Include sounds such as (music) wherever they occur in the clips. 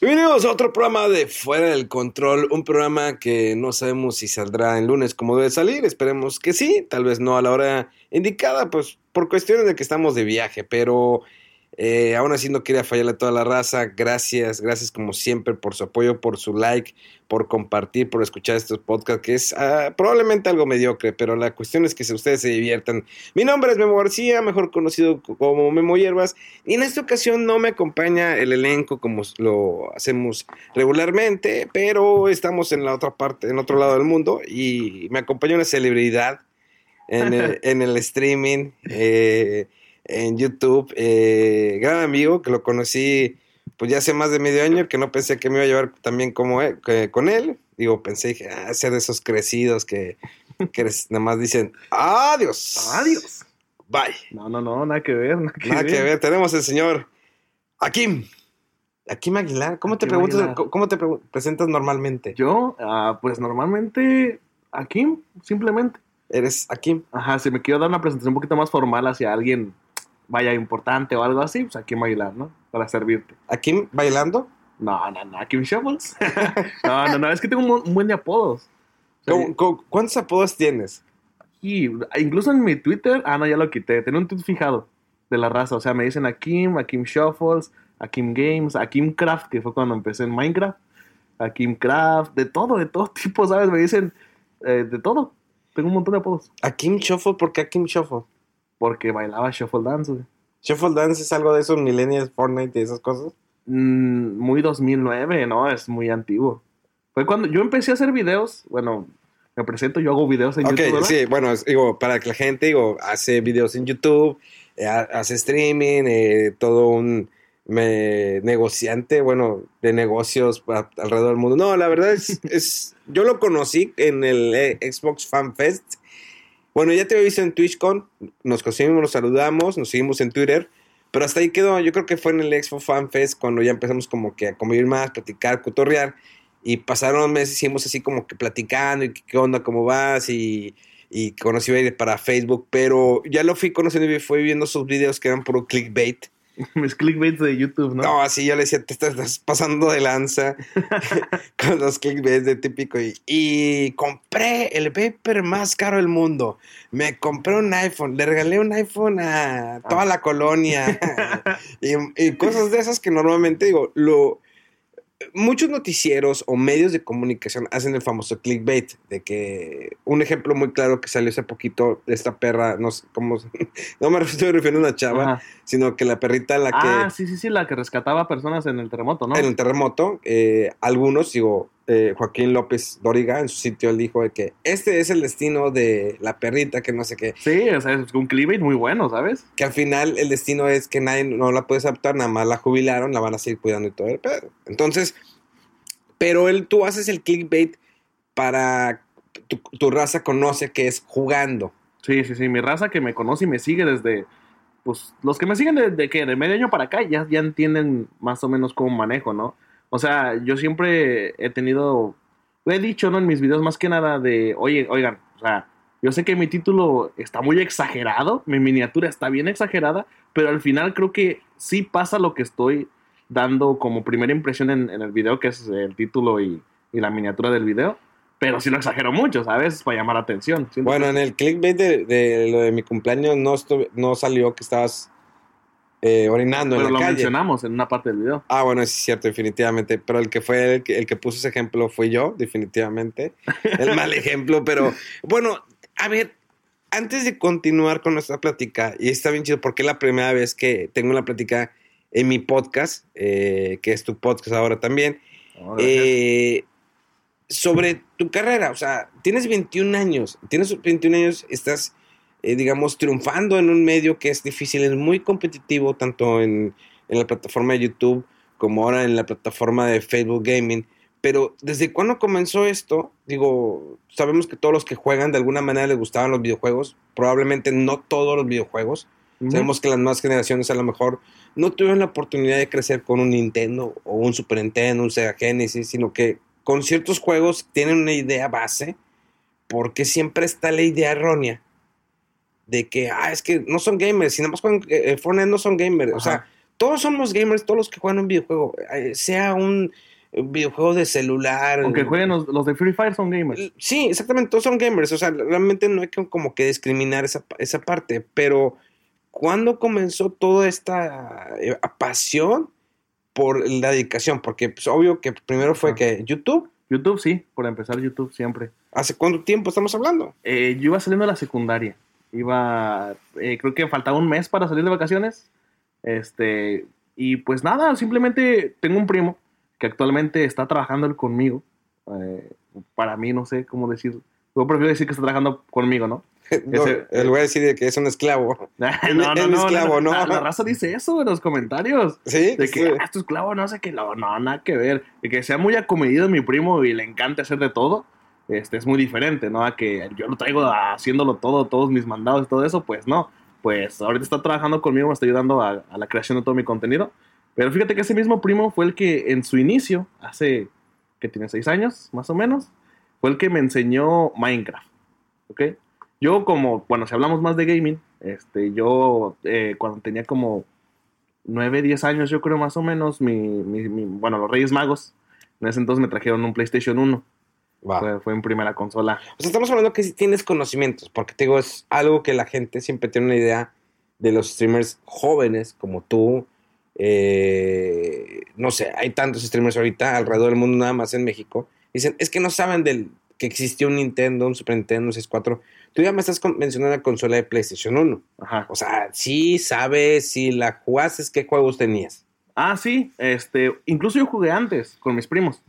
Bienvenidos a otro programa de Fuera del Control, un programa que no sabemos si saldrá el lunes como debe salir, esperemos que sí, tal vez no a la hora indicada, pues por cuestiones de que estamos de viaje, pero eh, aún así no quería fallarle a toda la raza, gracias, gracias como siempre por su apoyo, por su like, por compartir, por escuchar estos podcasts, que es ah, probablemente algo mediocre, pero la cuestión es que si ustedes se diviertan. Mi nombre es Memo García, mejor conocido como Memo Hierbas, y en esta ocasión no me acompaña el elenco como lo hacemos regularmente, pero estamos en la otra parte, en otro lado del mundo, y me acompaña una celebridad en el, en el streaming, eh, en YouTube, eh, gran amigo que lo conocí pues ya hace más de medio año que no pensé que me iba a llevar también como él- que- con él. Digo, pensé, dije, ah, ser de esos crecidos que, que eres- nada más dicen, adiós. Adiós. Bye. No, no, no, nada que ver. Nada que, Nada ver. que ver. Tenemos el señor Akim. Akim Aguilar. ¿Cómo te Akim preguntas, Aguilar. cómo- te pre- presentas normalmente? Yo, ah, pues normalmente aquí, simplemente. Eres Akim. Ajá, si me quiero dar una presentación un poquito más formal hacia alguien, vaya, importante o algo así, pues aquí bailar, ¿no? Para servirte. Akim bailando. No, no, no, aquí un Shuffles. no, no, no, es que tengo un, buen de apodos. O sea, ¿Cómo- cómo- ¿Cuántos apodos tienes? Y incluso en mi Twitter, ah, no, ya lo quité. Tenía un tweet fijado de la raza. O sea, me dicen Akim, Akim Shuffles, Akim Games, Akim Craft, que fue cuando empecé en Minecraft. Akim Craft, de todo, de todo (laughs) tipo, ¿sabes? Me dicen eh, de todo. Tengo un montón de apodos. Akim Shuffle, ¿por qué Akim Shuffle? Porque bailaba Shuffle Dance, güey. Shuffle Dance es algo de esos millennials, Fortnite y esas cosas. Mm, muy 2009, ¿no? Es muy antiguo. Fue cuando yo empecé a hacer videos. Bueno, me presento, yo hago videos en Ok, YouTube. ¿verdad? sí, bueno, digo, para que la gente, digo, hace videos en YouTube, eh, ha- hace streaming, eh, todo un me- negociante, bueno, de negocios a- alrededor del mundo. No, la verdad es, (laughs) es, yo lo conocí en el eh, Xbox Fan Fest. Bueno, ya te había visto en TwitchCon, nos conocimos, nos saludamos, nos seguimos en Twitter, pero hasta ahí quedó, yo creo que fue en el Xbox Fan Fest cuando ya empezamos como que a convivir más, platicar, cotorrear, y pasaron meses, hicimos así como que platicando, y qué onda, cómo vas, y, y conocí para Facebook, pero ya lo fui conociendo y fui viendo sus videos que eran puro clickbait. (laughs) Mis clickbaits de YouTube, ¿no? No, así yo le decía, te estás, pasando de lanza (laughs) (laughs) con los clickbaits de típico. Y, y compré el vapor más caro del mundo. Me compré un iPhone, le regalé un iPhone a toda la colonia. y, y cosas de esas que normalmente digo, lo... Muchos noticieros o medios de comunicación hacen el famoso clickbait, de que un ejemplo muy claro que salió hace poquito de esta perra, no sé cómo, (laughs) no me estoy refiriendo a una chava, Ajá. sino que la perrita la que Ah, sí, sí, sí, la que rescataba personas en el terremoto, ¿no? en el terremoto, eh, algunos, digo, eh, Joaquín López Dóriga en su sitio, él dijo de que este es el destino de la perrita, que no sé qué, Sí, o sea, es un clickbait muy bueno, ¿sabes? que al final el destino es que nadie no la puede adaptar, nada más la jubilaron, la van a seguir cuidando y todo el pedo. Entonces, pero él, tú haces el clickbait para tu, tu raza conoce que es jugando. Sí, sí, sí, mi raza que me conoce y me sigue desde, pues, los que me siguen de, de que de medio año para acá ya, ya entienden más o menos cómo manejo, ¿no? O sea, yo siempre he tenido, lo he dicho, ¿no? En mis videos más que nada de, oye, oigan, o sea, yo sé que mi título está muy exagerado, mi miniatura está bien exagerada, pero al final creo que sí pasa lo que estoy dando como primera impresión en, en el video, que es el título y, y la miniatura del video. Pero sí lo exagero mucho, ¿sabes? Para llamar la atención. Siento Bueno, que- en el clickbait de, de lo de mi cumpleaños no, estuve- no salió que estabas eh, orinando pero en lo la calle. mencionamos en una parte del video. Ah, bueno, es cierto, definitivamente. Pero el que fue el que, el que puso ese ejemplo fui yo, definitivamente. El mal (laughs) ejemplo, pero bueno, a ver, antes de continuar con nuestra plática, y está bien chido porque es la primera vez que tengo una plática en mi podcast, eh, que es tu podcast ahora también, Oh, eh, sobre tu carrera. O sea, tienes 21 años, tienes 21 años, estás, eh, digamos, triunfando en un medio que es difícil, es muy competitivo, tanto en, en la plataforma de YouTube como ahora en la plataforma de Facebook Gaming. Pero ¿desde cuándo comenzó esto? Digo, sabemos que todos los que juegan de alguna manera les gustaban los videojuegos, probablemente no todos los videojuegos. Sabemos que las nuevas generaciones a lo mejor no tuvieron la oportunidad de crecer con un Nintendo o un Super Nintendo, un Sega Genesis, sino que con ciertos juegos tienen una idea base, porque siempre está la idea errónea de que, ah, es que no son gamers, si nada más juegan eh, Fortnite no son gamers. O sea, todos somos gamers, todos los que juegan un videojuego, eh, sea un eh, videojuego de celular. Aunque eh, jueguen los, los de Free Fire son gamers. Sí, exactamente, todos son gamers. O sea, realmente no hay que como que discriminar esa, esa parte. Pero, ¿cuándo comenzó toda esta eh, pasión por la dedicación? Porque, pues, obvio que primero fue Ajá. que YouTube. YouTube sí, por empezar YouTube siempre. ¿Hace cuánto tiempo estamos hablando? Eh, yo iba saliendo de la secundaria. Iba, eh, creo que faltaba un mes para salir de vacaciones. Este, y pues nada, simplemente tengo un primo que actualmente está trabajando conmigo. Eh, para mí, no sé cómo decir. Yo prefiero decir que está trabajando conmigo, ¿no? (laughs) No, Ese- el lugar de decir de que es un esclavo. (laughs) no, Es mi esclavo, ¿no? La, la raza dice eso en los comentarios. ¿Sí? De que, ah, tu esclavo, no sé qué, no, no, nada que ver. De que sea muy acomedido mi primo y le encanta hacer de todo, este, es muy diferente, ¿no? A que yo lo traigo haciéndolo todo, todos mis mandados y todo eso, pues no. Pues ahorita está trabajando conmigo, me está ayudando a, la creación de todo mi contenido. Pero fíjate que ese mismo primo fue el que en su inicio, hace, que tiene seis años, más o menos, fue el que me enseñó Minecraft, ¿ok? Yo como, bueno, si hablamos más de gaming, este, yo eh, cuando tenía como 9, 10 años, yo creo más o menos, mi, mi- mi- bueno, los Reyes Magos, en ese entonces me trajeron un PlayStation 1, Fue, fue mi primera consola. O sea, estamos hablando que si tienes conocimientos, porque te digo, es algo que la gente siempre tiene una idea de los streamers jóvenes como tú. eh, no sé, hay tantos streamers ahorita alrededor del mundo, nada más en México. Dicen, es que no saben del que existió un Nintendo, un Super Nintendo, un 64. Tú ya me estás mencionando la consola de PlayStation 1. Ajá. O sea, sí sabes, si la jugaste, ¿qué juegos tenías? Ah, sí, este, incluso yo jugué antes con mis primos.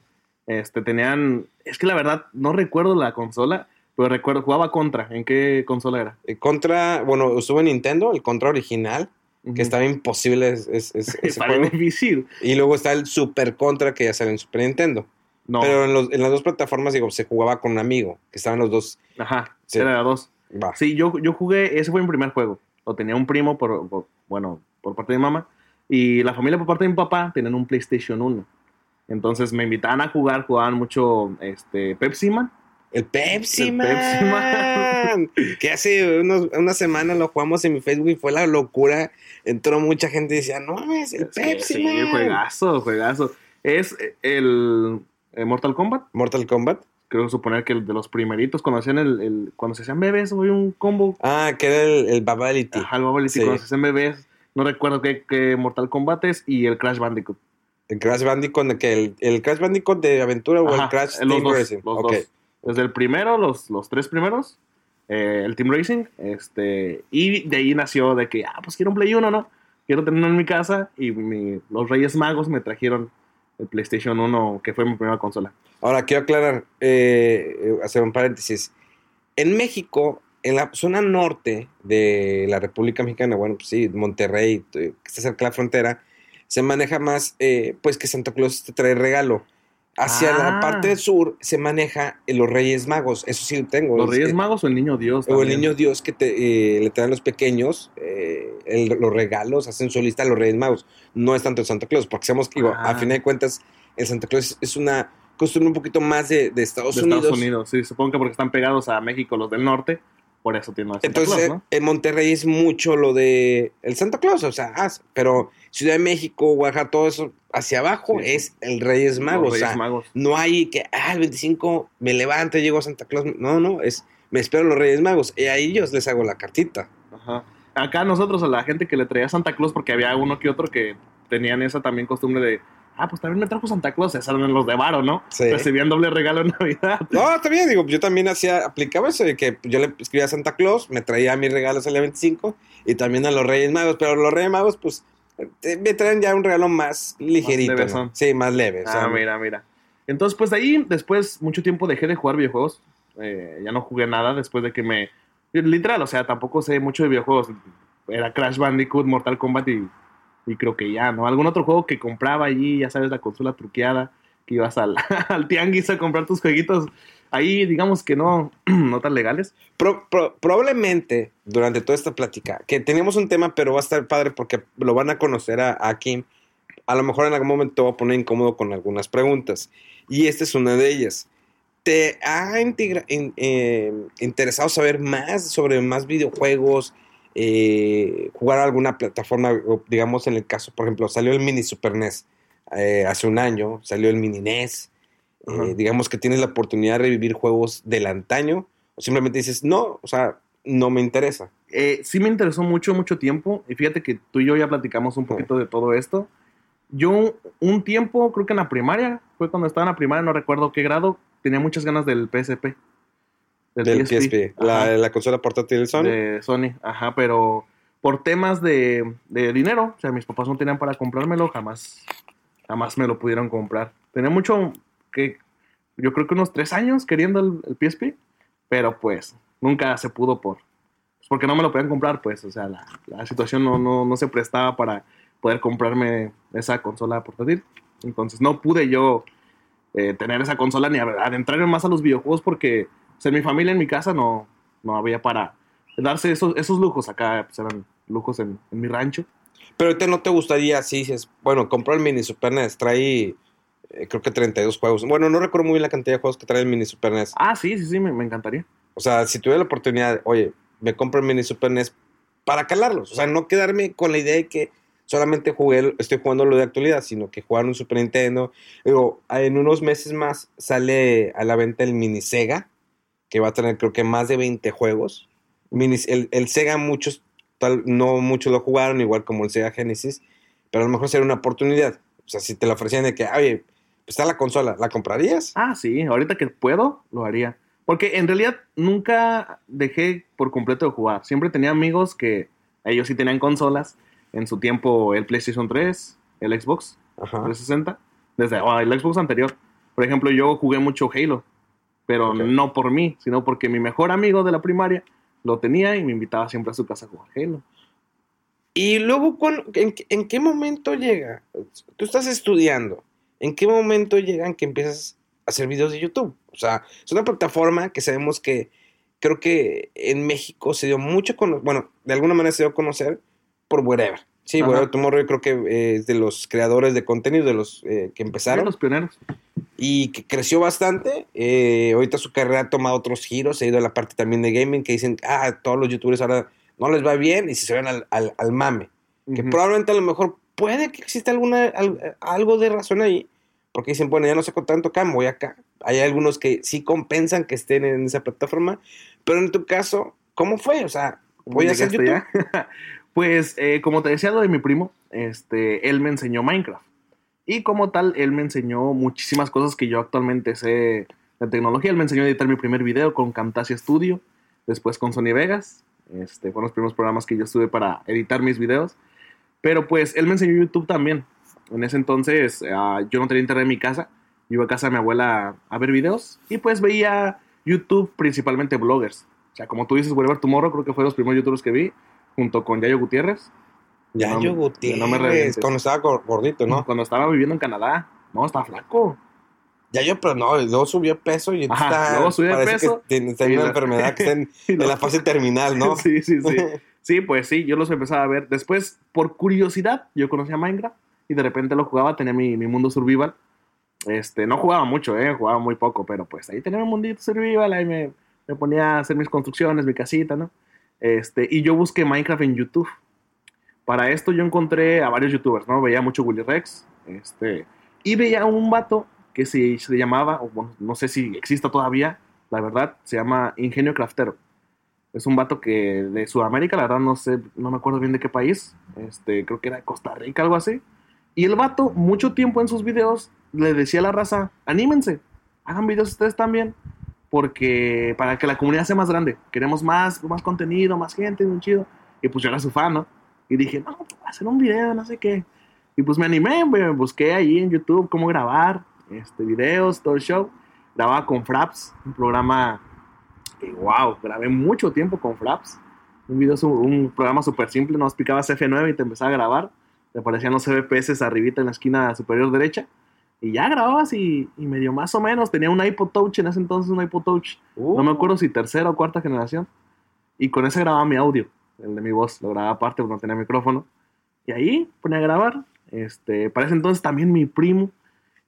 Este, tenían, es que la verdad no recuerdo la consola, pero recuerdo, jugaba contra. ¿En qué consola era? Contra, bueno, estuvo en Nintendo, el Contra original, que estaba imposible es- es- es- (laughs) ese juego. difícil. Y luego está el Super Contra que ya sale en Super Nintendo. No, Pero en, los- en las dos plataformas, digo, se jugaba con un amigo, que estaban los dos. ajá, Sí. era dos. Va. Sí, yo, yo jugué, ese fue mi primer juego. Lo tenía un primo, por, por- bueno, por parte de mi mamá. Y la familia por parte de mi papá tenían un PlayStation 1. Entonces me invitaban a jugar, jugaban mucho este, Pepsi Man. El Pepsi, El Man. Pepsi Man. (laughs) que hace unos- una semana lo jugamos en mi Facebook y fue la locura. Entró mucha gente y decía, no mames, el Es que Pepsi sí, Man. juegazo, juegazo. Es el, eh, Mortal Kombat. Mortal Kombat. Creo suponer que el de los primeritos, cuando hacían el, el- cuando se hacían bebés, había un combo. Ah, que era el, el Babality. Ajá, el Sí. cuando se hacían bebés. No recuerdo qué, qué Mortal Kombat es y el Crash Bandicoot. El Crash Bandicoot, que el, el Crash Bandicoot de aventura o el Crash los Team dos, Racing. los Ok. dos. Desde el primero, los, los tres primeros, eh, el Team Racing, este, y de ahí nació de que, ah, pues quiero un Play 1, ¿no? Quiero tenerlo en mi casa, y mi- los Reyes Magos me trajeron el PlayStation 1, que fue mi primera consola. Ahora, quiero aclarar, eh, eh, hacer un paréntesis. En México, en la zona norte de la República Mexicana, bueno, pues sí, Monterrey, eh, que está cerca de la frontera, se maneja más, eh, pues que Santa Claus te trae regalo. Hacia la Ah. parte del sur se maneja eh, los Reyes Magos, eso sí lo tengo. ¿Los Es Reyes que- Magos o el Niño Dios? O el niño Dios que te, eh, le traen los pequeños eh, el- los regalos, hacen su lista a los Reyes Magos. No es tanto el Santa Claus, porque que, digo, Ah. a fin de cuentas, el Santa Claus es una costumbre un poquito más de, de Estados de Unidos. Estados Unidos, sí, supongo que porque están pegados a México los del norte, por eso tienen a Santa Entonces, Claus, ¿no? en Monterrey es mucho lo de el Santa Claus, o sea, ah, pero Ciudad de México, Oaxaca, todo eso hacia abajo Sí. es el Reyes Magos. Los o sea, Reyes Magos. no hay que, ah, el 25 me levanto, llego a Santa Claus. No, no, es, me espero los Reyes Magos. Y a ellos les hago la cartita. Ajá. Acá nosotros, a la gente que le traía Santa Claus, porque había uno que otro que tenían esa también costumbre de, ah, pues también me trajo Santa Claus, esos eran los de Varo, ¿no? Sí. Recibían doble regalo en Navidad. No, está bien, digo, yo también hacía, aplicaba eso de que yo le escribía a Santa Claus, me traía mis regalos el día 25 y también a los Reyes Magos, pero los Reyes Magos, pues, eh, me traen ya un regalo más ligerito. Más ¿no? levesón. Sí, más leve. o sea, Ah, mira, mira. Entonces, pues de ahí, después, mucho tiempo dejé de jugar videojuegos. Eh, ya no jugué nada después de que me... Literal, o sea, tampoco sé mucho de videojuegos. Era Crash Bandicoot, Mortal Kombat y, y creo que ya, ¿no? Algún otro juego que compraba allí, ya sabes, la consola truqueada, que ibas al, (laughs) al tianguis a comprar tus jueguitos. Ahí, digamos que no, (clears throat) no tan legales. Pro- pro- probablemente durante toda esta plática, que teníamos un tema, pero va a estar padre porque lo van a conocer a, a Kim. A lo mejor en algún momento voy a poner incómodo con algunas preguntas. Y esta es una de ellas. ¿Te ha integra- in- eh, interesado saber más sobre más videojuegos? Eh, jugar a alguna plataforma, digamos en el caso, por ejemplo, salió el mini Super NES eh, hace un año, salió el mini NES. eh, digamos que tienes la oportunidad de revivir juegos del antaño o simplemente dices, no, o sea, no me interesa. Eh, sí me interesó mucho, mucho tiempo. Y fíjate que tú y yo ya platicamos un poquito de todo esto. Yo un tiempo, creo que en la primaria, fue cuando estaba en la primaria, no recuerdo qué grado, tenía muchas ganas del PSP. Del PSP, la, consola portátil de Sony. de Sony, ajá, pero por temas de, de dinero, o sea, mis papás no tenían para comprármelo, jamás, jamás me lo pudieron comprar. Tenía mucho, que yo creo que unos tres años queriendo el, el PSP, pero pues nunca se pudo por, pues, porque no me lo podían comprar, pues, o sea, la, la situación no, no, no se prestaba para poder comprarme esa consola portátil. Entonces no pude yo eh, tener esa consola ni adentrarme más a los videojuegos porque o sea, en mi familia, en mi casa, no, no había para darse esos, esos lujos. Acá pues, eran lujos en, en mi rancho. Pero ahorita no te gustaría, si dices, bueno, compró el mini Super NES, trae eh, creo que 32 juegos. Bueno, no recuerdo muy bien la cantidad de juegos que trae el mini Super NES. Ah, sí, sí, sí, me, me encantaría. O sea, si tuviera la oportunidad, oye, me compro el mini Super NES para calarlos. O sea, no quedarme con la idea de que solamente jugué, estoy jugando lo de actualidad, sino que jugar un Super Nintendo. Digo, en unos meses más sale a la venta el mini Sega, que va a tener creo que más de 20 juegos. El, el Sega muchos, tal, no muchos lo jugaron, igual como el Sega Genesis, pero a lo mejor sería una oportunidad. O sea, si te la ofrecían de que, oye, pues está la consola, ¿la comprarías? Ah, sí, ahorita que puedo, lo haría. Porque en realidad nunca dejé por completo de jugar. Siempre tenía amigos que ellos sí tenían consolas. En su tiempo el PlayStation 3, el Xbox Ajá. 360, desde ah, el Xbox anterior. Por ejemplo, yo jugué mucho Halo, pero no por mí, sino porque mi mejor amigo de la primaria lo tenía y me invitaba siempre a su casa a jugar Halo. Y luego, ¿cuán- en, qué- en qué momento llega? Tú estás estudiando. ¿En qué momento llegan que empiezas a hacer videos de YouTube? O sea, es una plataforma que sabemos que creo que en México se dio mucho con, bueno, de alguna manera se dio a conocer por Wherever. Sí, Ajá. Wherever Tomorrow yo creo que eh, es de los creadores de contenido, de los eh, que empezaron los pioneros. y que creció bastante. Eh, ahorita su carrera ha tomado otros giros, se ha ido a la parte también de gaming, que dicen, ah, todos los youtubers ahora no les va bien y se ven al, al, al mame. Que probablemente a lo mejor puede que exista alguna, al- algo de razón ahí, porque dicen, bueno, ya no sé con tanto acá, me voy acá. Hay algunos que sí compensan que estén en esa plataforma, pero en tu caso, ¿cómo fue? O sea, voy a hacer ¿Llegaste YouTube. (laughs) pues, eh, como te decía lo de mi primo, este, él me enseñó Minecraft. Y como tal, él me enseñó muchísimas cosas que yo actualmente sé de tecnología. Él me enseñó a editar mi primer video con Camtasia Studio, después con Sony Vegas. Este, fueron los primeros programas que yo estuve para editar mis videos. Pero pues él me enseñó YouTube también. En ese entonces ah, yo no tenía internet en mi casa. Iba a casa de mi abuela a ver videos y pues veía YouTube principalmente bloggers. O sea, como tú dices, Whatever Tomorrow creo que fue los primeros youtubers que vi, junto con Yayo Gutiérrez. Ya, No, yo, no me Gutiérrez, revientes. cuando estaba gor- gordito, ¿no? Cuando estaba viviendo en Canadá. No, está flaco. Ya yo, pero no, luego subió peso y Ajá, está, luego subió parece peso que tiene, una la- enfermedad que está en, (laughs) la fase terminal, ¿no? (laughs) sí, sí, sí. (laughs) Sí, pues sí, yo los empezaba a ver. Después, por curiosidad, yo conocí a Minecraft y de repente lo jugaba, tenía mi, mi mundo survival. Este, no jugaba mucho, eh, jugaba muy poco, pero pues ahí tenía mi mundito survival, ahí me, me ponía a hacer mis construcciones, mi casita, ¿no? Este, y yo busqué Minecraft en YouTube. Para esto yo encontré a varios youtubers, ¿no? Veía mucho Willy Rex, este, y veía un vato que se, se llamaba, bueno, no sé si exista todavía, la verdad, se llama Ingenio Craftero. Es un vato que de Sudamérica, la verdad no sé, no me acuerdo bien de qué país. Este, creo que era Costa Rica, algo así. Y el vato, mucho tiempo en sus videos, le decía a la raza, anímense, hagan videos ustedes también, porque para que la comunidad sea más grande, queremos más, más contenido, más gente, un chido. Y pues yo era su fan, ¿no? Y dije, no, pues, voy a hacer un video, no sé qué. Y pues me animé, me busqué ahí en YouTube cómo grabar este, videos, todo el show. Grababa con Fraps, un programa que, wow, grabé mucho tiempo con Fraps. Un video, un programa súper simple, no picabas F9 y te empezaba a grabar. Te aparecían los FPS arribita en la esquina superior derecha. Y ya grababas y, y medio más o menos. Tenía un iPod Touch en ese entonces, un iPod Touch. No me acuerdo si tercera o cuarta generación. Y con ese grababa mi audio, el de mi voz. Lo grababa aparte porque no tenía micrófono. Y ahí ponía a grabar. Este, para ese entonces también mi primo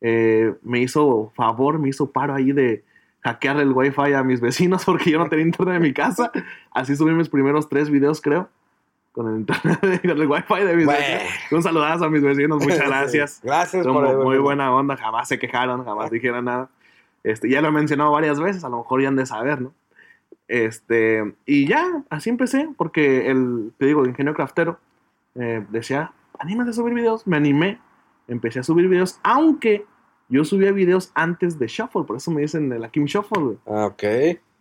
eh, me hizo favor, me hizo paro ahí de hackear el wifi a mis vecinos (laughs) porque yo no tenía internet en mi casa. Así subí mis primeros tres videos, creo. Con el internet, (laughs) con el wifi de mis vecinos. Un saludazo a mis vecinos, (laughs) muchas gracias. Gracias Son por muy buena onda, jamás se quejaron, jamás (laughs) dijeron nada. Este, ya lo he mencionado varias veces, a lo mejor ya han de saber, ¿no? Este, y ya, así empecé, porque el, te digo, el ingenio craftero eh, decía, anímate a subir videos, me animé, empecé a subir videos, aunque yo subía videos antes de Shuffle, por eso me dicen el Akim Shuffle, güey, Ah, ok.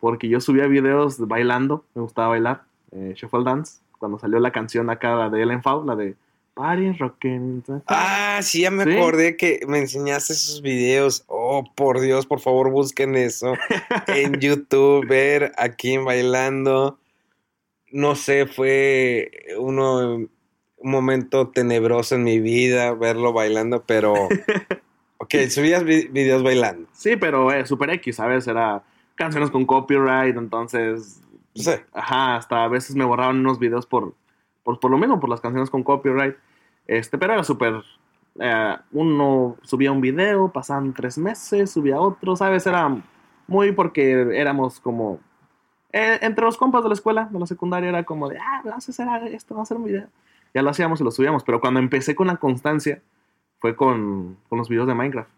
porque yo subía videos bailando, me gustaba bailar, eh, Shuffle Dance, cuando salió la canción acá de Ellen Fau, la de Party Rockin'. Ah, sí, ya me ¿Sí? acordé que me enseñaste esos videos. Oh, por Dios, por favor, busquen eso (laughs) en YouTube, ver a Kim bailando. No sé, fue uno, un momento tenebroso en mi vida verlo bailando, pero... (laughs) Ok, subías vi- videos bailando. Sí, pero eh, Super X, ¿sabes? Era canciones con copyright, entonces. No sé. Ajá, hasta a veces me borraban unos videos por, por, por lo mismo, por las canciones con copyright. Este, pero era súper. eh, uno subía un video, pasaban tres meses, subía otro, ¿sabes? Era muy porque éramos como. eh, entre los compas de la escuela, de la secundaria, era como de, ah, vamos a hacer esto, vamos a hacer un video. Ya lo hacíamos y lo subíamos, pero cuando empecé con la constancia, fue con, con los videos de Minecraft.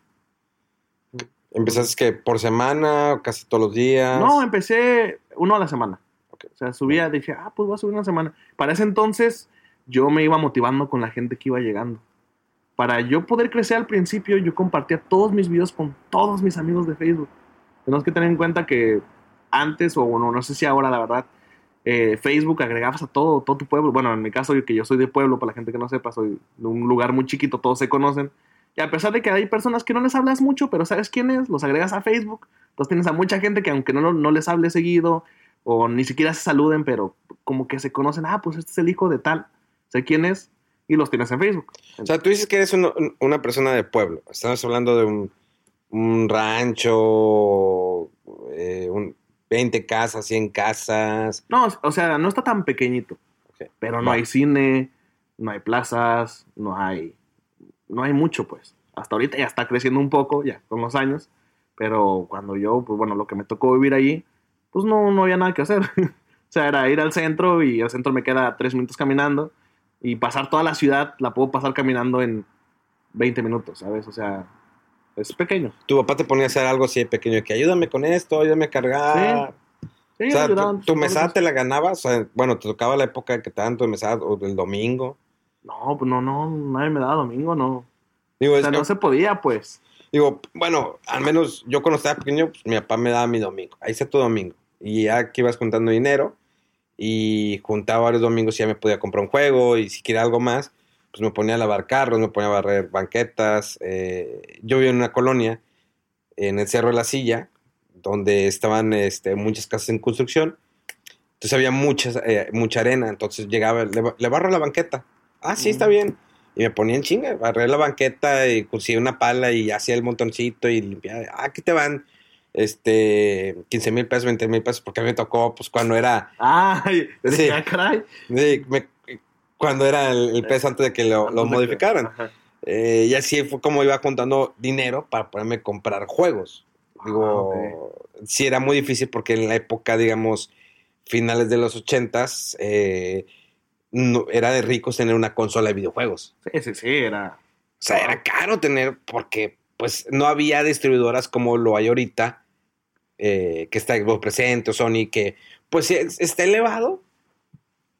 ¿Empezaste que por semana o casi todos los días? No, empecé uno a la semana. O sea, subía, dije, ah, pues voy a subir una semana. Para ese entonces, yo me iba motivando con la gente que iba llegando. Para yo poder crecer al principio, yo compartía todos mis videos con todos mis amigos de Facebook. Tenemos que tener en cuenta que antes, o bueno, no sé si ahora, la verdad, eh, Facebook agregabas a todo, todo tu pueblo. Bueno, en mi caso, yo que yo soy de pueblo, para la gente que no sepa, soy de un lugar muy chiquito, todos se conocen. Y a pesar de que hay personas que no les hablas mucho, pero sabes quién es, los agregas a Facebook. Entonces tienes a mucha gente que aunque no, no les hables seguido o ni siquiera se saluden, pero como que se conocen, ah, pues este es el hijo de tal, sé quién es, y los tienes en Facebook. O sea, tú dices que eres uno- un- una persona de pueblo. Estamos hablando de un, un rancho, eh, un 20 casas, 100 casas. No, o sea, no está tan pequeñito, pero no Va. hay cine, no hay plazas, no hay, no hay mucho, pues. Hasta ahorita ya está creciendo un poco, ya, con los años, pero cuando yo, pues bueno, lo que me tocó vivir allí, pues no, no había nada que hacer. (laughs) o sea, era ir al centro y al centro me queda tres minutos caminando y pasar toda la ciudad la puedo pasar caminando en 20 minutos, ¿sabes? O sea, es pequeño. Tu papá te ponía a hacer algo así de pequeño, que ayúdame con esto, ayúdame a cargar. Sí, o sea, ayudaban tu, tu mesada cosas. te la ganabas. O sea, bueno, te tocaba la época que te daban tu mesada o del domingo. No, pues no, no, nadie me daba domingo, no. Digo, O es sea, que- no se podía, pues. Digo, bueno, al menos yo cuando estaba pequeño, pues mi papá me daba mi domingo. Ahí está tu domingo. Y ya que ibas juntando dinero y juntaba varios domingos y ya me podía comprar un juego y si quería algo más, pues me ponía a lavar carros, me ponía a barrer banquetas. eh, yo vivía en una colonia en el Cerro de la Silla, donde estaban este, muchas casas en construcción. Entonces había muchas, eh, mucha arena. Entonces llegaba, le, le barro la banqueta. Ah, sí, está Mm. bien. Y me ponía en chinga, barré la banqueta y conseguí una pala y hacía el montoncito y limpiaba. Ah, aquí te van este 15 mil pesos, 20 mil pesos, porque a mí me tocó pues cuando era, Ay, Sí. ah, caray. sí, me- cuando era el, el peso antes de que lo, modificaran. Eh, y así fue como iba juntando dinero para poderme comprar juegos. Digo, Ah, sí era muy difícil porque en la época, digamos, finales de los ochentas, eh, no, era de ricos tener una consola de videojuegos. Sí, sí, sí, era. O sea, era caro tener, porque pues no había distribuidoras como lo hay ahorita, eh, que está Xbox presente o Sony, que pues es- está elevado,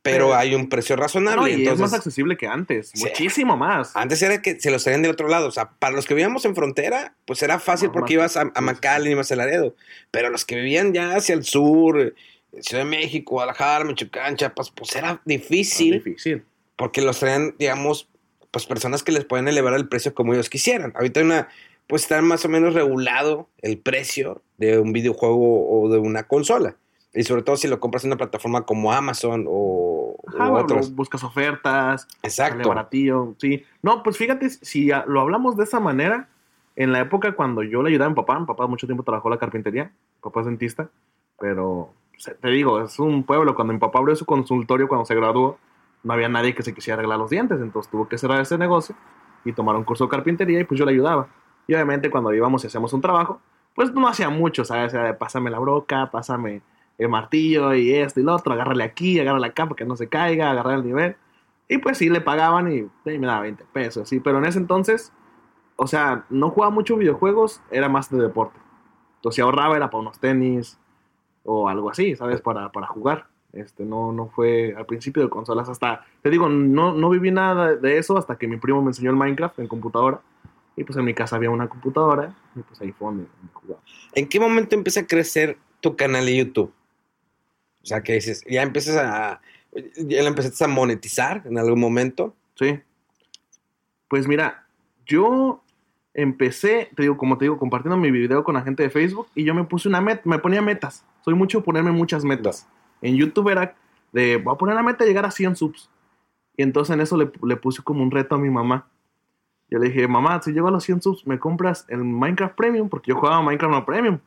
pero Pero- hay un precio razonable. No, y es Entonces, más accesible que antes. Sí. Muchísimo más. antes era que se los traían del otro lado. O sea, para los que vivíamos en frontera, pues era fácil No, porque más ibas a, a McAllen, ibas a Laredo. Pero los que vivían ya hacia el sur, Ciudad de México, Guadalajara, Michoacán, Chiapas, pues era difícil difícil. porque los traían, digamos, pues personas que les pueden elevar el precio como ellos quisieran. Ahorita hay una, pues está más o menos regulado el precio de un videojuego o de una consola. Y sobre todo si lo compras en una plataforma como Amazon o, Ajá, otros. buscas ofertas, Exacto. baratillo, sí. No, pues fíjate, si lo hablamos de esa manera, en la época cuando yo le ayudaba a mi papá, mi papá mucho tiempo trabajó en la carpintería, mi papá es dentista, pero te digo, es un pueblo, cuando mi papá abrió su consultorio cuando se graduó, no había nadie que se quisiera arreglar los dientes, entonces tuvo que cerrar ese negocio y tomar un curso de carpintería y pues yo le ayudaba. Y obviamente cuando íbamos y hacíamos un trabajo, pues no hacía mucho, ¿sabes? Era de, pásame la broca, pásame el martillo y esto y lo otro, agárrale aquí, agárrale acá para que no se caiga, agarrar el nivel. Y pues sí, le pagaban y, me daba 20 pesos, sí. Pero en ese entonces, o sea, no jugaba mucho videojuegos, era más de deporte. Entonces, ahorraba era para unos tenis o algo así, ¿sabes? Para, para jugar. Este, no, no fue al principio de consolas hasta, te digo, no, no viví nada de eso hasta que mi primo me enseñó el Minecraft en computadora. Y pues en mi casa había una computadora y pues ahí fue donde, jugaba. ¿En qué momento empieza a crecer tu canal de YouTube? O sea, que dices, ya empiezas a. Ya la empezaste a monetizar en algún momento. Sí. Pues mira, yo empecé, te digo, como te digo, compartiendo mi video con la gente de Facebook y yo me puse una meta, me ponía metas. Soy mucho ponerme muchas metas. En YouTube era de, voy a poner la meta de llegar a 100 subs. Y entonces en eso le, le puse como un reto a mi mamá. Yo le dije, mamá, si llego a los 100 subs, ¿me compras el Minecraft Premium? Porque yo jugaba Minecraft no Premium.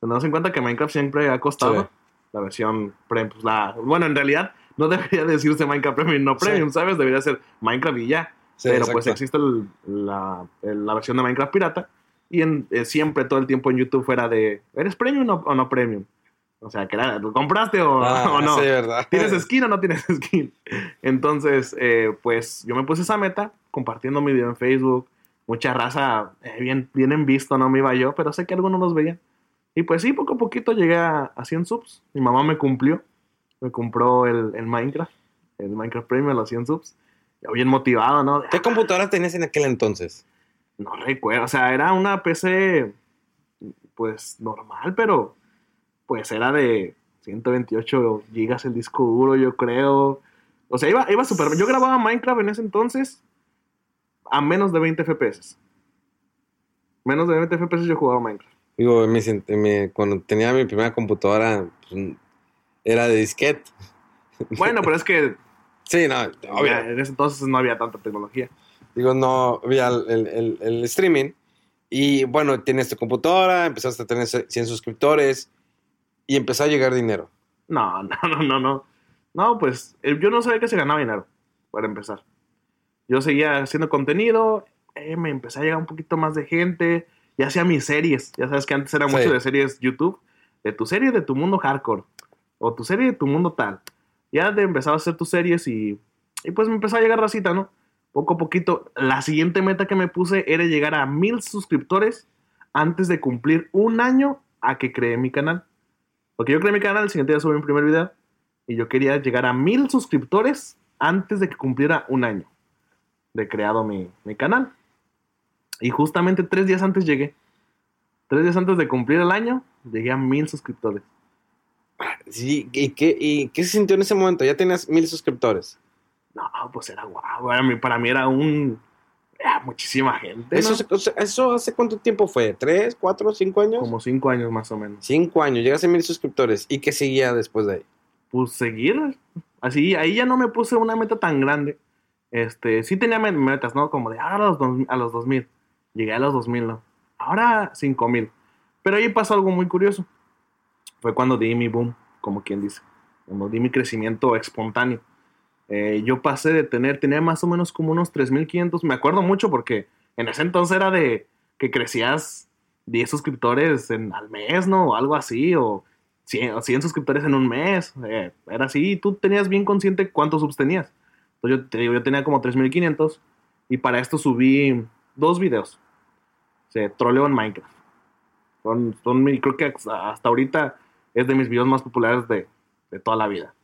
Tendrás en cuenta que Minecraft siempre ha costado Sí. la versión Premium. Pues la, bueno, en realidad no debería (laughs) decirse Minecraft Premium, no Sí. Premium, ¿sabes? Debería ser Minecraft y ya. Sí, Pero pues exacto. existe el- la, el- la versión de Minecraft pirata. Y en, eh, siempre, todo el tiempo en YouTube fuera de, ¿eres premium o, o no premium? O sea, que era, ¿lo compraste o, Ah, (laughs) o no? Sí, ¿verdad? ¿Tienes skin o no tienes (laughs) skin? Entonces, eh, pues yo me puse esa meta compartiendo mi video en Facebook. Mucha raza, eh, bien, bien en visto, no me iba yo, pero sé que algunos los veían. Y pues sí, poco a poquito llegué a, a 100 subs. Mi mamá me cumplió. Me compró el, el Minecraft, el Minecraft Premium, los 100 subs. Yo bien motivado, ¿no? ¿Qué computadora tenías en aquel entonces? No recuerdo, o sea, era una PC, pues normal, pero pues era de 128 gigas el disco duro, yo creo. O sea, iba, iba súper. Yo grababa Minecraft en ese entonces a menos de 20 FPS. Menos de 20 FPS yo jugaba Minecraft. Digo, mi mi- cuando tenía mi primera computadora, pues, era de disquete. Bueno, pero es que (laughs) Sí, no, obvio. en ese entonces no había tanta tecnología. Digo, no había el, el- el- el streaming. Y bueno, tienes tu computadora, empezaste a tener 100 suscriptores y empezó a llegar dinero. No, (laughs) no, no, no, no. No, pues eh, yo no sabía que se ganaba dinero, para empezar. Yo seguía haciendo contenido, eh, me empecé a llegar un poquito más de gente, y hacía mis series. Ya sabes que antes era Sí. mucho de series YouTube, de tu serie de tu mundo hardcore, o tu serie de tu mundo tal. Ya te empezaba a hacer tus series y, y pues me empezó a llegar racita, ¿no? Poco a poquito. La siguiente meta que me puse era llegar a mil suscriptores antes de cumplir un año a que creé mi canal. Porque yo creé mi canal, el siguiente día subí mi primer video y yo quería llegar a mil suscriptores antes de que cumpliera un año de creado mi, mi canal. Y justamente tres días antes llegué. Tres días antes de cumplir el año, llegué a mil suscriptores. Sí, ¿y qué, ¿y qué se sintió en ese momento? Ya tenías mil suscriptores. No, pues era guau. Para mí, para mí era un. Era muchísima gente. Eso, ¿no? se- o sea, ¿Eso hace cuánto tiempo fue? ¿Tres, cuatro, cinco años? Como cinco años más o menos. Cinco años, llegaste a mil suscriptores. ¿Y qué seguía después de ahí? Pues seguir. Así, ahí ya no me puse una meta tan grande. Este, sí tenía met- metas, ¿no? Como de ahora a los, dos, a los 2000. Llegué a los 2000, ¿no? Ahora 5000. Pero ahí pasó algo muy curioso. Fue cuando di mi boom, como quien dice. Cuando di mi crecimiento espontáneo. Eh, yo pasé de tener, tenía más o menos como unos 3500. Me acuerdo mucho porque en ese entonces era de que crecías 10 suscriptores en, al mes, ¿no? O algo así. O 100, o 100 suscriptores en un mes. eh, era así. Y tú tenías bien consciente cuántos subs tenías. Entonces yo te digo, yo tenía como 3500. Y para esto subí dos videos. Se troleo en Minecraft. Son, son creo que hasta ahorita es de mis videos más populares de, de toda la vida.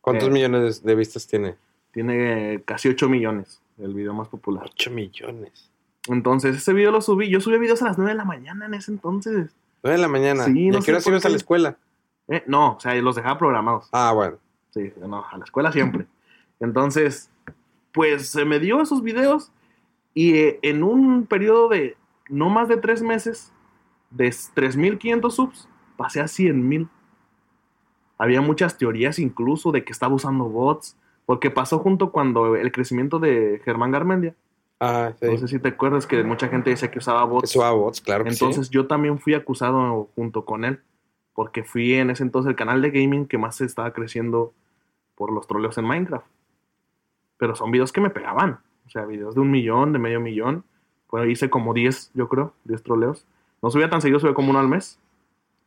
¿Cuántos Eh. millones de vistas tiene? Tiene casi 8 millones, el video más popular. Ocho millones. Entonces, ese video lo subí. Yo subía videos a las 9 de la mañana en ese entonces. Nueve de la mañana. Sí, ¿Y no a qué hora ibas a la escuela? Eh, no, o sea, los dejaba programados. Ah, bueno. Sí, no, a la escuela siempre. Entonces, pues se me dio esos videos y eh, en un periodo de no más de tres meses, de 3.500 subs, pasé a 100.000. Había muchas teorías incluso de que estaba usando bots, porque pasó junto cuando el crecimiento de Germán Garmendia. Ah, sí. No sé si te acuerdas que mucha gente decía que usaba bots. Eso a bots, claro que Entonces sí. yo también fui acusado junto con él, porque fui en ese entonces el canal de gaming que más se estaba creciendo por los troleos en Minecraft. Pero son videos que me pegaban, o sea, videos de un millón, de medio millón. Pues hice como 10, yo creo, 10 troleos. No subía tan seguido, subía como uno al mes.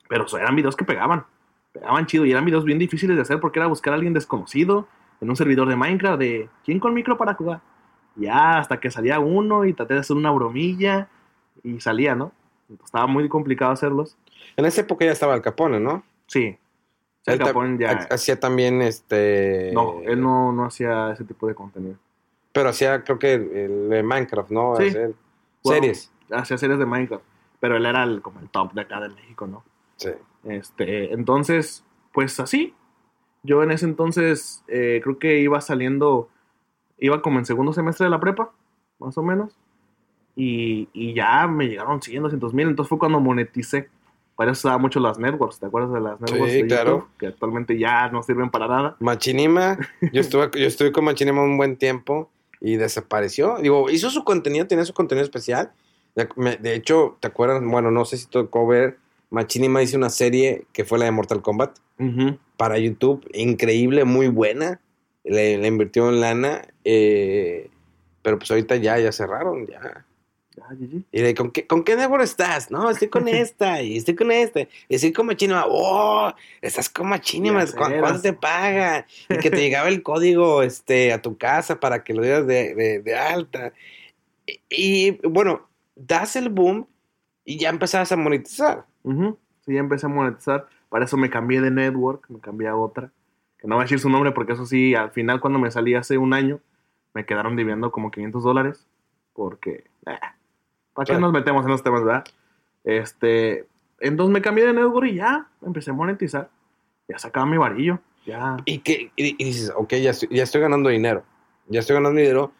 Pero eran videos que pegaban, pegaban chido y eran videos bien difíciles de hacer porque era buscar a alguien desconocido en un servidor de Minecraft de ¿quién con micro para jugar? Ya, hasta que salía uno y traté de hacer una bromilla y salía, ¿no? Estaba muy complicado hacerlos. En esa época ya estaba Al Capone, ¿no? Sí. Al ta- Capone ya. ha- Hacía también este. No, él no, no hacía ese tipo de contenido. Pero hacía, creo que el de Minecraft, ¿no? Sí. Hacer. Series. Hacía series de Minecraft. Pero él era el, como el top de acá de México, ¿no? Sí. Este, entonces, pues así. Yo en ese entonces eh, creo que iba saliendo, iba como en segundo semestre de la prepa, más o menos. Y, y ya me llegaron 100, 200 mil. Entonces fue cuando moneticé. Para eso mucho las networks. ¿Te acuerdas de las networks? Sí, de claro. YouTube? Que actualmente ya no sirven para nada. Machinima, yo estuve, yo estuve con Machinima un buen tiempo y desapareció. Digo, hizo su contenido, tenía su contenido especial. De hecho, ¿te acuerdas? Bueno, no sé si tocó ver, Machinima hizo una serie que fue la de Mortal Kombat para YouTube, increíble, muy buena. Le, le invirtió en lana, eh, pero pues ahorita ya, ya cerraron, ya. GG. Y de, ¿con qué, ¿con qué network estás? No, estoy con (laughs) esta, y estoy con esta, y estoy con Machinima. ¡Oh! Estás con Machinima, ¿cu- ¿cuánto te paga? Y que te llegaba el código este, a tu casa para que lo dieras de, de- de alta. Y, y, bueno, das el boom y ya empezabas a monetizar. Ujú. Sí, ya empecé a monetizar. Para eso me cambié de network, me cambié a otra. Que no voy a decir su nombre porque eso sí, al final cuando me salí hace un año, me quedaron debiendo como 500 dólares. Porque, eh, ¿para qué nos metemos en los temas, verdad? Este, entonces me cambié de network y ya empecé a monetizar. Ya sacaba mi varillo. Ya. Y, que, y, y dices, ok, ya estoy, ya estoy ganando dinero. Ya estoy ganando dinero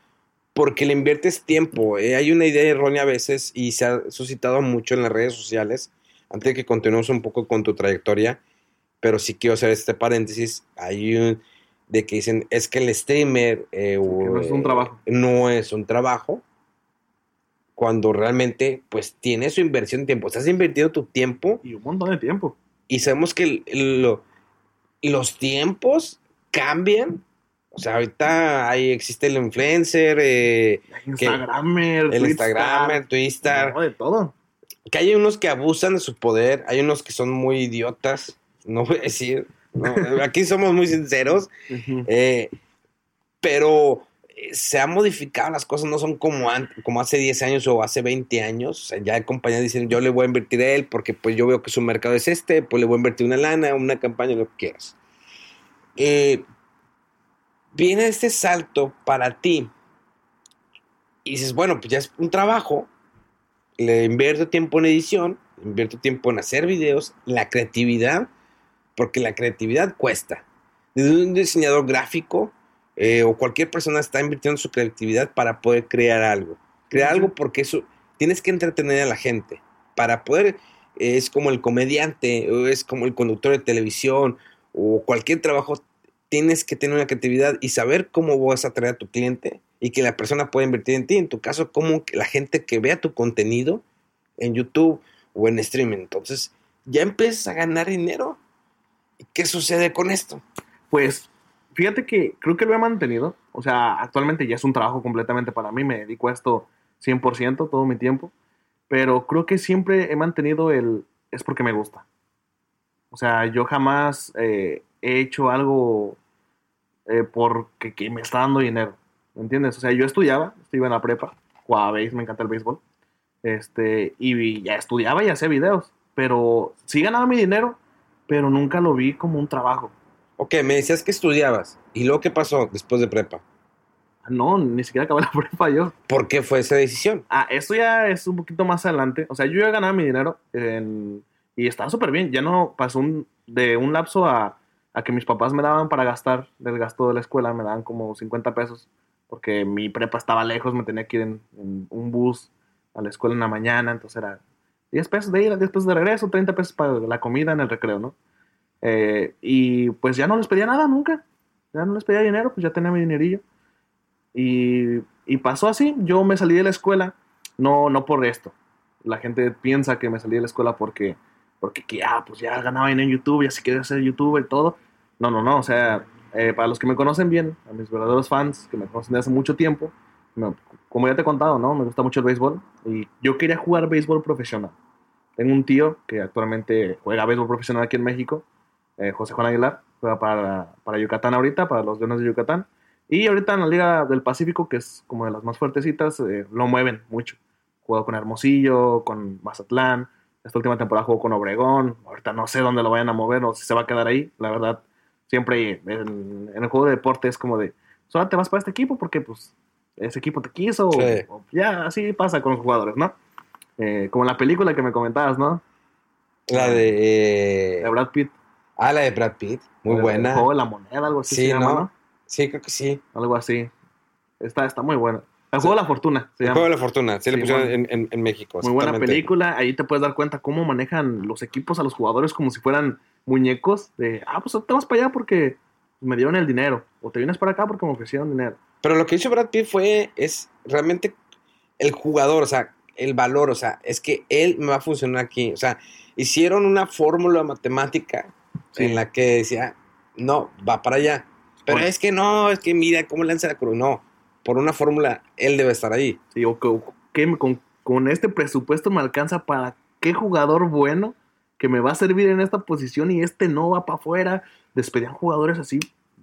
porque le inviertes tiempo. eh, Hay una idea errónea a veces y se ha suscitado mucho en las redes sociales. Antes de que continuemos un poco con tu trayectoria, pero sí quiero hacer este paréntesis. Hay un de que dicen, es que el streamer eh, que no es un trabajo. No es un trabajo. Cuando realmente, pues, tiene su inversión de tiempo. Estás invirtiendo tu tiempo Y un montón de tiempo. y sabemos que el- el- lo- los tiempos cambian. O sea, ahorita ahí existe el influencer, eh, Instagramer, el Instagram, el Twitter. no, de todo. Que hay unos que abusan de su poder, hay unos que son muy idiotas. No voy a decir, no, (laughs) aquí somos muy sinceros, Ujú. eh, pero eh, se han modificado las cosas, no son como, an- como hace 10 años o hace 20 años. O sea, ya hay compañías dicen, yo le voy a invertir a él porque pues yo veo que su mercado es este, pues le voy a invertir una lana, una campaña, lo que quieras. Eh, viene este salto para ti y dices, bueno, pues ya es un trabajo, le invierto tiempo en edición, invierto tiempo en hacer videos, la creatividad, porque la creatividad cuesta. Desde un diseñador gráfico eh, o cualquier persona está invirtiendo su creatividad para poder crear algo. Crear algo porque eso tienes que entretener a la gente. Para poder, eh, es como el comediante, o es como el conductor de televisión o cualquier trabajo, tienes que tener una creatividad y saber cómo vas a atraer a tu cliente y que la persona pueda invertir en ti. En tu caso, que la gente que vea tu contenido en YouTube o en streaming. Entonces, ya empiezas a ganar dinero. ¿Y ¿Qué sucede con esto? Pues fíjate que creo que lo he mantenido. O sea, actualmente ya es un trabajo completamente para mí. Me dedico a esto 100% todo mi tiempo. Pero creo que siempre he mantenido el... Es porque me gusta. O sea, yo jamás eh, he hecho algo eh, porque que me está dando dinero. ¿Me entiendes? O sea, yo estudiaba, estuve en la prepa, jugaba béis, me encanta el béisbol. Este, y ya estudiaba y hacía videos. Pero sí ganaba mi dinero, pero nunca lo vi como un trabajo. Ok, me decías que estudiabas. ¿Y luego qué pasó después de prepa? No, ni siquiera acabé (laughs) la prepa yo. ¿Por qué fue esa decisión? Ah, esto ya es un poquito más adelante. O sea, yo ya ganaba mi dinero en- y estaba súper bien. Ya no pasó un- de un lapso a, a que mis papás me daban para gastar del gasto de la escuela, me daban como 50 pesos porque mi prepa estaba lejos, me tenía que ir en, en un bus a la escuela en la mañana, entonces era 10 pesos de ida, 10 pesos de regreso, 30 pesos para la comida en el recreo, ¿no? Eh, y pues ya no les pedía nada nunca, ya no les pedía dinero, pues ya tenía mi dinerillo. Y, y pasó así, yo me salí de la escuela, no, no por esto. La gente piensa que me salí de la escuela porque, porque que, ah, pues ya ganaba dinero en YouTube, ya si quería ser youtuber y todo. No, no, no, o sea, eh, para los que me conocen bien, a mis verdaderos fans que me conocen desde hace mucho tiempo, como ya te he contado, ¿no? Me gusta mucho el béisbol y yo quería jugar béisbol profesional. Tengo un tío que actualmente juega béisbol profesional aquí en México, eh, José Juan Aguilar, juega para, para Yucatán ahorita, para los Leones de Yucatán. Y ahorita en la Liga del Pacífico, que es como de las más fuertecitas, eh, lo mueven mucho. Jugó con Hermosillo, con Mazatlán. Esta última temporada jugó con Obregón. Ahorita no sé dónde lo vayan a mover o si se va a quedar ahí. La verdad, siempre en, en el juego de deporte es como de, solo te vas para este equipo porque pues ese equipo te quiso. Sí. o ya, así pasa con los jugadores, ¿no? Eh, como la película que me comentabas, ¿no? La de... eh, De Brad Pitt. Ah, la de Brad Pitt. Muy El buena. juego de la moneda, algo así Sí, se llama, ¿no? ¿no? Sí, creo que sí. Algo así. Está, está muy buena. El juego de la fortuna se El llama. juego de la fortuna. Sí, le pusieron bueno. en, en- en México. Muy buena película. Ahí te puedes dar cuenta cómo manejan los equipos a los jugadores como si fueran muñecos. De, ah, pues te vas para allá porque me dieron el dinero. O te vienes para acá porque me ofrecieron dinero. Pero lo que hizo Brad Pitt fue, es realmente el jugador, o sea, el valor, o sea, es que él me va a funcionar aquí. O sea, hicieron una fórmula matemática Sí. en la que decía, no, va para allá. Pero Bueno. es que no, es que mira cómo lanza la cruz. No, por una fórmula, él debe estar ahí. Y o que- con, con este presupuesto me alcanza para qué jugador bueno que me va a servir en esta posición y este no va para afuera. Despedían jugadores así,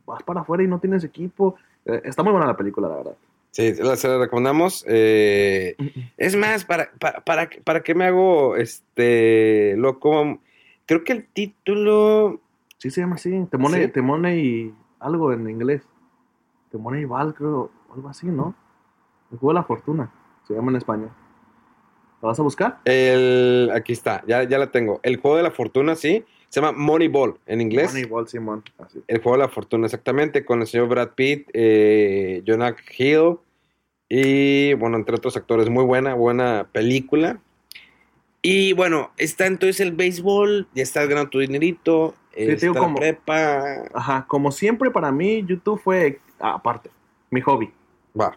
vas para afuera y no tienes equipo. Eh, está muy buena la película, la verdad. Sí, se la recomendamos. eh, es más, para, para, para, para qué me hago este loco. Creo que el título. Sí se llama así. Temone, ¿Sí? Temone y algo en inglés. Temone y Val, creo. Algo así, ¿no? El juego de la fortuna. Se llama en español. ¿La vas a buscar? El, aquí está, ya, ya la tengo. El juego de la fortuna, sí. Se llama Moneyball en inglés. Moneyball, Simón. Así. El juego de la fortuna, exactamente, con el señor Brad Pitt, eh, Jonah Hill y, bueno, entre otros actores. Muy buena, buena película. Y bueno, está entonces el béisbol, ya estás ganando tu dinerito, digo está la como- prepa. Ajá. Como siempre, para mí, YouTube fue, aparte, mi hobby.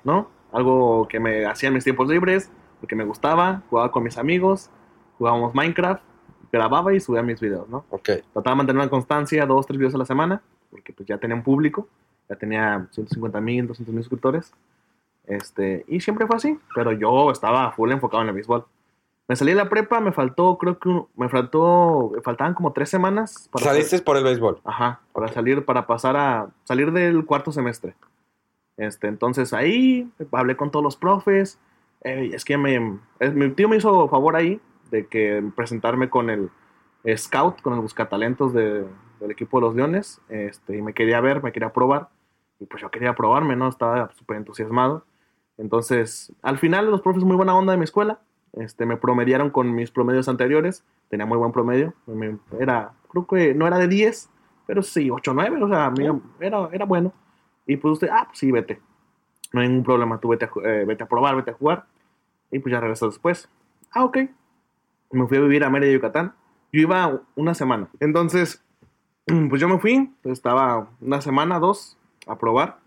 ¿No? Algo que me hacía en mis tiempos libres, porque me gustaba, jugaba con mis amigos, jugábamos Minecraft, grababa y subía mis videos, ¿no? ok. Trataba de mantener una constancia, dos, tres videos a la semana, porque pues ya tenía un público, ya tenía 150 mil, 200 mil suscriptores, este, y siempre fue así, pero yo estaba full enfocado en el béisbol. Me salí de la prepa, me faltó, creo que, un- me faltó, me faltaban como tres semanas para Saliste por el béisbol. Ajá, para salir, para pasar a salir del cuarto semestre. Este, entonces ahí hablé con todos los profes. eh, es que me, mi tío me hizo favor ahí de que presentarme con el scout, con el buscatalentos de- del equipo de los Leones. Este, y me quería ver, me quería probar. Y pues yo quería probarme, ¿no? Estaba súper entusiasmado. Entonces, al final, los profes muy buena onda de mi escuela. Este, me promediaron con mis promedios anteriores. Tenía muy buen promedio. Me- Era, creo que no era de 10, pero sí, 8 9. O sea, mira, era, era bueno. Y pues usted, ah, pues sí, vete. No hay ningún problema. Tú vete a, eh, vete a probar, vete a jugar. Y pues ya regresó después. Ah, ok. Me fui a vivir a Mérida, Yucatán. Yo iba una semana. Entonces, (clears throat) pues yo me fui. Estaba una semana, dos, a probar.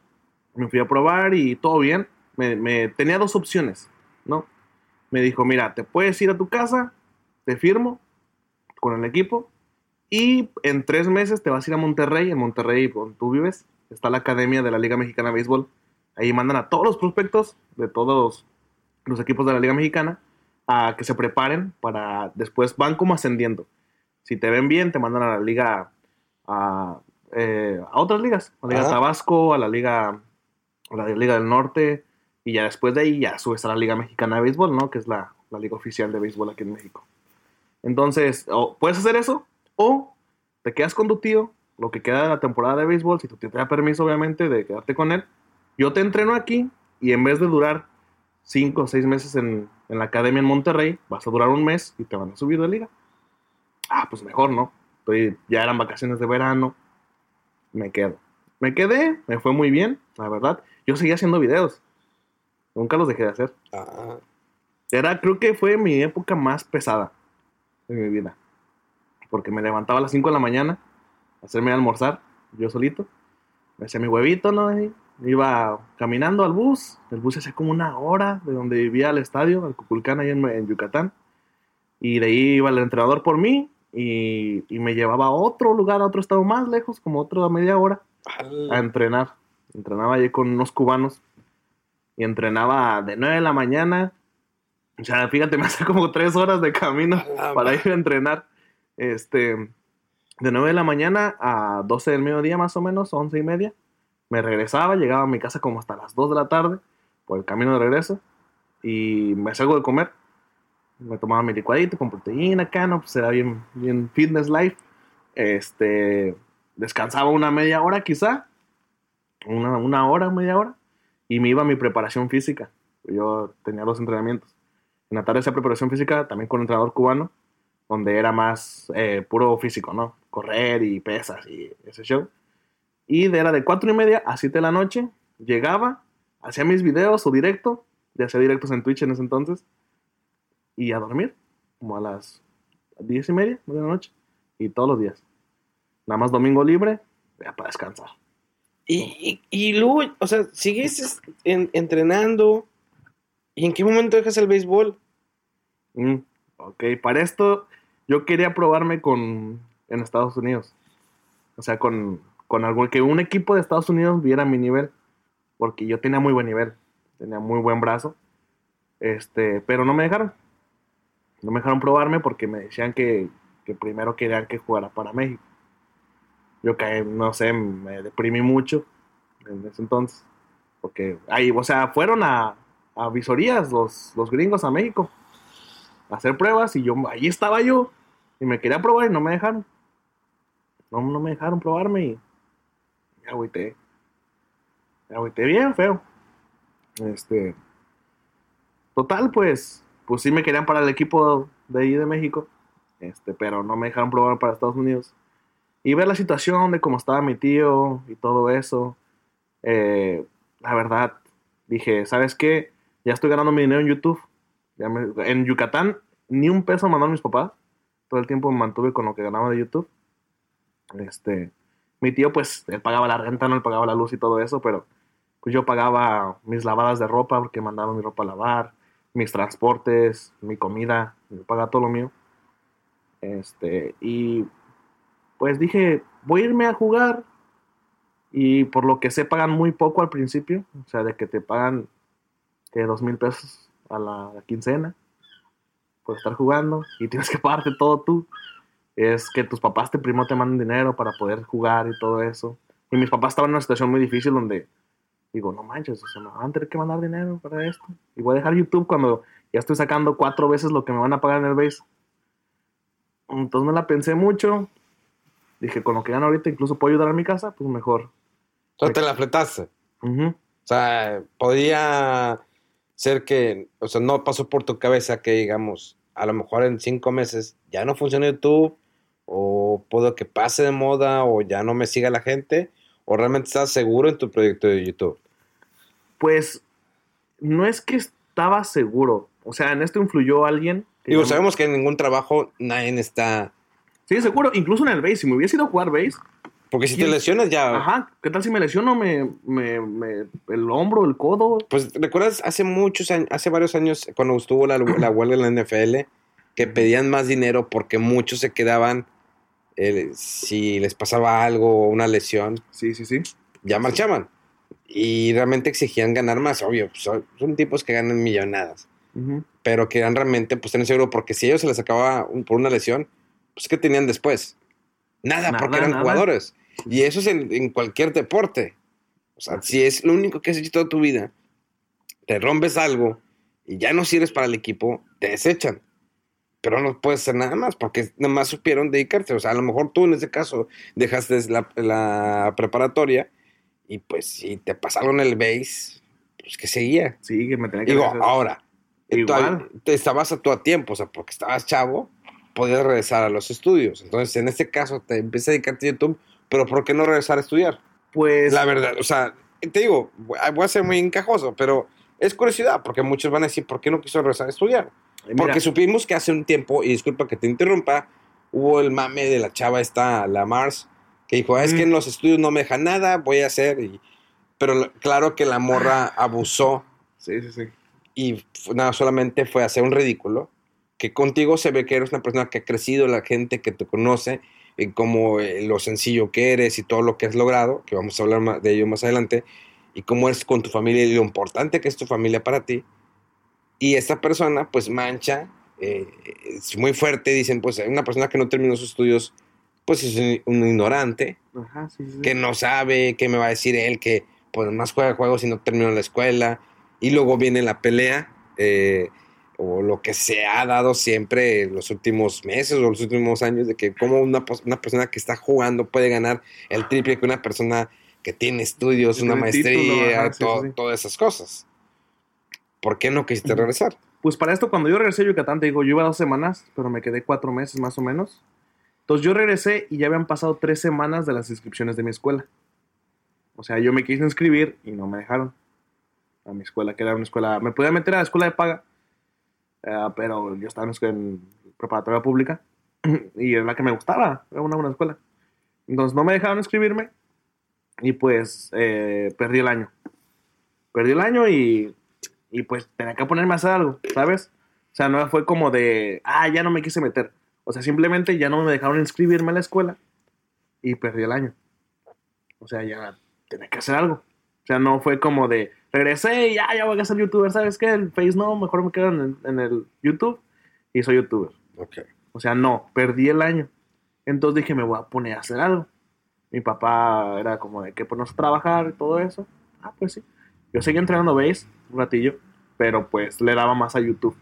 Me fui a probar y todo bien. Me- tenía dos opciones, ¿no? Me dijo, mira, te puedes ir a tu casa, te firmo con el equipo y en tres meses te vas a ir a Monterrey. En Monterrey, donde tú vives, está la Academia de la Liga Mexicana de Béisbol. Ahí mandan a todos los prospectos de todos los equipos de la Liga Mexicana a que se preparen para después van como ascendiendo. Si te ven bien, te mandan a la liga a, eh, a otras ligas, a la Liga Ajá. Tabasco, a la Liga a la Liga del Norte y ya después de ahí ya subes a la Liga Mexicana de Béisbol, ¿no? Que es la, la liga oficial de béisbol aquí en México. Entonces, o puedes hacer eso o te quedas con tu tío lo que queda de la temporada de béisbol, si tío te da permiso obviamente de quedarte con él. Yo te entreno aquí y en vez de durar cinco o seis meses en, en la academia en Monterrey, vas a durar un mes y te van a subir de liga. Ah, pues mejor, ¿no? Estoy- ya eran vacaciones de verano, me quedo. Me quedé, me fue muy bien, la verdad. Yo seguía haciendo videos. Nunca los dejé de hacer. Ah, Era, creo que fue mi época más pesada en mi vida. Porque me levantaba a las 5 de la mañana hacerme almorzar, yo solito. Me hacía mi huevito, ¿no? Y iba caminando al bus. El bus hacía como una hora de donde vivía al estadio, al Cuculcán, ahí en, en Yucatán. Y de ahí iba el entrenador por mí y, y me llevaba a otro lugar, a otro estado más lejos, como otro a media hora a entrenar. Entrenaba allí con unos cubanos y entrenaba de 9 de la mañana. O sea, fíjate, (laughs) me hace como 3 horas de camino A la para ir a entrenar. Este, de 9 de la mañana a 12 del mediodía más o menos, 11 y media. Me regresaba, llegaba a mi casa como hasta las 2 de la tarde por el camino de regreso y me hacía algo de comer. Me tomaba mi licuadito con proteína acá, ¿no? Pues era bien, bien fitness life. Este, descansaba una media hora quizá, una, una hora, media hora, y me iba a mi preparación física. Yo tenía dos entrenamientos. En la tarde hacía preparación física también con un entrenador cubano, donde era más eh, puro físico, ¿no? Correr y pesas y ese show. Y de- era de cuatro y media a 7 de la noche, llegaba, hacía mis videos o directo, ya hacía directos en Twitch en ese entonces, y a dormir, como a las diez y media de la noche, y todos los días. Nada más domingo libre, ya para descansar. Y, y, y luego, o sea, sigues en- entrenando. ¿Y en qué momento dejas el béisbol? Mm, ok, para esto yo quería probarme con en Estados Unidos. O sea, con, con algo que un equipo de Estados Unidos viera mi nivel. Porque yo tenía muy buen nivel. Tenía muy buen brazo. Este, pero no me dejaron. No me dejaron probarme porque me decían que, que primero querían que jugara para México. Yo que no sé, me deprimí mucho en ese entonces. Porque ahí, o sea, fueron a, a visorías los, los gringos a México hacer pruebas y yo ahí estaba yo y me quería probar y no me dejaron. No, no me dejaron probarme y me agüité. Me agüité bien feo. Este. Total, pues. Pues sí me querían para el equipo de ahí de México. Este, pero no me dejaron probar para Estados Unidos. Y ver la situación de cómo estaba mi tío y todo eso. eh, la verdad, dije, ¿sabes qué? Ya estoy ganando mi dinero en YouTube. En Yucatán, ni un peso mandaron mis papás. Todo el tiempo me mantuve con lo que ganaba de YouTube. Este, mi tío, pues, él pagaba la renta, no él pagaba la luz y todo eso, pero pues yo pagaba mis lavadas de ropa porque mandaba mi ropa a lavar, mis transportes, mi comida, yo pagaba todo lo mío. Este, y pues dije, voy a irme a jugar. Y por lo que sé, pagan muy poco al principio. O sea, de que te pagan que dos mil pesos a la quincena por estar jugando y tienes que pagarte todo tú. Es que tus papás te primero te mandan dinero para poder jugar y todo eso. Y mis papás estaban en una situación muy difícil donde digo, no manches, o sea, me van a tener que mandar dinero para esto. Y voy a dejar YouTube cuando ya estoy sacando cuatro veces lo que me van a pagar en el base. Entonces me la pensé mucho. Dije, con lo que gano ahorita incluso puedo ayudar a mi casa, pues mejor. Sea, te la fletaste. Ujú. O sea, podría ser que, o sea, no pasó por tu cabeza que, digamos, a lo mejor en cinco meses ya no funciona YouTube, o puedo que pase de moda, o ya no me siga la gente, o realmente estás seguro en tu proyecto de YouTube. Pues no es que estaba seguro. O sea, en esto influyó alguien. que Digo, sabemos que en ningún trabajo nadie está. Sí, seguro. Incluso en el base. Si me hubiese ido a jugar base, Porque si te lesionas ya. ajá, ¿qué tal si me lesiono me, me, me- el hombro, el codo? Pues, ¿recuerdas hace muchos años, hace varios años, cuando estuvo la, la (clears throat) huelga en la NFL, que pedían más dinero porque muchos se quedaban, eh, si les pasaba algo o una lesión, Sí, sí, sí. ya marchaban. Y realmente exigían ganar más, obvio, pues, son, son tipos que ganan millonadas, Ujú. pero querían realmente pues tener seguro, porque si ellos se les acababa un- por una lesión, pues ¿qué tenían después? Nada, Nada, porque eran nada. jugadores. Y eso es en, en cualquier deporte. O sea, si es lo único que has hecho toda tu vida, te rompes algo y ya no sirves para el equipo, te desechan. Pero no puedes hacer nada más porque nada más supieron dedicarse. O sea, a lo mejor tú en ese caso dejaste la, la preparatoria y pues si te pasa algo en el base, pues que seguía. Sí, que me tenía que Digo, hacer- ahora, Igual. tú- te estabas a tu a tiempo, o sea, porque estabas chavo, podías regresar a los estudios. Entonces, en este caso, te empiezas a dedicarte a YouTube, pero ¿por qué no regresar a estudiar? Pues. La verdad, o sea, te digo, voy a ser muy encajoso, pero es curiosidad, porque muchos van a decir, ¿por qué no quiso regresar a estudiar? Mira, Porque supimos que hace un tiempo, y disculpa que te interrumpa, hubo el mame de la chava esta, la Mars, que dijo, "Ah, es que en los estudios no me dejan nada, voy a hacer... Y... Pero claro que la morra abusó Sí, sí, sí. y nada, solamente fue hacer un ridículo. Que contigo se ve que eres una persona que ha crecido, la gente que te conoce, y como eh, lo sencillo que eres y todo lo que has logrado, que vamos a hablar de ello más adelante, y cómo eres con tu familia y lo importante que es tu familia para ti. Y esta persona, pues mancha, eh, es muy fuerte, dicen, pues una persona que no terminó sus estudios, pues es un, un ignorante, Ajá, sí, sí. que no sabe qué me va a decir él, que pues más juega juegos y no terminó la escuela, y luego viene la pelea, eh, o lo que se ha dado siempre en los últimos meses o los últimos años, de que como una, una persona que está jugando puede ganar el triple que una persona que tiene estudios, una tiene título, maestría, ajá, sí, to- sí, sí. todas esas cosas. ¿Por qué no quisiste regresar? Pues para esto, cuando yo regresé a Yucatán, te digo, yo iba dos semanas, pero me quedé cuatro meses más o menos. Entonces yo regresé y ya habían pasado tres semanas de las inscripciones de mi escuela. O sea, yo me quise inscribir y no me dejaron. A mi escuela, que era una escuela. Me podía meter a la escuela de paga, eh, pero yo estaba en preparatoria pública (clears throat) y era la que me gustaba. Era una buena escuela. Entonces no me dejaron inscribirme y pues eh, perdí el año. Perdí el año y y pues tenía que ponerme a hacer algo, ¿sabes? O sea, no fue como de, ah, ya no me quise meter. O sea, simplemente ya no me dejaron inscribirme a la escuela y perdí el año. O sea, ya tenía que hacer algo. O sea, no fue como de, regresé y ya, ya voy a ser youtuber, ¿sabes qué? El Face no, mejor me quedo en el, en el YouTube y soy youtuber. Ok. O sea, no, perdí el año. Entonces dije, me voy a poner a hacer algo. Mi papá era como de que ponernos a trabajar y todo eso. Ah, pues sí. Yo seguía entrenando base un ratillo, pero pues le daba más a YouTube.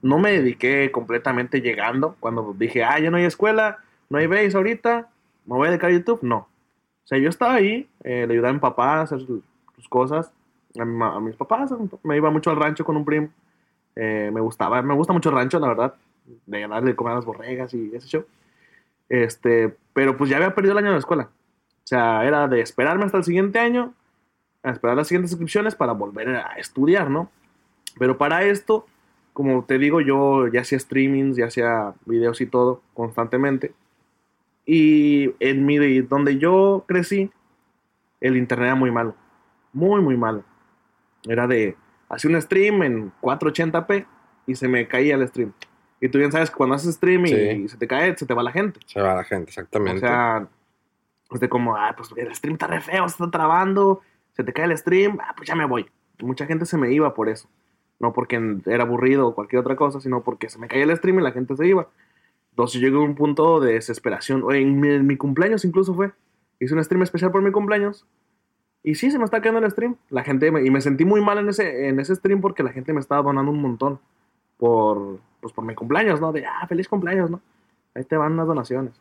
No me dediqué completamente llegando cuando dije, ah, ya no hay escuela, no hay base ahorita, me voy a dedicar a YouTube. No. O sea, yo estaba ahí, eh, le ayudaba a mi papá a hacer sus sus cosas, a, mi a mis papás. Me iba mucho al rancho con un primo. Eh, me gustaba, me gusta mucho el rancho, la verdad de darle de comer a las borregas y ese show. Este, pero pues ya había perdido el año de la escuela. O sea, era de esperarme hasta el siguiente año, a esperar las siguientes inscripciones para volver a estudiar, ¿no? Pero para esto, como te digo, yo ya hacía streamings, ya hacía videos y todo constantemente. Y en mi, donde yo crecí, el internet era muy malo. Muy, muy malo. Era de, hacía un stream en 480p y se me caía el stream. Y tú bien sabes que cuando haces stream y, Sí. se te cae, se te va la gente. Se va la gente, exactamente. O sea, pues de como, ah, pues el stream está re feo, se está trabando, se te cae el stream, ah, pues ya me voy. Mucha gente se me iba por eso. No porque era aburrido o cualquier otra cosa, sino porque se me caía el stream y la gente se iba. Entonces llegué a un punto de desesperación. En mi, en mi cumpleaños incluso fue. Hice un stream especial por mi cumpleaños. Y sí, se me está cayendo el stream. La gente, me- y me sentí muy mal en ese, en ese stream porque la gente me estaba donando un montón por, pues por mi cumpleaños, ¿no? De, ah, feliz cumpleaños, ¿no? Ahí te van unas donaciones.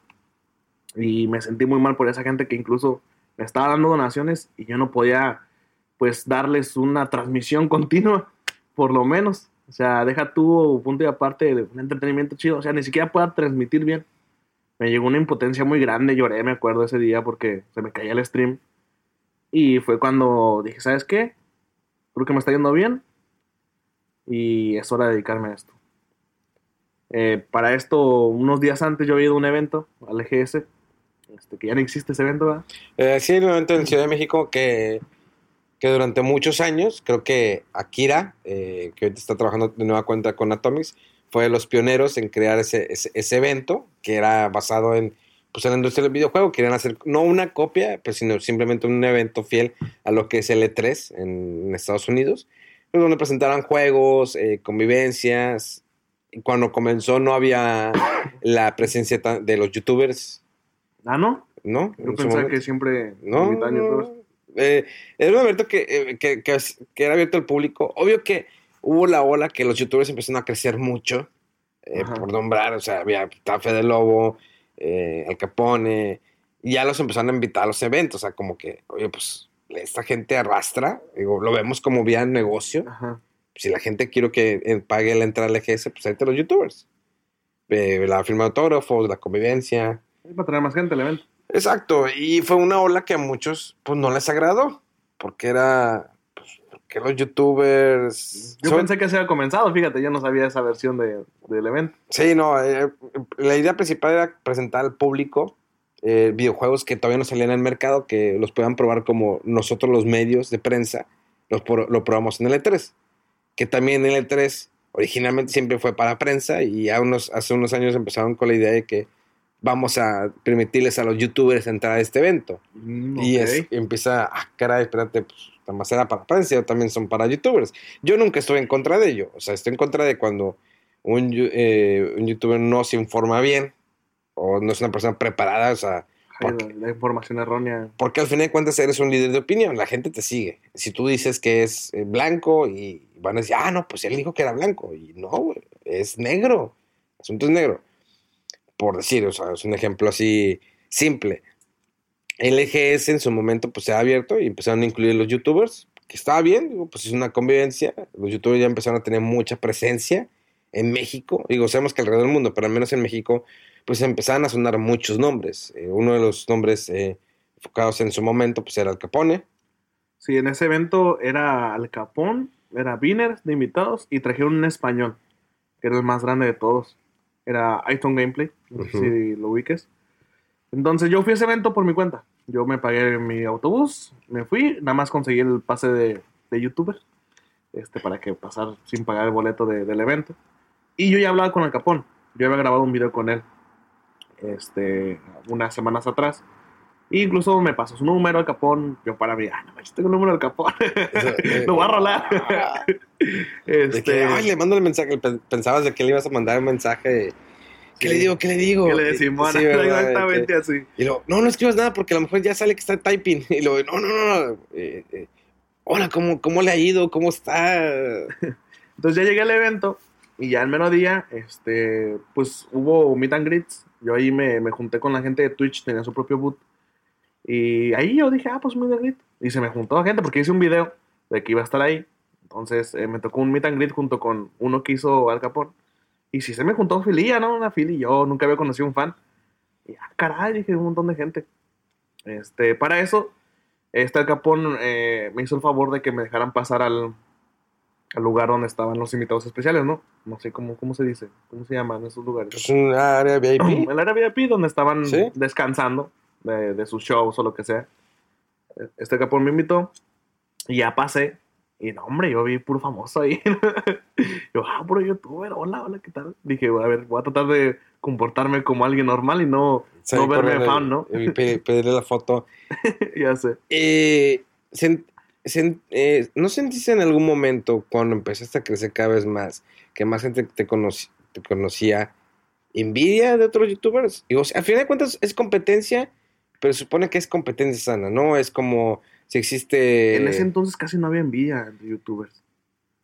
Y me sentí muy mal por esa gente que incluso me estaba dando donaciones y yo no podía, pues, darles una transmisión (laughs) continua, por lo menos. O sea, deja tu punto y aparte de un entretenimiento chido. O sea, ni siquiera pueda transmitir bien. Me llegó una impotencia muy grande, lloré, me acuerdo ese día porque se me caía el stream. Y fue cuando dije, ¿sabes qué? Creo que me está yendo bien y es hora de dedicarme a esto. Eh, para esto, unos días antes yo había ido a un evento, al EGS, este, que ya no existe ese evento, ¿verdad? Eh, sí, un evento en Ciudad de México que, que durante muchos años, creo que Akira, eh, que ahorita está trabajando de nueva cuenta con Atomics, fue de los pioneros en crear ese, ese evento que era basado en, pues, en la industria del videojuego. Querían hacer no una copia, pues, sino simplemente un evento fiel a lo que es el E3 en, en Estados Unidos, pues, donde presentaran juegos, eh, convivencias. Y cuando comenzó no había la presencia de los youtubers, Ah, ¿no? ¿no? Yo pensaba que siempre No, youtubers. eh, era un evento que, eh, que, que, que era abierto al público. Obvio que hubo la ola que los youtubers empezaron a crecer mucho, eh, por nombrar, o sea, había Tafe de Lobo, eh, Al Capone, y ya los empezaron a invitar a los eventos, o sea, como que, oye, pues esta gente arrastra, digo, lo vemos como vía negocio. Ajá. Si la gente quiere que eh, pague la entrada al EGS, pues ahí te los youtubers. Eh, la firma de autógrafos, la convivencia. Para traer más gente al evento. Exacto, y fue una ola que a muchos pues no les agradó, porque era, que los youtubers... Yo son- pensé que se había comenzado, fíjate, yo no sabía esa versión de, del evento. Sí, no, eh, la idea principal era presentar al público eh, videojuegos que todavía no salían al mercado, que los puedan probar como nosotros los medios de prensa los pro- lo probamos en el E3. Que también el E3 originalmente siempre fue para prensa y ya unos, hace unos años empezaron con la idea de que vamos a permitirles a los youtubers entrar a este evento. Y Ok. es, empieza, ah, caray, espérate, pues nada era para prensa, también son para youtubers. Yo nunca estoy en contra de ello, o sea, estoy en contra de cuando un, eh, un youtuber no se informa bien o no es una persona preparada, o sea, Ay, porque, la, la información errónea. porque al fin de cuentas eres un líder de opinión, la gente te sigue. Si tú dices que es eh, blanco y van a decir, ah, no, pues él dijo que era blanco, y no, es negro, el asunto es negro. Por decir, o sea, es un ejemplo así simple. LGS en su momento pues se ha abierto y empezaron a incluir los youtubers, que estaba bien, digo, pues es una convivencia, los youtubers ya empezaron a tener mucha presencia en México, digo, sabemos que alrededor del mundo, pero al menos en México pues empezaron a sonar muchos nombres. Eh, uno de los nombres eh, enfocados en su momento pues era Al Capone, Sí, en ese evento era Al Capón, era Wiener de invitados y trajeron un español, que era el más grande de todos. Era iTunes Gameplay, no sé si lo ubiques. Entonces yo fui a ese evento por mi cuenta. Yo me pagué mi autobús, me fui, nada más conseguí el pase de, de youtuber, este, para que pasar sin pagar el boleto de- del evento. Y yo ya hablaba con Al Capón, yo había grabado un video con él, este, unas semanas atrás. E incluso me pasó su número al Capón. Yo para mí, ah, no manches, tengo el número del Capón. (laughs) Lo voy a rolar. (laughs) De este, que, ay, le mando el mensaje, pe- pensabas de que le ibas a mandar un mensaje. ¿Qué le digo? ¿Qué le digo? (laughs) que le decimos exactamente así. Y luego, no, no escribas nada porque a lo mejor ya sale que está typing. (laughs) Y luego, no, no, no. no, eh, eh, hola, ¿cómo, ¿cómo le ha ido? ¿Cómo está? (laughs) Entonces ya llegué al evento y ya el mero día, este, pues hubo meet and greets. Yo ahí me, me junté con la gente de Twitch, tenía su propio boot. Y ahí yo dije, ah, pues meet and greet. Y se me juntó gente porque hice un video de que iba a estar ahí. Entonces eh, me tocó un meet and greet junto con uno que hizo Al Capón. Y sí se me juntó fililla, ¿no? Una fila y yo nunca había conocido un fan. Y ah, caray, dije, un montón de gente. Este, para eso, este Al Capón eh, me hizo el favor de que me dejaran pasar al, al lugar donde estaban los invitados especiales, ¿no? No sé cómo, cómo se dice, cómo se llaman esos lugares. Pues un área (clears throat) VIP. El área VIP donde estaban ¿Sí? descansando de, de sus shows o lo que sea. Este capón me invitó y ya pasé. Y no, hombre, yo vi puro famoso ahí. (laughs) yo, ah, puro youtuber, hola, hola, ¿qué tal? Dije, a ver, voy a tratar de comportarme como alguien normal y no, Sí, no verme correr, fan, ¿no? Pedirle la foto. (laughs) ya sé. Eh, sen- sen- eh, ¿No sentiste en algún momento cuando empezaste a crecer cada vez más, que más gente te, conoci- te conocía, envidia de otros youtubers? Digo, o sea, al final de cuentas es competencia, pero supone que es competencia sana, ¿no? Es como si existe... en ese entonces casi no había envidia entre youtubers.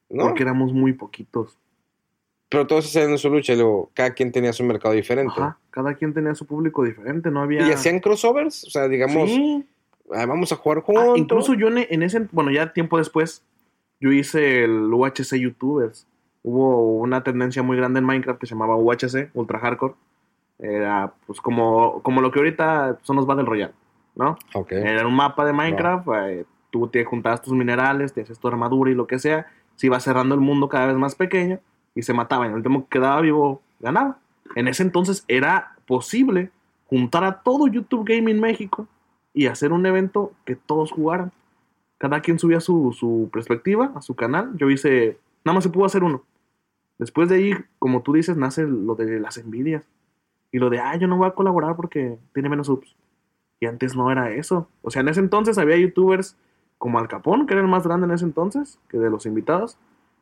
¿no? Porque éramos muy poquitos. Pero todos hacían su lucha y luego cada quien tenía su mercado diferente. Ajá, cada quien tenía su público diferente, no había... Y hacían crossovers, o sea, digamos, Sí. "Ah, vamos a jugar Ah, juntos. incluso yo en, en ese, bueno, ya tiempo después, yo hice el UHC YouTubers. Hubo una tendencia muy grande en Minecraft que se llamaba UHC, Ultra Hardcore. Era pues como, como lo que ahorita son los Battle Royale, ¿no? Era un mapa de Minecraft, eh, tú te juntabas tus minerales, te hacías tu armadura y lo que sea, se iba cerrando el mundo cada vez más pequeño y se mataba. Y el último que quedaba vivo ganaba. En ese entonces era posible juntar a todo YouTube Gaming México y hacer un evento que todos jugaran. Cada quien subía su, su perspectiva a su canal. Yo hice, nada más se pudo hacer uno. Después de ahí, como tú dices, nace lo de las envidias. Y lo de, ah, yo no voy a colaborar porque tiene menos subs. Y antes no era eso. O sea, en ese entonces había youtubers como Al Capón, que era el más grande en ese entonces, que de los invitados.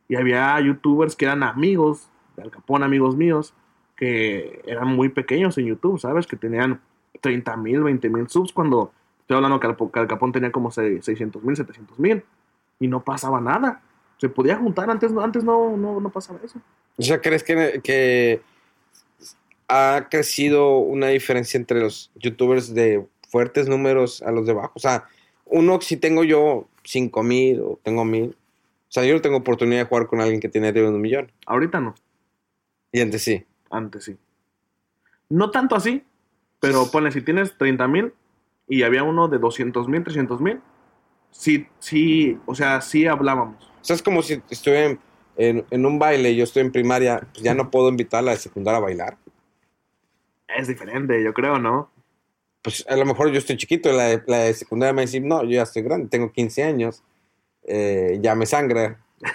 Y había youtubers que eran amigos de Al Capón, amigos míos, que eran muy pequeños en YouTube, ¿sabes? Que tenían 30 mil, 20 mil subs cuando estoy hablando que Al, Capón tenía como 600 mil, 700 mil. Y no pasaba nada. Se podía juntar, antes no, antes no, no, no pasaba eso. O sea, ¿crees que ha crecido una diferencia entre los youtubers de fuertes números a los de bajo? O sea, uno, si tengo yo 5 mil o tengo mil, o sea, yo no tengo oportunidad de jugar con alguien que tiene arriba de un millón. Ahorita no. Y antes sí. Antes sí. No tanto así, pero ponle, si tienes 30 mil y había uno de 200 mil, 300 mil, sí, sí, o sea, sí hablábamos. O sea, es como si estuviera en, en- en un baile y yo estoy en primaria, pues ya no puedo invitar a la de secundaria a bailar. Es diferente, yo creo, ¿no? Pues a lo mejor yo estoy chiquito, la de, la de secundaria me dice, no, yo ya estoy grande, tengo 15 años, eh, ya me sangra. (laughs)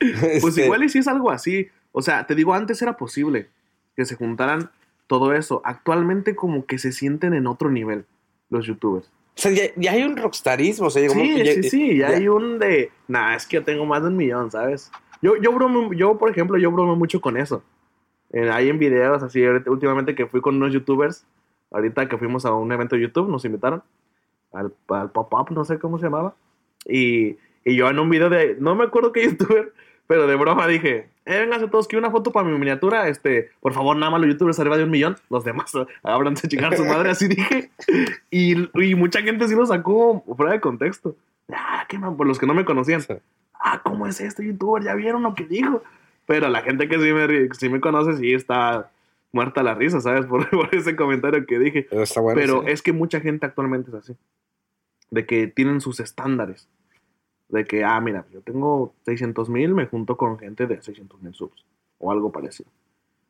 Pues Este, igual y si es algo así. O sea, te digo, antes era posible que se juntaran todo eso. Actualmente como que se sienten en otro nivel los youtubers. O sea, ya, ya hay un rockstarismo, o sea, como Sí, que ya- sí, sí, ya ya- hay un de, nah, es que yo tengo más de un millón, ¿sabes? Yo, yo bromo, yo, por ejemplo, yo bromo mucho con eso. Eh, hay en videos así, últimamente que fui con unos youtubers, ahorita que fuimos a un evento de YouTube, nos invitaron al, al pop-up, no sé cómo se llamaba. Y, y yo en un video de, no me acuerdo qué (laughs) youtuber, pero de broma dije, eh, vénganse todos, que una foto para mi miniatura, este, por favor, nada más los youtubers arriba de un millón, los demás, (laughs) ábranse a chingar a su madre, así dije. Y, y mucha gente sí lo sacó fuera de contexto. Ah, qué man, por los que no me conocían. Ah, ¿cómo es este youtuber? ¿Ya vieron lo que dijo? Pero la gente que sí me, sí me conoce sí está muerta la risa, ¿sabes? (laughs) Por, por ese comentario que dije. Pero está bueno. Pero sí. es que mucha gente actualmente es así. De que tienen sus estándares. De que, ah, mira, yo tengo 600 mil, me junto con gente de 600 mil subs. O algo parecido.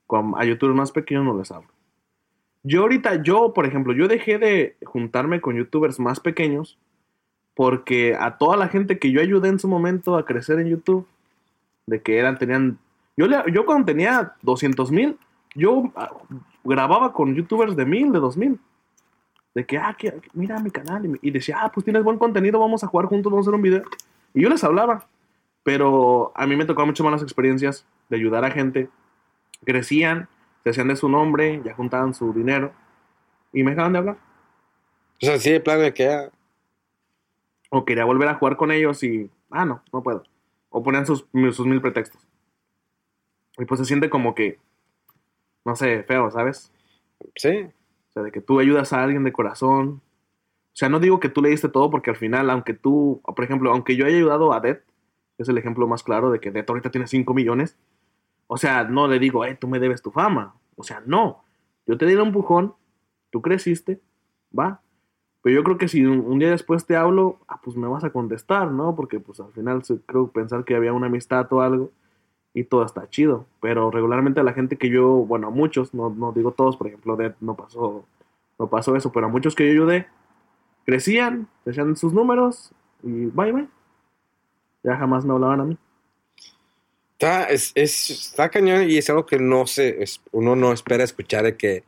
Con, a youtubers más pequeños no les hablo. Yo ahorita, yo, por ejemplo, yo dejé de juntarme con youtubers más pequeños porque a toda la gente que yo ayudé en su momento a crecer en YouTube, de que eran, tenían, yo, yo cuando tenía 200 mil, yo ah, grababa con youtubers de mil, de dos mil. De que, ah, que, mira mi canal. Y, decía, ah, pues tienes buen contenido, vamos a jugar juntos, vamos a hacer un video. Y yo les hablaba. Pero a mí me tocó muchas malas experiencias de ayudar a gente. Crecían, se hacían de su nombre, ya juntaban su dinero. Y me dejaban de hablar. O sea, sí, de plano de que ah, O quería volver a jugar con ellos y, ah, no, no puedo. O ponían sus, sus mil pretextos. Y pues se siente como que, no sé, feo, ¿sabes? sí. O sea, de que tú ayudas a alguien de corazón. O sea, no digo que tú le diste todo porque al final, aunque tú, por ejemplo, aunque yo haya ayudado a Dead, es el ejemplo más claro de que Dead ahorita tiene 5 millones. O sea, no le digo, eh, tú me debes tu fama. O sea, no. Yo te di el empujón, tú creciste, va. Pero yo creo que si un, un día después te hablo, ah, pues me vas a contestar, ¿no? Porque pues al final creo pensar que había una amistad o algo y todo está chido. Pero regularmente a la gente que yo, bueno, a muchos, no, no digo todos, por ejemplo, Dead no pasó, no pasó eso, pero a muchos que yo ayudé, crecían, decían sus números y bye bye. Ya jamás me hablaban a mí. Está, es, es- está cañón y es algo que no se, es- uno no espera escuchar de que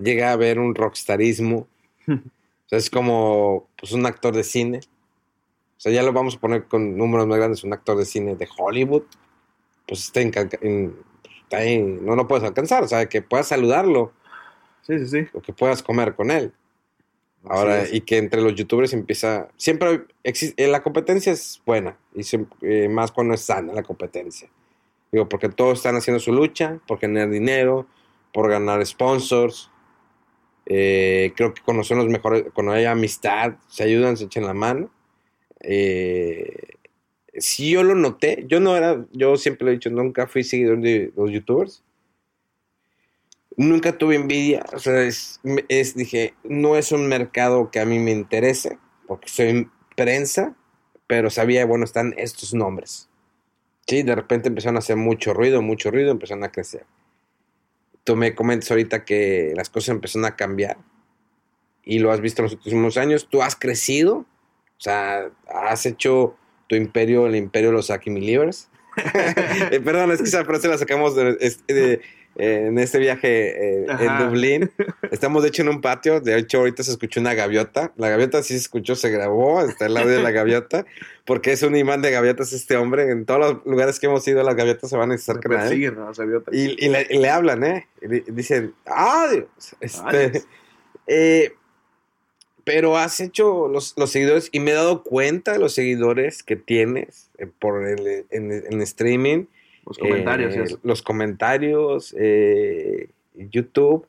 llega a haber un rockstarismo. (laughs) o sea, es como pues, un actor de cine. O sea, ya lo vamos a poner con números más grandes, un actor de cine de Hollywood. Pues está en, no lo puedes alcanzar, o sea, que puedas saludarlo Sí, sí, sí. o que puedas comer con él. Ahora, y que entre los youtubers empieza. Siempre existe. La competencia es buena. Y eh, más cuando es sana la competencia. Digo, porque todos están haciendo su lucha por generar dinero, por ganar sponsors. Eh, creo que cuando son los mejores, cuando hay amistad, se ayudan, se echan la mano. Eh, sí, yo lo noté. Yo no era, yo siempre lo he dicho, nunca fui seguidor de los youtubers. Nunca tuve envidia, o sea, es, es- dije, no es un mercado que a mí me interese, porque soy prensa, pero sabía, bueno, están estos nombres. Sí, de repente empezaron a hacer mucho ruido, mucho ruido, empezaron a crecer. Tú me comentas ahorita que las cosas empezaron a cambiar y lo has visto en los últimos años. Tú has crecido, o sea, has hecho tu imperio, el imperio de los Aki Livers. (laughs) Eh, Perdón, es que esa frase la sacamos de- es- de- eh, en este viaje eh, en. Dublín. (laughs) Estamos de hecho en un patio. De hecho, ahorita se escuchó una gaviota. La gaviota sí se escuchó, se grabó. Está el audio de la gaviota. Porque es un imán de gaviotas este hombre. En todos los lugares que hemos ido, las gaviotas se van a él. persiguen. Y, y le, y le hablan, ¿eh? Y dicen, ¡ah! Este, eh, pero has hecho los, los seguidores y me he dado cuenta de los seguidores que tienes eh, por el, en, en streaming. Los comentarios eh. Los comentarios, eh, YouTube.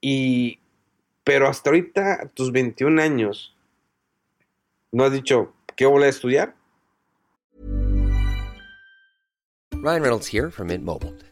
Y, pero hasta ahorita, a tus 21 años, ¿no has dicho que voy a estudiar? Ryan Reynolds here from Mint Mobile.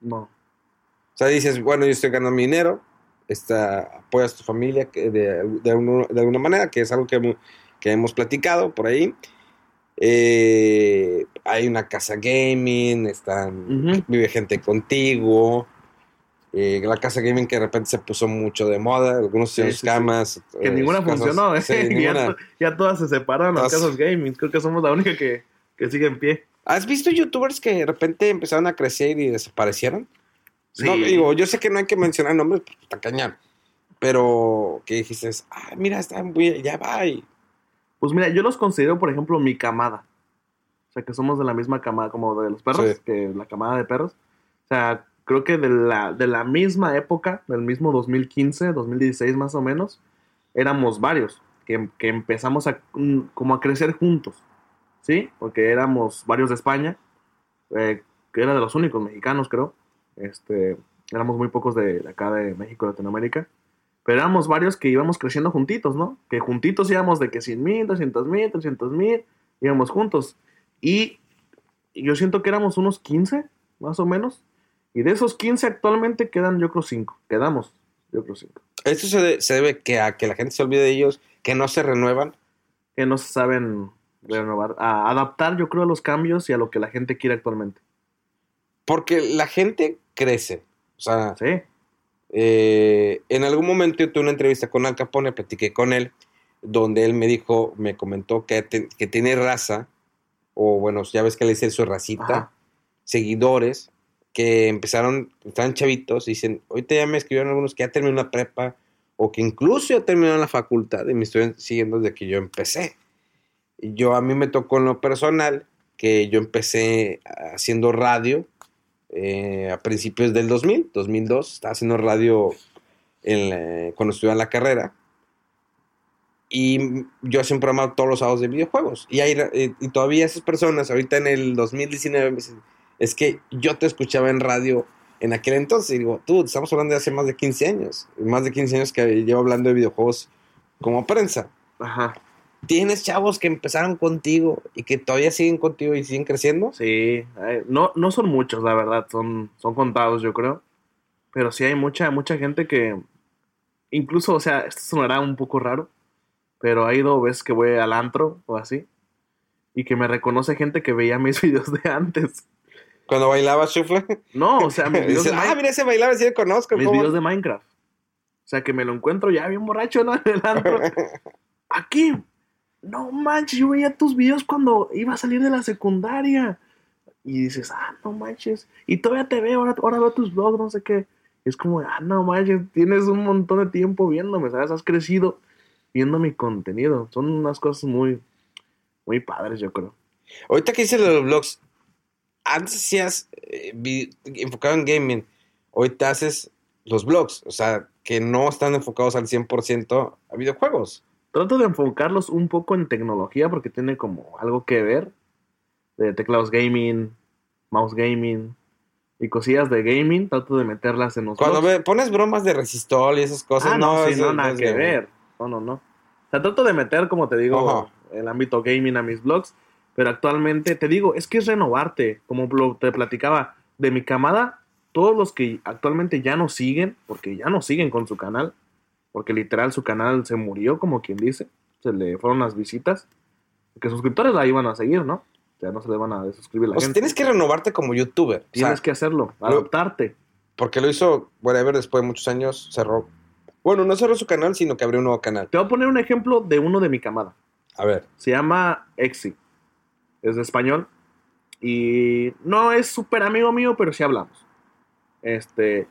No. O sea, dices, bueno, yo estoy ganando mi dinero, está, apoyas a tu familia que de, de, uno- de alguna manera, que es algo que, hemos- que hemos platicado por ahí. Eh, hay una casa gaming, están, vive gente contigo. eh, la casa gaming que de repente se puso mucho de moda, algunos Sí, hicieron sí, sí. camas. Que eh, ninguna casas- funcionó, ¿eh? (laughs) ya, todas se separaron las casas gaming. Creo que somos la única que, que sigue en pie. ¿Has visto youtubers que de repente empezaron a crecer y desaparecieron? Sí. No, digo, yo sé que no hay que mencionar nombres, pues, está cañón. Pero que dijiste, ah, mira, está muy, ya va. Pues mira, yo los considero, por ejemplo, mi camada. O sea, que somos de la misma camada como de los perros, Sí. que la camada de perros. O sea, creo que de la, de la misma época, del mismo 2015, 2016 más o menos, éramos varios que, que empezamos a, mm, como a crecer juntos. ¿Sí? Porque éramos varios de España, eh, que era de los únicos mexicanos, creo. Este, éramos muy pocos de, de acá de México, Latinoamérica. Pero éramos varios que íbamos creciendo juntitos, ¿no? Que juntitos íbamos de que 100 mil, 200 mil, 300 mil, íbamos juntos. Y yo siento que éramos unos 15, más o menos. Y de esos 15 actualmente quedan, yo creo, 5. Quedamos, yo creo, 5. Esto se, de- se debe que a que la gente se olvide de ellos, que no se renuevan. Que no se saben renovar, a adaptar, yo creo, a los cambios y a lo que la gente quiere actualmente. Porque la gente crece. O sea, Sí, eh, en algún momento yo tuve una entrevista con Al Capone, platiqué con él, donde él me dijo, me comentó que, te- que tiene raza, o bueno, ya ves que le dice su racita, Ajá. seguidores, que empezaron, estaban chavitos, y dicen, ahorita ya me escribieron algunos que ya terminaron la prepa, o que incluso ya terminaron la facultad, y me estoy siguiendo desde que yo empecé. Yo a mí me tocó en lo personal que yo empecé haciendo radio eh, a principios del 2000, 2002, estaba haciendo radio en la- cuando estudiaba la carrera. Y yo hacía un programa todos los sábados de videojuegos. Y, eh, y todavía esas personas, ahorita en el 2019, me dicen, es que yo te escuchaba en radio en aquel entonces. Y digo, tú, estamos hablando de hace más de 15 años. Más de 15 años que llevo hablando de videojuegos como prensa. Ajá. ¿Tienes chavos que empezaron contigo y que todavía siguen contigo y siguen creciendo? Sí, no, no son muchos, la verdad, son, son contados, yo creo. Pero sí hay mucha, mucha gente que, incluso, o sea, esto sonará un poco raro, pero ha ido veces que voy al antro o así, y que me reconoce gente que veía mis (laughs) videos de antes. Cuando bailaba Shuffle, No, o sea, mis (laughs) videos, de, dicen, ah, mira ese bailaba, sí lo conozco. mis ¿cómo?". videos de Minecraft. O sea, que me lo encuentro ya bien borracho ¿no? (laughs) en el antro. Aquí, no manches, yo veía tus videos cuando iba a salir de la secundaria. Y dices, ah, no manches. Y todavía te veo, ahora, ahora veo tus vlogs, no sé qué. Es como, ah, no manches, tienes un montón de tiempo viéndome, ¿sabes? Has crecido viendo mi contenido. Son unas cosas muy, muy padres, yo creo. Ahorita que dices los vlogs, antes hacías eh, enfocado en gaming, ahorita haces los vlogs, o sea, que no están enfocados al 100% a videojuegos. Trato de enfocarlos un poco en tecnología porque tiene como algo que ver. De teclados gaming, mouse gaming y cosillas de gaming. Trato de meterlas en los Cuando ve- pones bromas de resistol y esas cosas, ah, no, sí, eso no, nada que gaming. ver. No, no, no. O sea, trato de meter, como te digo, el ámbito gaming a mis blogs. Pero actualmente, te digo, es que es renovarte. Como te platicaba, de mi camada, todos los que actualmente ya no siguen, porque ya no siguen con su canal, porque literal su canal se murió, como quien dice, se le fueron las visitas, porque suscriptores la iban a seguir, ¿no? Ya no se le van a desuscribir la O sea, gente. tienes que renovarte como youtuber. o Tienes sea, que hacerlo, lo- adaptarte. Porque lo hizo Whatever después de muchos años, cerró. Bueno, no cerró su canal, sino que abrió un nuevo canal. Te voy a poner un ejemplo de uno de mi camada. A ver. Se llama Exi. Es de español. Y no es súper amigo mío, pero sí hablamos. Este.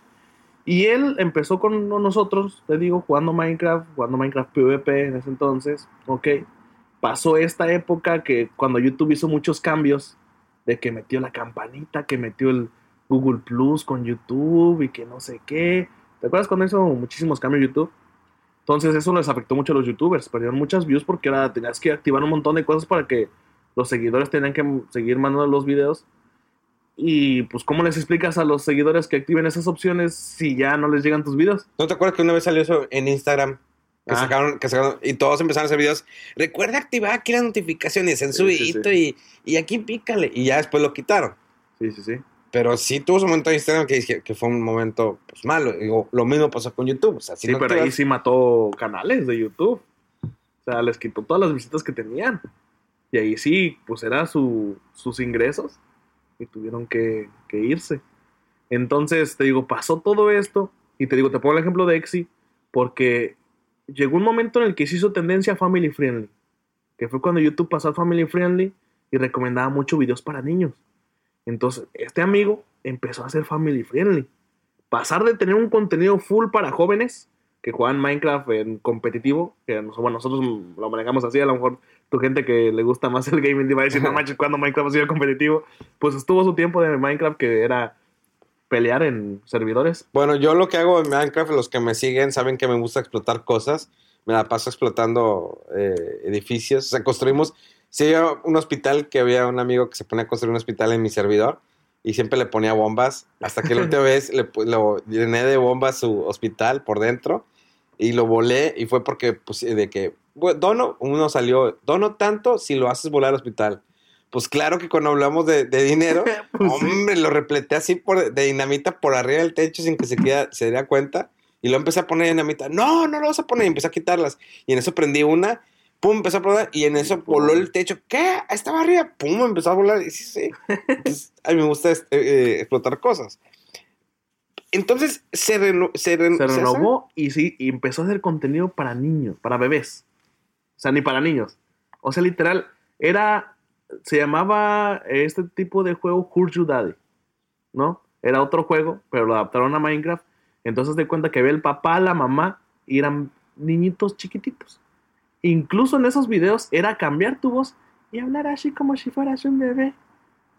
Y él empezó con nosotros, te digo, jugando Minecraft, jugando Minecraft PvP en ese entonces. Ok. Pasó esta época que cuando YouTube hizo muchos cambios, de que metió la campanita, que metió el Google Plus con YouTube y que no sé qué. ¿Te acuerdas cuando hizo muchísimos cambios YouTube? Entonces eso les afectó mucho a los youtubers. Perdieron muchas views porque ahora tenías que activar un montón de cosas para que los seguidores tenían que seguir mandando los videos. Y pues, ¿cómo les explicas a los seguidores que activen esas opciones si ya no les llegan tus videos? ¿No te acuerdas que una vez salió eso en Instagram? Que, Ah. sacaron, que sacaron, y todos empezaron a hacer videos. Recuerda activar aquí las notificaciones en su Sí, y, y aquí pícale. Y ya después lo quitaron. Sí, sí, sí. Pero sí tuvo su momento de Instagram que, dije que fue un momento pues, malo. Digo, lo mismo pasó con YouTube. O sea, si Sí, no pero ahí sí mató canales de YouTube. O sea, les quitó todas las visitas que tenían. Y ahí sí, pues era su, sus ingresos. Y tuvieron que, que irse. Entonces, te digo, pasó todo esto. Y te digo, te pongo el ejemplo de Exi. Porque llegó un momento en el que se hizo tendencia family friendly. Que fue cuando YouTube pasó a family friendly y recomendaba mucho videos para niños. Entonces, este amigo empezó a hacer family friendly. Pasar de tener un contenido full para jóvenes que juegan Minecraft en competitivo, que bueno, nosotros lo manejamos así, a lo mejor tu gente que le gusta más el gaming va a decir, no manches, cuando Minecraft ha sido competitivo, pues estuvo su tiempo de Minecraft que era pelear en servidores. Bueno, yo lo que hago en Minecraft, los que me siguen saben que me gusta explotar cosas. Me la paso explotando eh, edificios. O sea, construimos. Sí, había un hospital que había un amigo que se ponía a construir un hospital en mi servidor y siempre le ponía bombas. Hasta que la última (laughs) vez le, lo llené de bombas su hospital por dentro y lo volé. Y fue porque, pues, de que, bueno, dono, uno salió, dono tanto si lo haces volar al hospital. Pues claro que cuando hablamos de, de dinero, (laughs) Pues sí. hombre, lo repleté así por, de dinamita por arriba del techo sin que se, queda, se diera cuenta. Y lo empecé a poner dinamita. No, no lo vas a poner. Y empecé a quitarlas. Y en eso prendí una. Pum, empezó a volar. Y en eso voló el techo. ¿Qué? Estaba arriba. Pum, empezó a volar. Y sí, sí. Entonces, a mí me gusta este, eh, explotar cosas. Entonces, se, reno- se, reno- Se ¿se renovó y sí, y empezó a hacer contenido para niños, para bebés. O sea, ni para niños. O sea, literal, era, se llamaba este tipo de juego Hurt You Daddy, ¿no? Era otro juego, pero lo adaptaron a Minecraft. Entonces de cuenta que había el papá, la mamá, y eran niñitos chiquititos. Incluso en esos videos era cambiar tu voz y hablar así como si fueras un bebé.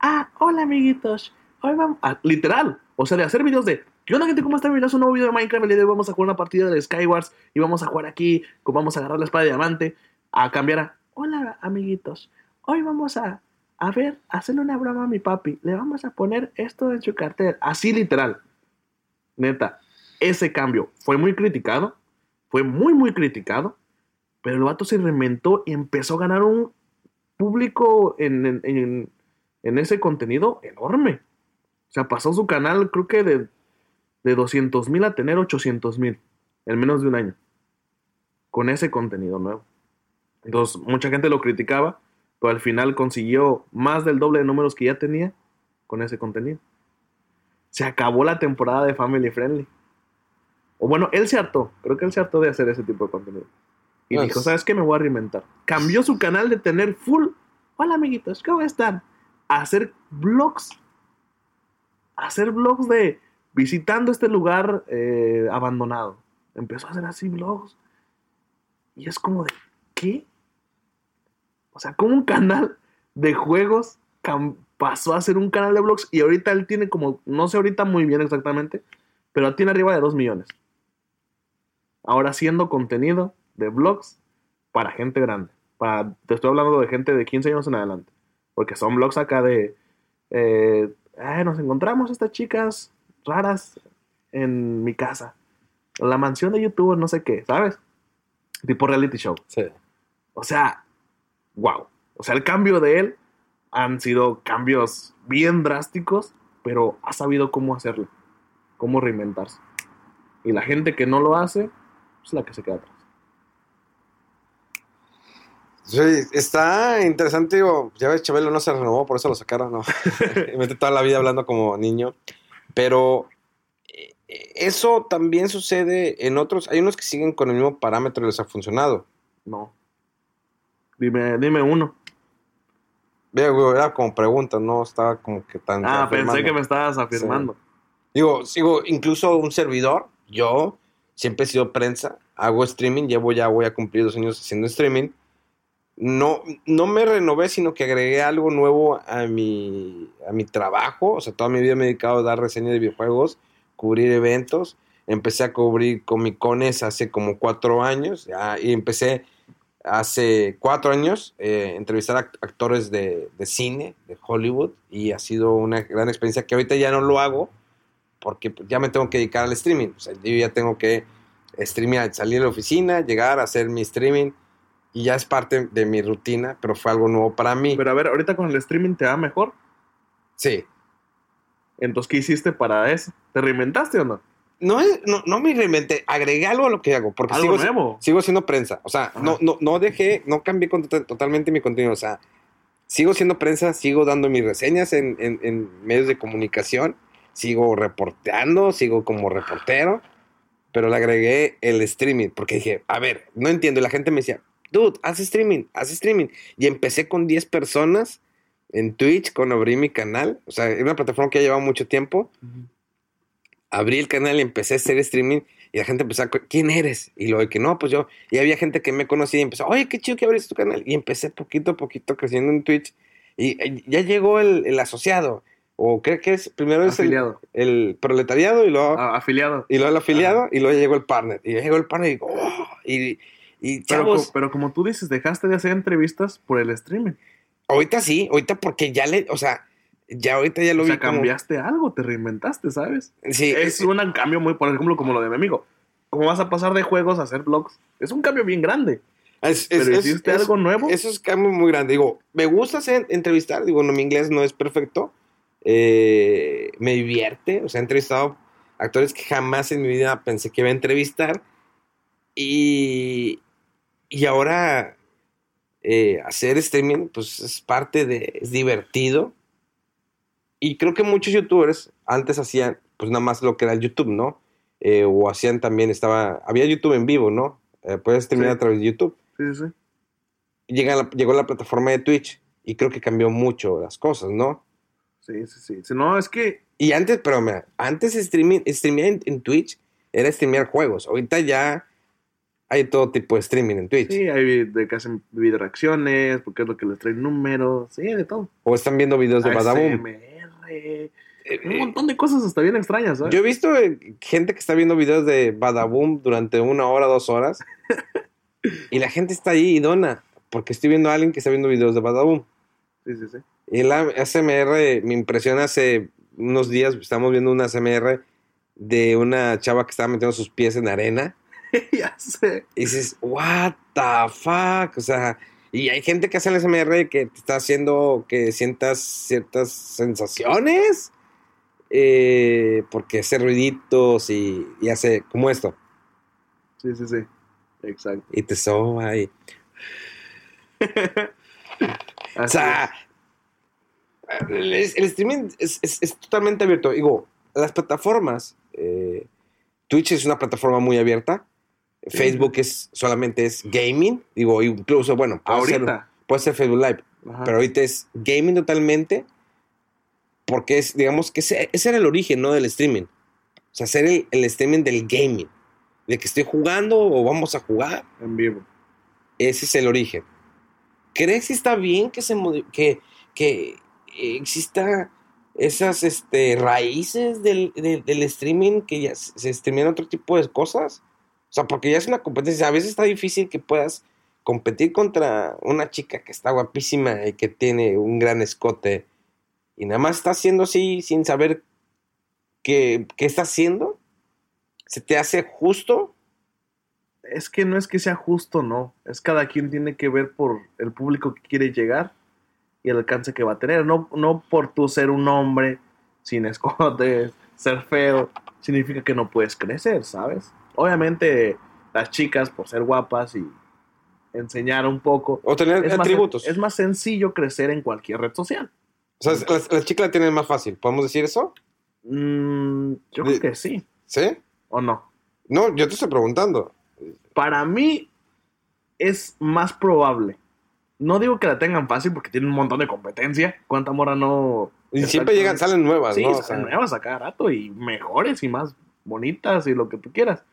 Ah, hola amiguitos. Hoy vamos. ah, literal. O sea, de hacer videos de. ¿Qué onda, gente? ¿Cómo están? Bienvenidos a un nuevo video de Minecraft. El día de hoy vamos a jugar una partida de Skywars y vamos a jugar aquí. Vamos a agarrar la espada de diamante. A cambiar a. Hola, amiguitos. Hoy vamos a. A ver, hacerle una broma a mi papi. Le vamos a poner esto en su cartel. Así literal. Neta. Ese cambio fue muy criticado. Fue muy, muy criticado. Pero el vato se reinventó y empezó a ganar un público en, en- en- en ese contenido enorme. O sea, pasó su canal, creo que de, de 200 mil a tener 800 mil en menos de un año. Con ese contenido nuevo. Entonces, mucha gente lo criticaba, pero al final consiguió más del doble de números que ya tenía con ese contenido. Se acabó la temporada de Family Friendly. O bueno, él se hartó. Creo que él se hartó de hacer ese tipo de contenido. Y Pues- dijo, ¿sabes qué? Me voy a reinventar. Cambió su canal de tener full. Hola amiguitos, ¿cómo están? A hacer vlogs. A hacer vlogs de visitando este lugar eh, abandonado. Empezó a hacer así vlogs. Y es como de, O sea, como un canal de juegos pasó a ser un canal de vlogs y ahorita él tiene como, no sé ahorita muy bien exactamente, pero tiene arriba de 2 millones. Ahora haciendo contenido de vlogs para gente grande. Te estoy hablando de gente de 15 años en adelante. Porque son vlogs acá de... eh, "Ay, nos encontramos estas chicas raras en mi casa. La mansión de YouTube, no sé qué, ¿sabes? Tipo reality show. Sí. O sea, wow. O sea, el cambio de él han sido cambios bien drásticos, pero ha sabido cómo hacerlo, cómo reinventarse. Y la gente que no lo hace es la que se queda atrás. Sí, está interesante, digo, ya ves, Chabelo no se renovó, por eso lo sacaron, ¿no? (laughs) Mete toda la vida hablando como niño. Pero eh, eso también sucede en otros, hay unos que siguen con el mismo parámetro y les ha funcionado. No. Dime, dime uno. Vea, güey, era como pregunta, no estaba como que tan... Ah, afirmando. pensé que me estabas afirmando. Digo, sigo, incluso un servidor, yo siempre he sido prensa, hago streaming, llevo ya, voy a cumplir dos años haciendo streaming. No, no me renové, sino que agregué algo nuevo a mi, a mi trabajo. O sea, toda mi vida me he dedicado a dar reseñas de videojuegos, cubrir eventos. empecé a cubrir comicones hace como cuatro años ya, y empecé hace cuatro años eh, entrevistar a actores de, de cine, de Hollywood, y ha sido una gran experiencia que ahorita ya no lo hago porque ya me tengo que dedicar al streaming. O sea, yo ya tengo que streamear, salir de la oficina, llegar a hacer mi streaming y ya es parte de mi rutina, pero fue algo nuevo para mí. Pero a ver, ahorita con el streaming te va mejor. Sí. Entonces, ¿qué hiciste para eso? ¿Te reinventaste o no? No, es- no, no me reinventé, agregué algo a lo que hago, porque Algo sigo, nuevo. sigo siendo prensa. O sea, no, no, no dejé, no cambié con- totalmente mi contenido. O sea, sigo siendo prensa, sigo dando mis reseñas en, en- en medios de comunicación, sigo reporteando, sigo como reportero, pero le agregué el streaming, porque dije, a ver, no entiendo. Y la gente me decía, dude, haz streaming, haz streaming. Y empecé con 10 personas en Twitch cuando abrí mi canal. O sea, es una plataforma que ya llevaba mucho tiempo. Abrí el canal y empecé a hacer streaming. Y la gente empezó a, ¿quién eres? Y luego de que no, pues yo. Y había gente que me conocía y empezó, oye, qué chido que abriste tu canal. Y empecé poquito a poquito creciendo en Twitch. Y ya llegó el, el asociado. O creo que es, primero es el, el proletariado y luego, Ah, afiliado. y luego el afiliado y luego llegó el partner. Y ya llegó el partner y digo, oh, y, y chavos, pero como tú dices, dejaste de hacer entrevistas por el streaming. ahorita sí, ahorita porque ya le, o sea, ya ahorita ya lo O vi sea, como- cambiaste algo, te reinventaste, ¿sabes? Sí, Es es, un cambio muy, por ejemplo, como lo de mi amigo. ¿Cómo vas a pasar de juegos a hacer vlogs? Es un cambio bien grande. es- Pero es- hiciste algo nuevo. Eso es cambio muy grande. Digo, me gusta hacer entrevistar. Digo, no, mi inglés no es perfecto. Eh, me divierte. O sea, he entrevistado actores que jamás en mi vida pensé que iba a entrevistar. Y, y ahora eh, hacer streaming, pues es parte de. Es divertido. Y creo que muchos youtubers antes hacían, pues nada más lo que era el YouTube, ¿no? Eh, o hacían también, estaba. Había YouTube en vivo, ¿no? Eh, puedes streamear Sí. a través de YouTube Sí, sí, sí. llega la- llegó la plataforma de Twitch y creo que cambió mucho las cosas, ¿no? Sí, sí, sí. Si no, es que Y antes, pero mira, antes streaming, streamear en, en Twitch era streamear juegos. Ahorita ya hay todo tipo de streaming en Twitch. sí, hay de que hacen video reacciones, porque es lo que les trae números, sí, de todo. O están viendo videos de Badaboom. Eh, un eh, montón de cosas hasta bien extrañas, ¿sabes? yo he visto eh, gente que está viendo videos de Badaboom durante una hora, dos horas. (laughs) y la gente está ahí y dona. Porque estoy viendo a alguien que está viendo videos de Badaboom. Sí, sí, sí. Y el ASMR me impresiona hace unos días, estamos viendo un ASMR de una chava que estaba metiendo sus pies en arena. (laughs) ya sé. Y dices, what the fuck? O sea, y hay gente que hace el ASMR que te está haciendo que sientas ciertas sensaciones. eh, porque hace ruiditos y, y hace como esto. Sí, sí, sí. Exacto. Y te soba y... (laughs) O sea, el, el streaming es, es- es totalmente abierto. Digo, las plataformas, eh, Twitch es una plataforma muy abierta. Facebook es solamente es gaming. Digo, incluso, bueno, puede ser, Ahorita. puede ser Facebook Live, Ajá. pero ahorita es gaming totalmente. Porque es, digamos, que ese, ese era el origen, ¿no? Del streaming. O sea, hacer el, el streaming del gaming. De que estoy jugando o vamos a jugar. en vivo. Ese es el origen. ¿Crees que está bien que se que, que exista esas este, raíces del, del- del streaming que ya se se streamean otro tipo de cosas? O sea, porque ya es una competencia. A veces está difícil que puedas competir contra una chica que está guapísima y que tiene un gran escote y nada más está haciendo así sin saber qué, qué está haciendo. ¿Se te hace justo? Es que no es que sea justo, no. Es cada quien tiene que ver por el público que quiere llegar y el alcance que va a tener. No, no por tú ser un hombre sin escotes, (laughs) ser feo, significa que no puedes crecer, ¿sabes? Obviamente las chicas por ser guapas y enseñar un poco. ¿O tener Es más, atributos? es más sencillo crecer en cualquier red social. O sea, las, las chicas la tienen más fácil. ¿Podemos decir eso? Mm, yo De- creo que sí, ¿Sí? ¿o no? No, yo te estoy preguntando. Para mí es más probable. No digo que la tengan fácil porque tienen un montón de competencia. ¿Cuánta mora no? Y siempre llegan, salen nuevas, Sí, ¿no? O salen sea, nuevas a cada rato y mejores y más bonitas y lo que tú quieras.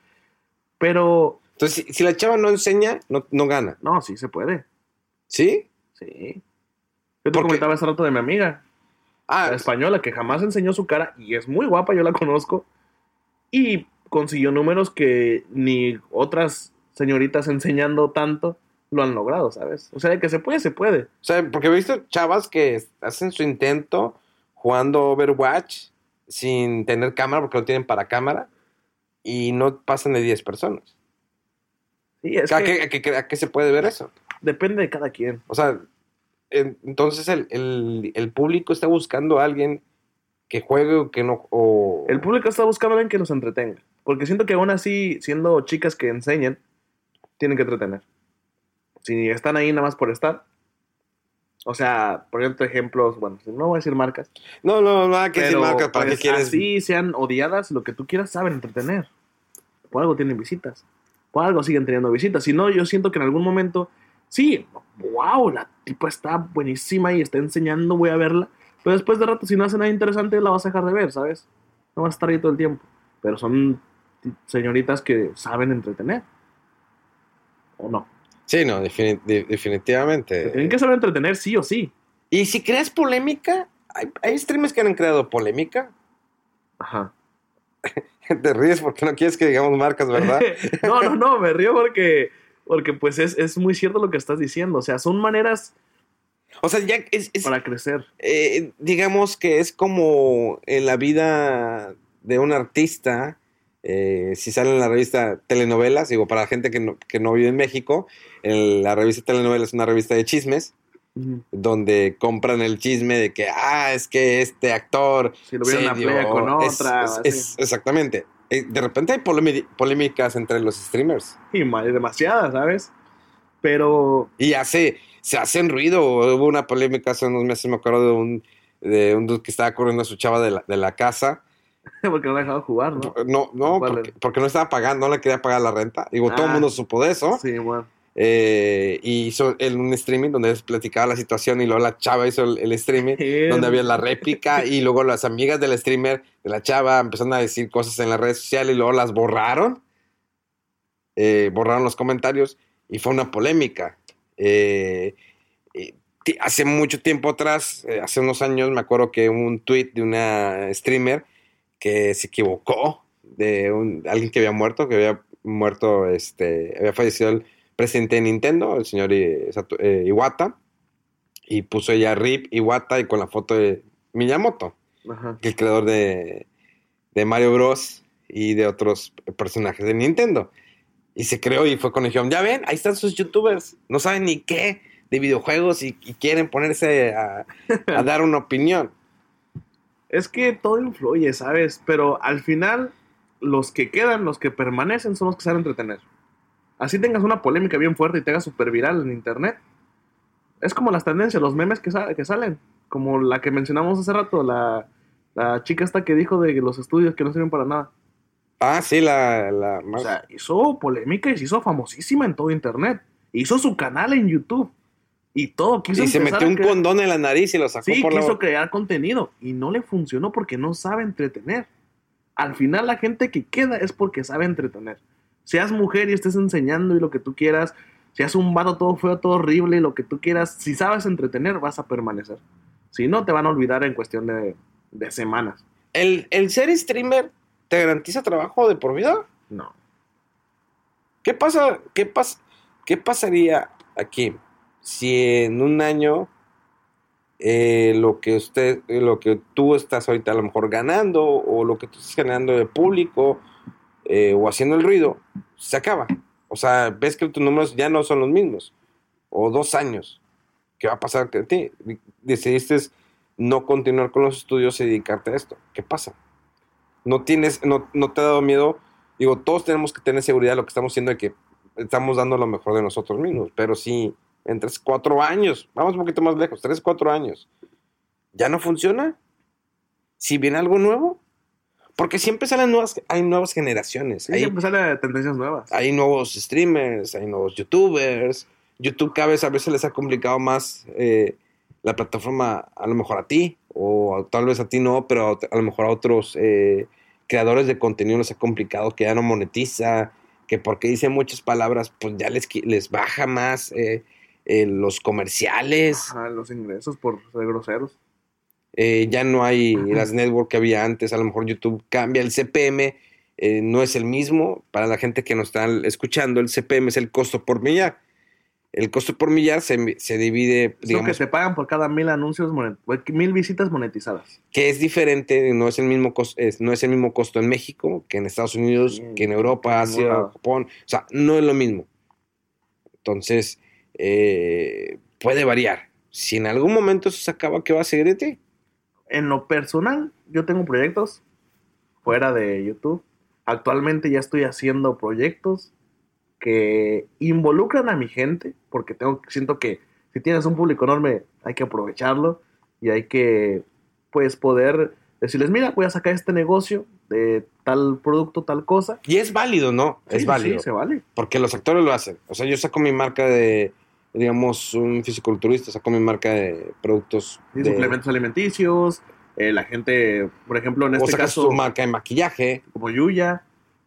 Pero entonces, si, si la chava no enseña, no, no gana. no, sí se puede. ¿Sí? Sí. Yo te comentaba hace rato de mi amiga, Ah, la española, que jamás enseñó su cara y es muy guapa, yo la conozco. Y consiguió números que ni otras señoritas enseñando tanto lo han logrado, ¿sabes? O sea, de que se puede, se puede. O sea, porque he visto chavas que hacen su intento jugando Overwatch sin tener cámara porque no tienen para cámara y no pasan de 10 personas. Sí, es ¿A, que qué, a qué- a qué se puede ver eso? depende de cada quien. O sea, en- entonces el, el- el público está buscando a alguien que juegue o que no. O... El público está buscando a alguien que los entretenga. Porque siento que aún así, siendo chicas que enseñan, tienen que entretener. Si están ahí nada más por estar. O sea, por ejemplo, ejemplos, bueno, no voy a decir marcas. No, no, nada que decir marcas, ¿para pues, qué quieres? Así sean odiadas, lo que tú quieras, saben entretener. Por algo tienen visitas. Por algo siguen teniendo visitas. Si no, yo siento que en algún momento, sí, wow, la tipa está buenísima y está enseñando, voy a verla. Pero después de rato, si no hace nada interesante, la vas a dejar de ver, ¿sabes? No vas a estar ahí todo el tiempo. Pero son señoritas que saben entretener. ¿O no? Sí, no, definitivamente. tienen que saber entretener sí o sí. Y si creas polémica, hay, hay streamers que han creado polémica. Ajá. (laughs) Te ríes porque no quieres que digamos marcas, ¿verdad? (laughs) no, no, no, me río porque, porque pues es, es muy cierto lo que estás diciendo. O sea, son maneras O sea, ya es, es- para crecer. eh, digamos que es como en la vida de un artista, eh, si sale en la revista Telenovelas, digo, para la gente que no, que no vive en México, la revista Telenovelas es una revista de chismes, Donde compran el chisme de que, ah, es que este actor... Si lo vieron la playa con otra, es- es- exactamente. Eh, de repente hay polémi- polémicas entre los streamers. Y ma- demasiadas, ¿sabes? Pero Y hace, se hacen ruido. Hubo una polémica hace unos meses, me acuerdo de un, de un dude que estaba corriendo a su chava de la, de la casa. (laughs) porque no ha dejado jugar, ¿no? No, no, ¿Cuál porque, no estaba pagando, no le quería pagar la renta. Digo, todo el Ah. mundo supo de eso. Sí, bueno. Eh, y hizo él un streaming donde platicaba la situación y luego la chava hizo el, el streaming donde había la réplica y luego las amigas del streamer de la chava empezaron a decir cosas en las redes sociales y luego las borraron. Eh, borraron los comentarios y fue una polémica. Eh, hace mucho tiempo atrás, eh, hace unos años, me acuerdo que un tweet de una streamer que se equivocó de un, alguien que había muerto, que había muerto, este, había fallecido el presidente de Nintendo, el señor eh, Iwata, y puso ella RIP Iwata y con la foto de Miyamoto, Ajá. el creador de, de Mario Bros. y de otros personajes de Nintendo. Y se creó y fue con el dijeron, ya ven, ahí están sus youtubers, no saben ni qué de videojuegos y, y quieren ponerse a, a dar una opinión. Es que todo influye, ¿sabes? Pero al final, los que quedan, los que permanecen, son los que saben entretener. Así tengas una polémica bien fuerte y te hagas súper viral en internet. Es como las tendencias, los memes que, sa- que salen. Como la que mencionamos hace rato, la, la chica esta que dijo de los estudios que no sirven para nada. Ah, sí, la... la O sea, hizo polémica y se hizo famosísima en todo internet. Hizo su canal en YouTube. Y todo quiso y se metió un crear- condón en la nariz y lo sacó Sí, por la... quiso crear contenido y no le funcionó porque no sabe entretener. Al final la gente que queda es porque sabe entretener. Seas mujer y estés enseñando y lo que tú quieras, seas un vato todo feo, todo horrible y lo que tú quieras, si sabes entretener vas a permanecer. Si no, te van a olvidar en cuestión de, de semanas. ¿El, ¿El ser streamer te garantiza trabajo de por vida? No. ¿Qué pasa? ¿Qué pas- ¿Qué pasaría aquí si en un año eh, lo que usted, lo que tú estás ahorita a lo mejor ganando o lo que tú estás generando de público eh, o haciendo el ruido se acaba? O sea, ves que tus números ya no son los mismos. O dos años. ¿Qué va a pasar a ti? Decidiste no continuar con los estudios y dedicarte a esto. ¿Qué pasa? No tienes, no, no te ha dado miedo. Digo, todos tenemos que tener seguridad de lo que estamos haciendo y que estamos dando lo mejor de nosotros mismos. Pero si en tres, cuatro años, vamos un poquito más lejos, tres, cuatro años, ya no funciona. Si viene algo nuevo, porque siempre salen nuevas, hay nuevas generaciones. Sí, hay, siempre sale tendencias nuevas. hay nuevos streamers, hay nuevos youtubers. YouTube cada vez a veces les ha complicado más eh, la plataforma, a lo mejor a ti, o tal vez a ti no, pero a lo mejor a otros eh, creadores de contenido les ha complicado que ya no monetiza, que porque dicen muchas palabras, pues ya les, les baja más eh, eh, los comerciales, Ajá, los ingresos por ser groseros. Eh, ya no hay las networks que había antes, a lo mejor YouTube cambia el CPM eh, no es el mismo. Para la gente que nos está escuchando, el CPM es el costo por millar. El costo por millar se, se divide, Es lo que te pagan por cada mil anuncios, monet- mil visitas monetizadas. que es diferente, no es el mismo costo, no es el mismo costo en México que en Estados Unidos, que en Europa, Asia, lado. Japón, o sea, no es lo mismo. Entonces, eh, puede variar. Si en algún momento eso se acaba, ¿qué va a seguir de ti? En lo personal, yo tengo proyectos fuera de YouTube. Actualmente ya estoy haciendo proyectos que involucran a mi gente, porque tengo, siento que si tienes un público enorme, hay que aprovecharlo y hay que, pues, poder decirles, mira, voy a sacar este negocio de tal producto, tal cosa. Y es válido, ¿no? Sí, es válido. sí, se vale. Porque los actores lo hacen. O sea, yo saco mi marca de, digamos, un fisiculturista, saco mi marca de productos. Sí, de, suplementos alimenticios, eh, la gente, por ejemplo, en o este sacas caso, tu marca de maquillaje. como Yuya,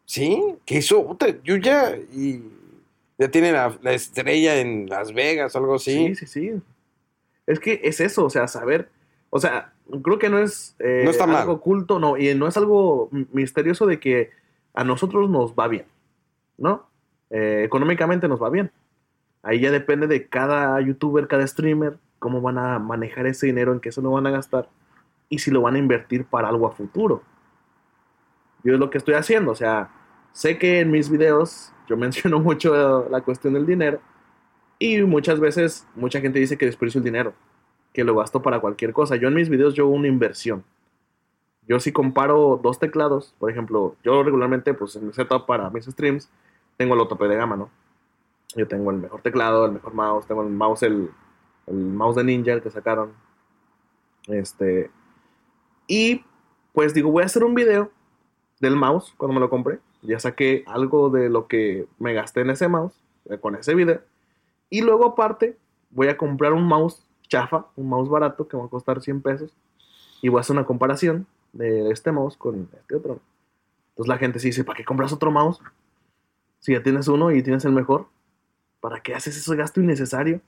Sí, que hizo, puta, yo ya, y ya tiene la, la estrella en Las Vegas, algo así. Sí, sí, sí. Es que es eso, o sea, saber. O sea, creo que no es eh, No está mal. algo oculto, no, y no es algo misterioso de que a nosotros nos va bien, ¿no? Eh, económicamente nos va bien. Ahí ya depende de cada youtuber, cada streamer, cómo van a manejar ese dinero, en qué se lo van a gastar y si lo van a invertir para algo a futuro. Yo es lo que estoy haciendo, o sea, sé que en mis videos yo (laughs) menciono mucho la cuestión del dinero y muchas veces mucha gente dice que desperdicio el dinero, que lo gasto para cualquier cosa. Yo en mis videos yo hago una inversión. Yo si comparo dos teclados, por ejemplo, yo regularmente pues en mi setup para mis streams tengo el tope de gama, ¿no? Yo tengo el mejor teclado, el mejor mouse, tengo el mouse, el, mouse de Ninja que sacaron. Este. Y pues digo, voy a hacer un video del mouse cuando me lo compré. Ya saqué algo de lo que me gasté en ese mouse, eh, con ese video. Y luego aparte, voy a comprar un mouse chafa, un mouse barato que va a costar 100 pesos. Y voy a hacer una comparación de este mouse con este otro. Entonces la gente dice, ¿para qué compras otro mouse? Si ya tienes uno y tienes el mejor, ¿para qué haces ese gasto innecesario?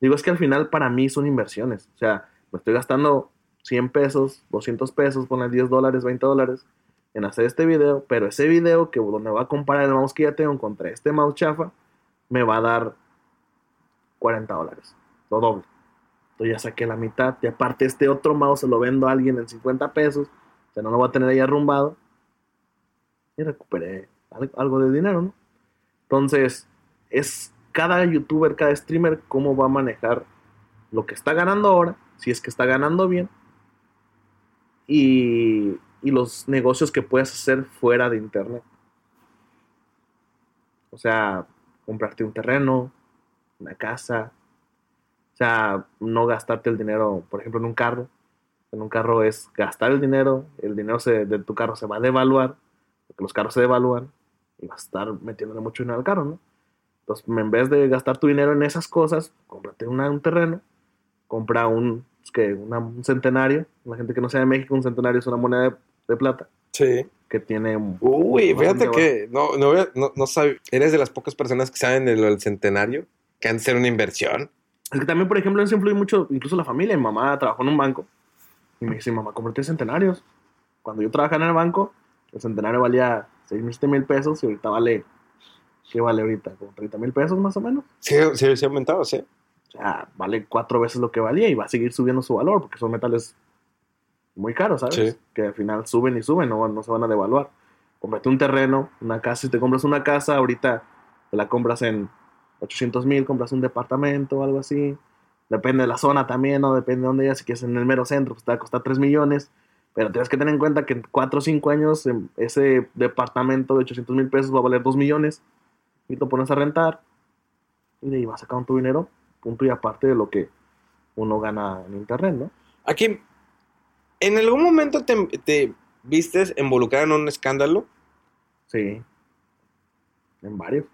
Digo, es que al final para mí son inversiones. O sea, me estoy gastando 100 pesos, 200 pesos, poner 10 dólares, 20 dólares en hacer este video, pero ese video que donde va a comparar el mouse que ya tengo contra este mouse chafa, me va a dar 40 dólares, lo doble. Entonces ya saqué la mitad y aparte este otro mouse se lo vendo a alguien en 50 pesos, o sea, no lo voy a tener ahí arrumbado y recuperé al- algo de dinero, ¿no? Entonces, es cada youtuber, cada streamer, cómo va a manejar lo que está ganando ahora, si es que está ganando bien, y, los negocios que puedes hacer fuera de internet. O sea, comprarte un terreno, una casa, o sea, no gastarte el dinero, por ejemplo, en un carro. En un carro es gastar el dinero, el dinero se- de tu carro se va a devaluar, porque los carros se devalúan, y vas a estar metiéndole mucho dinero al carro, ¿no? Entonces, en vez de gastar tu dinero en esas cosas, cómprate una- un terreno, compra un, pues. Una- un centenario. La gente que no sea de México, un centenario es una moneda de, de plata Sí. que tiene. Uy, fíjate que no, no, no, no sabe- eres de las pocas personas que saben de lo del centenario, que han de ser una inversión. Es que también, por ejemplo, eso influye mucho, incluso la familia. Mi mamá trabajó en un banco y me dice, mamá, cómprate centenarios. Cuando yo trabajaba en el banco, el centenario valía 6 mil, 7 mil pesos y ahorita vale, ¿qué vale ahorita? Como 30 mil pesos más o menos. Sí, sí, sí ha aumentado, sí. O sea, vale cuatro veces lo que valía y va a seguir subiendo su valor porque son metales muy caros, ¿sabes? Sí. Que al final suben y suben, no, no se van a devaluar. Cómprate un terreno, una casa, si te compras una casa, ahorita te la compras en 800 mil, compras un departamento o algo así. Depende de la zona también, ¿no? Depende de dónde ya, si quieres en el mero centro, pues te va a costar 3 millones. Pero tienes que tener en cuenta que en 4 o 5 años em, ese departamento de 800 mil pesos va a valer 2 millones y lo pones a rentar y de ahí vas sacando tu dinero, punto y aparte de lo que uno gana en internet, ¿no? Aquí, ¿en algún momento te, te vistes involucrado en un escándalo? Sí. En varios.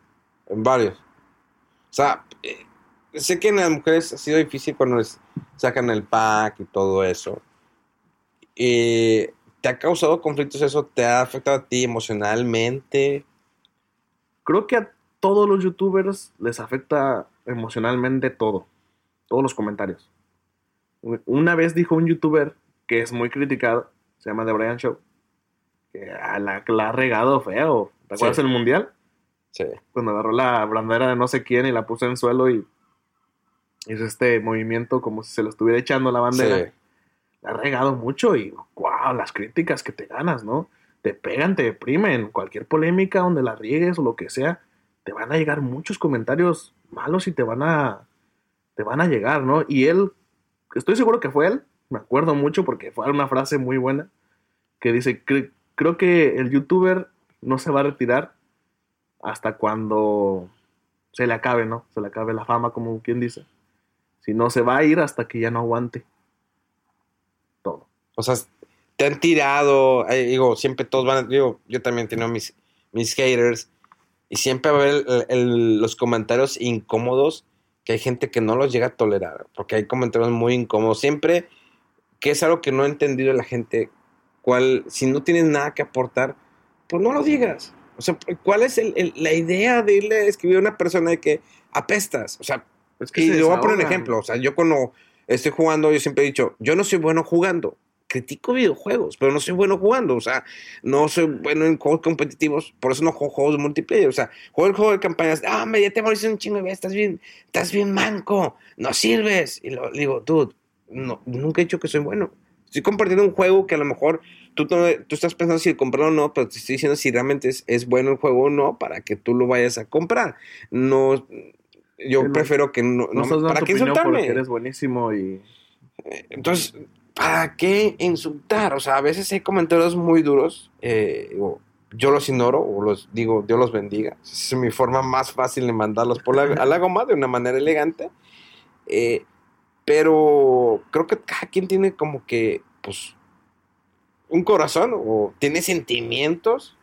En varios. O sea, eh, sé que en las mujeres ha sido difícil cuando les sacan el pack y todo eso. Eh, ¿Te ha causado conflictos eso? ¿Te ha afectado a ti emocionalmente? Creo que a todos los youtubers les afecta emocionalmente todo. Todos los comentarios. Una vez dijo un youtuber que es muy criticado, se llama The Brian Show, que la, la ha regado feo. ¿Te acuerdas Sí. del mundial? Sí. Cuando agarró la bandera de no sé quién y la puso en el suelo y hizo este movimiento como si se lo estuviera echando la bandera. Sí. La ha regado mucho y wow, las críticas que te ganas, ¿no? Te pegan, te deprimen. Cualquier polémica donde la riegues o lo que sea, te van a llegar muchos comentarios malos y te van a te van a llegar, ¿no? Y él, estoy seguro que fue él, me acuerdo mucho porque fue una frase muy buena que dice, "Cre- creo que el youtuber no se va a retirar hasta cuando se le acabe, ¿no? Se le acabe la fama, como quien dice. Si no, se va a ir hasta que ya no aguante todo. O sea, te han tirado, eh, digo, siempre todos van digo, yo también tengo mis, mis haters y siempre va a haber el- el- los comentarios incómodos que hay gente que no los llega a tolerar, porque hay comentarios muy incómodos. Siempre, que es algo que no ha entendido la gente, cuál, si no tienes nada que aportar, pues no lo digas. O sea, ¿cuál es el- el- la idea de irle a escribir a una persona de que apestas? O sea, Es que y le voy a poner un ejemplo. O sea, yo cuando estoy jugando, yo siempre he dicho, yo no soy bueno jugando. Critico videojuegos, pero no soy bueno jugando. O sea, no soy bueno en juegos competitivos. Por eso no juego juegos multiplayer. O sea, juego el juego de campañas. Ah, me ya te moriste un chingo de. Estás bien, estás bien manco. No sirves. Y lo, le digo, dude, no, nunca he dicho que soy bueno. Estoy compartiendo un juego que a lo mejor tú, tú estás pensando si comprarlo o no, pero te estoy diciendo si realmente es, es bueno el juego o no para que tú lo vayas a comprar. No, yo prefiero que no, No, no- ¿para qué insultarme? porque eres buenísimo y Entonces, ¿para qué insultar? O sea, a veces hay comentarios muy duros. eh, yo los ignoro o los digo, Dios los bendiga. Es mi forma más fácil de mandarlos por la, (laughs) a la goma de una manera elegante. Eh, pero creo que cada quien tiene como que, pues, un corazón o tiene sentimientos.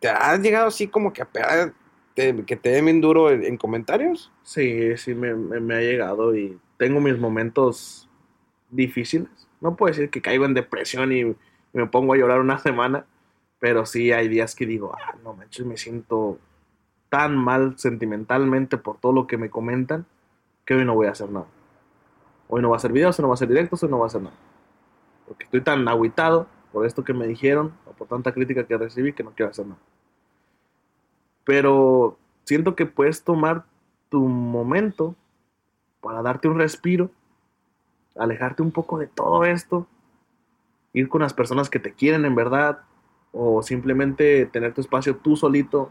¿Te has llegado así como que a pegar, te- que te den bien duro en, en comentarios? sí, sí me, me- me ha llegado y tengo mis momentos difíciles. No puedo decir que caigo en depresión y me pongo a llorar una semana, pero sí hay días que digo, ah, no manches, me siento tan mal sentimentalmente por todo lo que me comentan que hoy no voy a hacer nada. Hoy no voy a hacer videos, hoy no voy a hacer directos, hoy no voy a hacer nada. Porque estoy tan agüitado por esto que me dijeron o por tanta crítica que recibí que no quiero hacer nada. Pero siento que puedes tomar tu momento para darte un respiro, alejarte un poco de todo esto, ir con las personas que te quieren en verdad, o simplemente tener tu espacio tú solito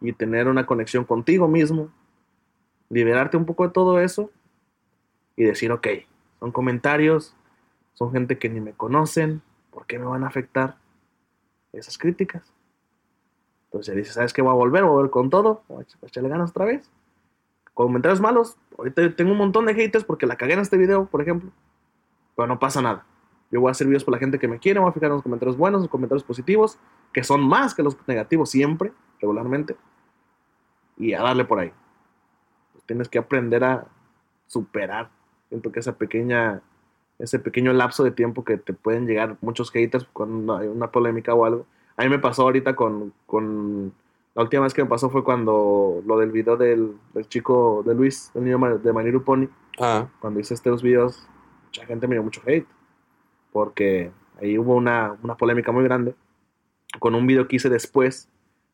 y tener una conexión contigo mismo, liberarte un poco de todo eso y decir, ok, son comentarios, son gente que ni me conocen, ¿por qué me van a afectar esas críticas? Entonces dices, ¿sabes qué? Voy a volver, voy a volver con todo, voy a echarle ganas otra vez. Comentarios malos, ahorita tengo un montón de haters porque la cagué en este video, por ejemplo, pero no pasa nada. Yo voy a hacer videos por la gente que me quiere, voy a fijar en los comentarios buenos, los comentarios positivos, que son más que los negativos siempre, regularmente, y a darle por ahí. Pues tienes que aprender a superar. Siento que esa pequeña, ese pequeño lapso de tiempo que te pueden llegar muchos haters cuando hay una polémica o algo. A mí me pasó ahorita con, con la última vez que me pasó fue cuando lo del video del, del chico de Luis, el niño de Maniru Pony Ah, cuando hice estos videos, mucha gente me dio mucho hate. Porque ahí hubo una, una polémica muy grande con un video que hice después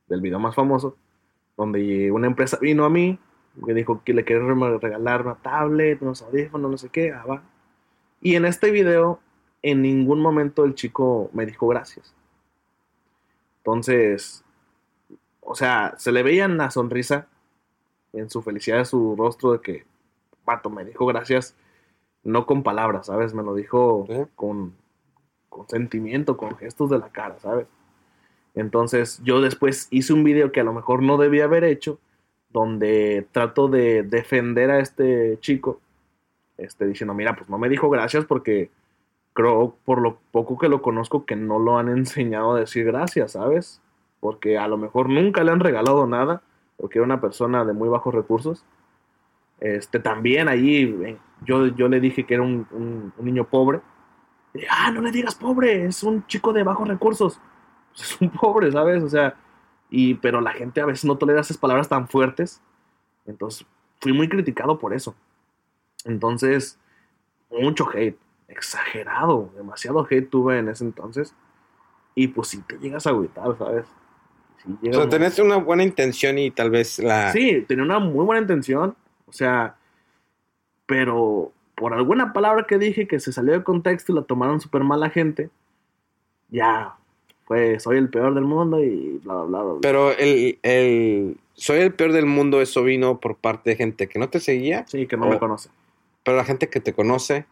del video más famoso, donde una empresa vino a mí, que dijo que le quería re- regalar una tablet, unos audífonos, no sé qué, ah, va. Y en este video, en ningún momento el chico me dijo gracias. Entonces, o sea, se le veía una sonrisa en su felicidad de su rostro de que, pato, me dijo gracias, no con palabras, ¿sabes? Me lo dijo Sí. con, con sentimiento, con gestos de la cara, ¿sabes? Entonces yo después hice un video que a lo mejor no debía haber hecho, donde trato de defender a este chico, este, diciendo, mira, pues no me dijo gracias porque creo, por lo poco que lo conozco, que no lo han (laughs) enseñado a decir gracias, ¿sabes? Porque a lo mejor nunca le han regalado nada, porque era una persona de muy bajos recursos. Este, también allí yo, yo le dije que era un, un- un niño pobre. Y ah, no le digas pobre, es un chico de bajos recursos. Pues es un pobre, ¿sabes? O sea, y, pero la gente a veces no tolera esas palabras tan fuertes. Entonces, fui muy criticado por eso. Entonces, mucho hate, exagerado, demasiado hate tuve en ese entonces. Y pues sí te llegas a agüitar, ¿sabes? Sí, O sea, tenés una buena intención y tal vez la... Sí, tenía una muy buena intención. O sea, pero por alguna palabra que dije que se salió de contexto y la tomaron súper mal la gente, ya, pues soy el peor del mundo y bla, bla, bla. bla, bla. Pero el, el... Soy el peor del mundo, eso vino por parte de gente que no te seguía, sí, que no o- me conoce. pero la gente que te conoce,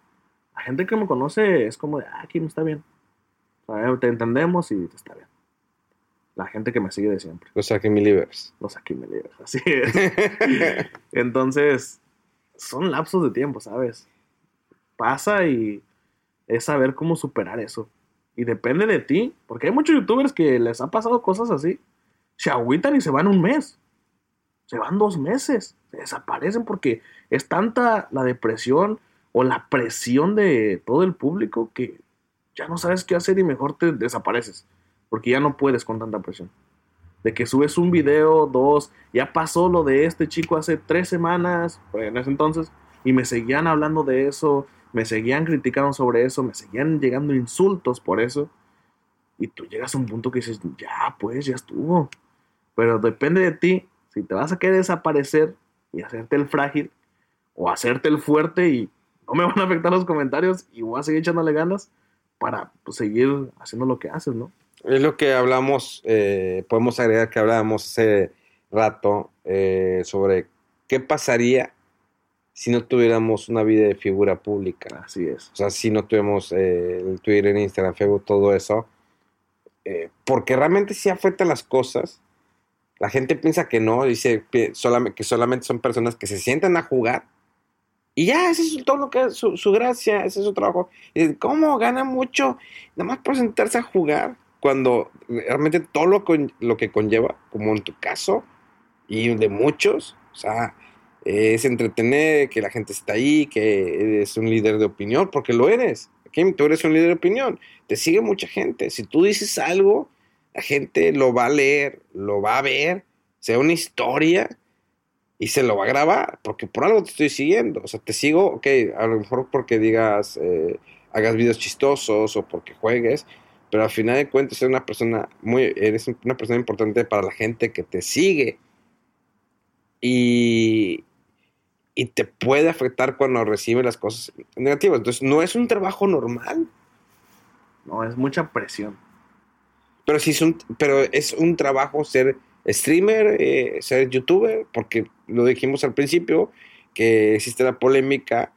La gente que me conoce es como de, ah, aquí no está bien. O sea, te entendemos y está bien. La gente que me sigue de siempre. Los aquí me libres. Así es. (laughs) Entonces, son lapsos de tiempo, ¿sabes? Pasa y es saber cómo superar eso. Y depende de ti, porque hay muchos youtubers que les ha pasado cosas así. Se agüitan y se van un mes. Se van dos meses. Se desaparecen porque es tanta la depresión o la presión de todo el público que ya no sabes qué hacer y mejor te desapareces. Porque ya no puedes con tanta presión de que subes un video, dos, ya pasó lo de este chico hace tres semanas, pues, en ese entonces, y me seguían hablando de eso, me seguían criticando sobre eso, me seguían llegando insultos por eso, y tú llegas a un punto que dices, ya, pues, ya estuvo, pero depende de ti, si te vas a querer desaparecer y hacerte el frágil, o hacerte el fuerte y no me van a afectar los comentarios y voy a seguir echándole ganas para pues, seguir haciendo lo que haces, ¿no? Es lo que hablamos, eh, podemos agregar que hablábamos hace rato eh, sobre qué pasaría si no tuviéramos una vida de figura pública. Así es. O sea, si no tuviéramos eh, el Twitter, Instagram, Facebook, todo eso. Eh, porque realmente sí afectan las cosas. La gente piensa que no, dice que solamente, que solamente son personas que se sientan a jugar. Y ya, ese es todo lo que es su, su gracia, ese es su trabajo. Y dicen, ¿cómo gana mucho? Nada más por sentarse a jugar. Cuando realmente todo lo, con- lo que conlleva, como en tu caso, y de muchos, o sea, es entretener, que la gente está ahí, que eres un líder de opinión, porque lo eres. Kim, tú eres un líder de opinión. Te sigue mucha gente. Si tú dices algo, la gente lo va a leer, lo va a ver, sea una historia y se lo va a grabar, porque por algo te estoy siguiendo. O sea, te sigo, ok, a lo mejor porque digas, eh, hagas videos chistosos o porque juegues, pero al final de cuentas eres una persona muy, eres una persona importante para la gente que te sigue. Y, y te puede afectar cuando recibe las cosas negativas. Entonces, no es un trabajo normal, No, es mucha presión. pero sí es un, pero es un trabajo ser streamer, eh, ser youtuber, porque lo dijimos al principio, que existe la polémica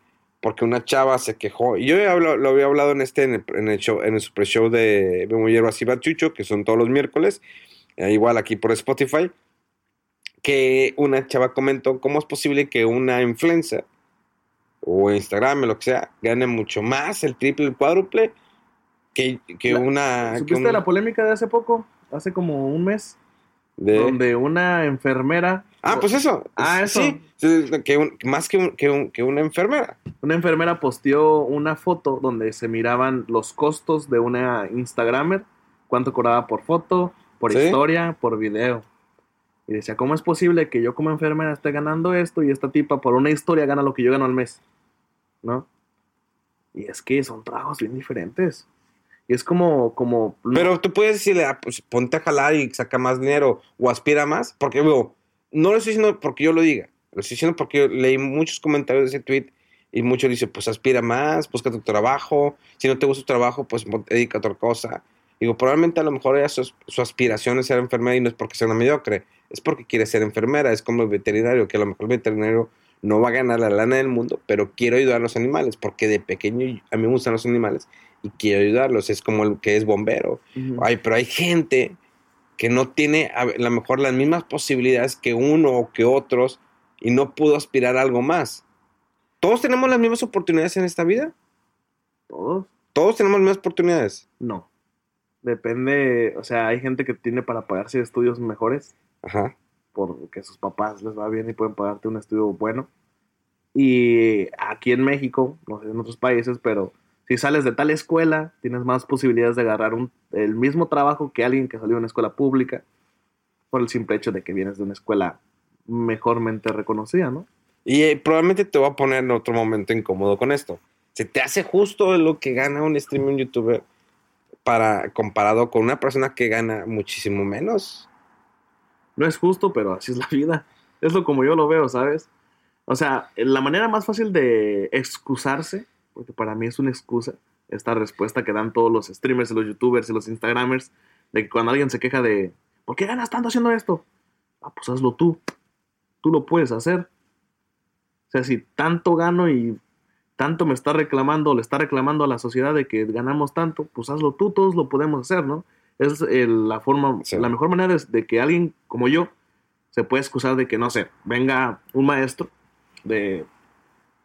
porque una chava se quejó. Y yo lo había hablado en este, en el, en el show, en el super show de Memo Hierbas y Bachucho, que son todos los miércoles, eh, igual aquí por Spotify, que una chava comentó cómo es posible que una influencer o Instagram o lo que sea gane mucho más, el triple, el cuádruple, que, que La- una... que ¿Supiste una- de la polémica de hace poco? Hace como un mes. De- Donde una enfermera. Ah, pues eso. Ah, eso. Sí, que un- más que, un- que, un- que una enfermera. Una enfermera posteó una foto donde se miraban los costos de una Instagramer. Cuánto cobraba por foto, por Sí. historia, por video. Y decía, ¿cómo es posible que yo como enfermera esté ganando esto y esta tipa por una historia gana lo que yo gano al mes? ¿No? Y es que son trabajos bien diferentes. Y es como, como Pero tú puedes decirle, ah, pues ponte a jalar y saca más dinero o aspira más. Porque, no lo estoy diciendo porque yo lo diga. Lo estoy diciendo porque yo leí muchos comentarios de ese tweet y muchos dicen, pues aspira más, busca tu trabajo. Si no te gusta tu trabajo, pues dedica a otra cosa. Digo, probablemente a lo mejor ella su, su aspiración es ser enfermera y no es porque sea una mediocre. Es porque quiere ser enfermera. Es como el veterinario, que a lo mejor el veterinario no va a ganar la lana del mundo, pero quiero ayudar a los animales, porque de pequeño a mí me gustan los animales y quiero ayudarlos. Es como el que es bombero. Ay, pero hay gente que no tiene a lo mejor las mismas posibilidades que uno o que otros y no pudo aspirar a algo más. ¿Todos tenemos las mismas oportunidades en esta vida? ¿Todos? Todos tenemos las mismas oportunidades. No. Depende, o sea, hay gente que tiene para pagarse estudios mejores Ajá. porque sus papás les va bien y pueden pagarte un estudio bueno. Y aquí en México, no sé en otros países, pero si sales de tal escuela, tienes más posibilidades de agarrar un, el mismo trabajo que alguien que salió de una escuela pública por el simple hecho de que vienes de una escuela mejormente reconocida, ¿no? Y eh, probablemente te voy a poner en otro momento incómodo con esto. ¿Se te hace justo lo que gana un streamer, un youtuber? para comparado con una persona que gana muchísimo menos. No es justo, pero así es la vida. Es lo como yo lo veo, ¿sabes? O sea, la manera más fácil de excusarse, porque para mí es una excusa, esta respuesta que dan todos los streamers, y los youtubers y los instagramers, de que cuando alguien se queja de, ¿por qué ganas tanto haciendo esto? Ah, pues hazlo tú. Tú lo puedes hacer. O sea, si tanto gano y tanto me está reclamando, le está reclamando a la sociedad de que ganamos tanto, pues hazlo tú, todos lo podemos hacer, ¿no? Es el- la forma, Sí. la mejor manera es de que alguien como yo se puede excusar de que, no sé, venga un maestro de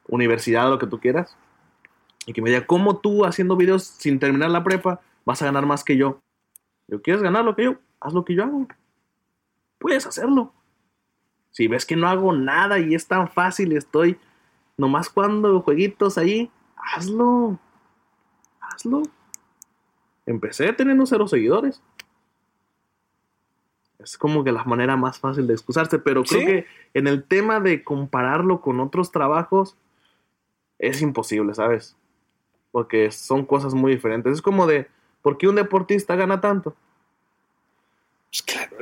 universidad o lo que tú quieras y que me diga, ¿cómo tú haciendo videos sin terminar la prepa vas a ganar más que yo? Yo, ¿quieres ganar lo que yo? Haz lo que yo hago. Puedes hacerlo. Si ves que no hago nada y es tan fácil y estoy nomás jugando jueguitos ahí, hazlo. Hazlo. Empecé teniendo cero seguidores. Es como que la manera más fácil de excusarse, pero creo Sí. que en el tema de compararlo con otros trabajos es imposible, ¿sabes? Porque son cosas muy diferentes. Es como de, ¿por qué un deportista gana tanto? Pues claro,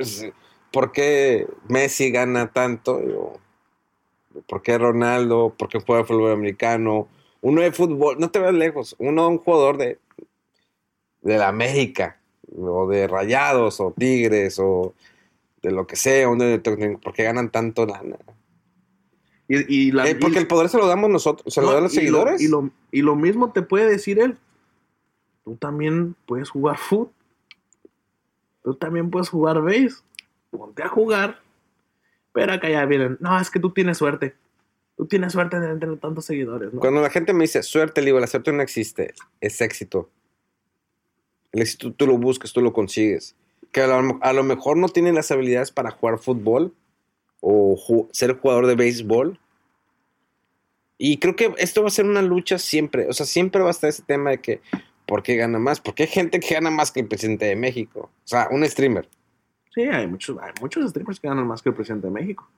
¿por qué Messi gana tanto? ¿Por qué Ronaldo? ¿Por qué juega fútbol americano? Uno de fútbol, no te veas lejos, uno un jugador de, de la América, o de Rayados, o Tigres, o de lo que sea, uno de, ¿por qué ganan tanto lana? Y, y la, Eh, porque y- el poder se lo damos nosotros, se lo dan los y seguidores. Y lo, y lo mismo te puede decir él. Tú también puedes jugar foot. Tú también puedes jugar base. Ponte a jugar. Pero acá ya vienen. No, es que tú tienes suerte. Tú tienes suerte de tener tantos seguidores. ¿no? Cuando la gente me dice suerte, le digo, la suerte no existe, es éxito. El éxito tú lo buscas, tú lo consigues. Que a lo, a lo mejor no tienen las habilidades para jugar fútbol o ju- ser jugador de béisbol. Y creo que esto va a ser una lucha siempre. O sea, siempre va a estar ese tema de que, ¿por qué gana más? Porque hay gente que gana más que el presidente de México. O sea, un streamer. Sí, hay muchos, hay muchos streamers que ganan más que el presidente de México.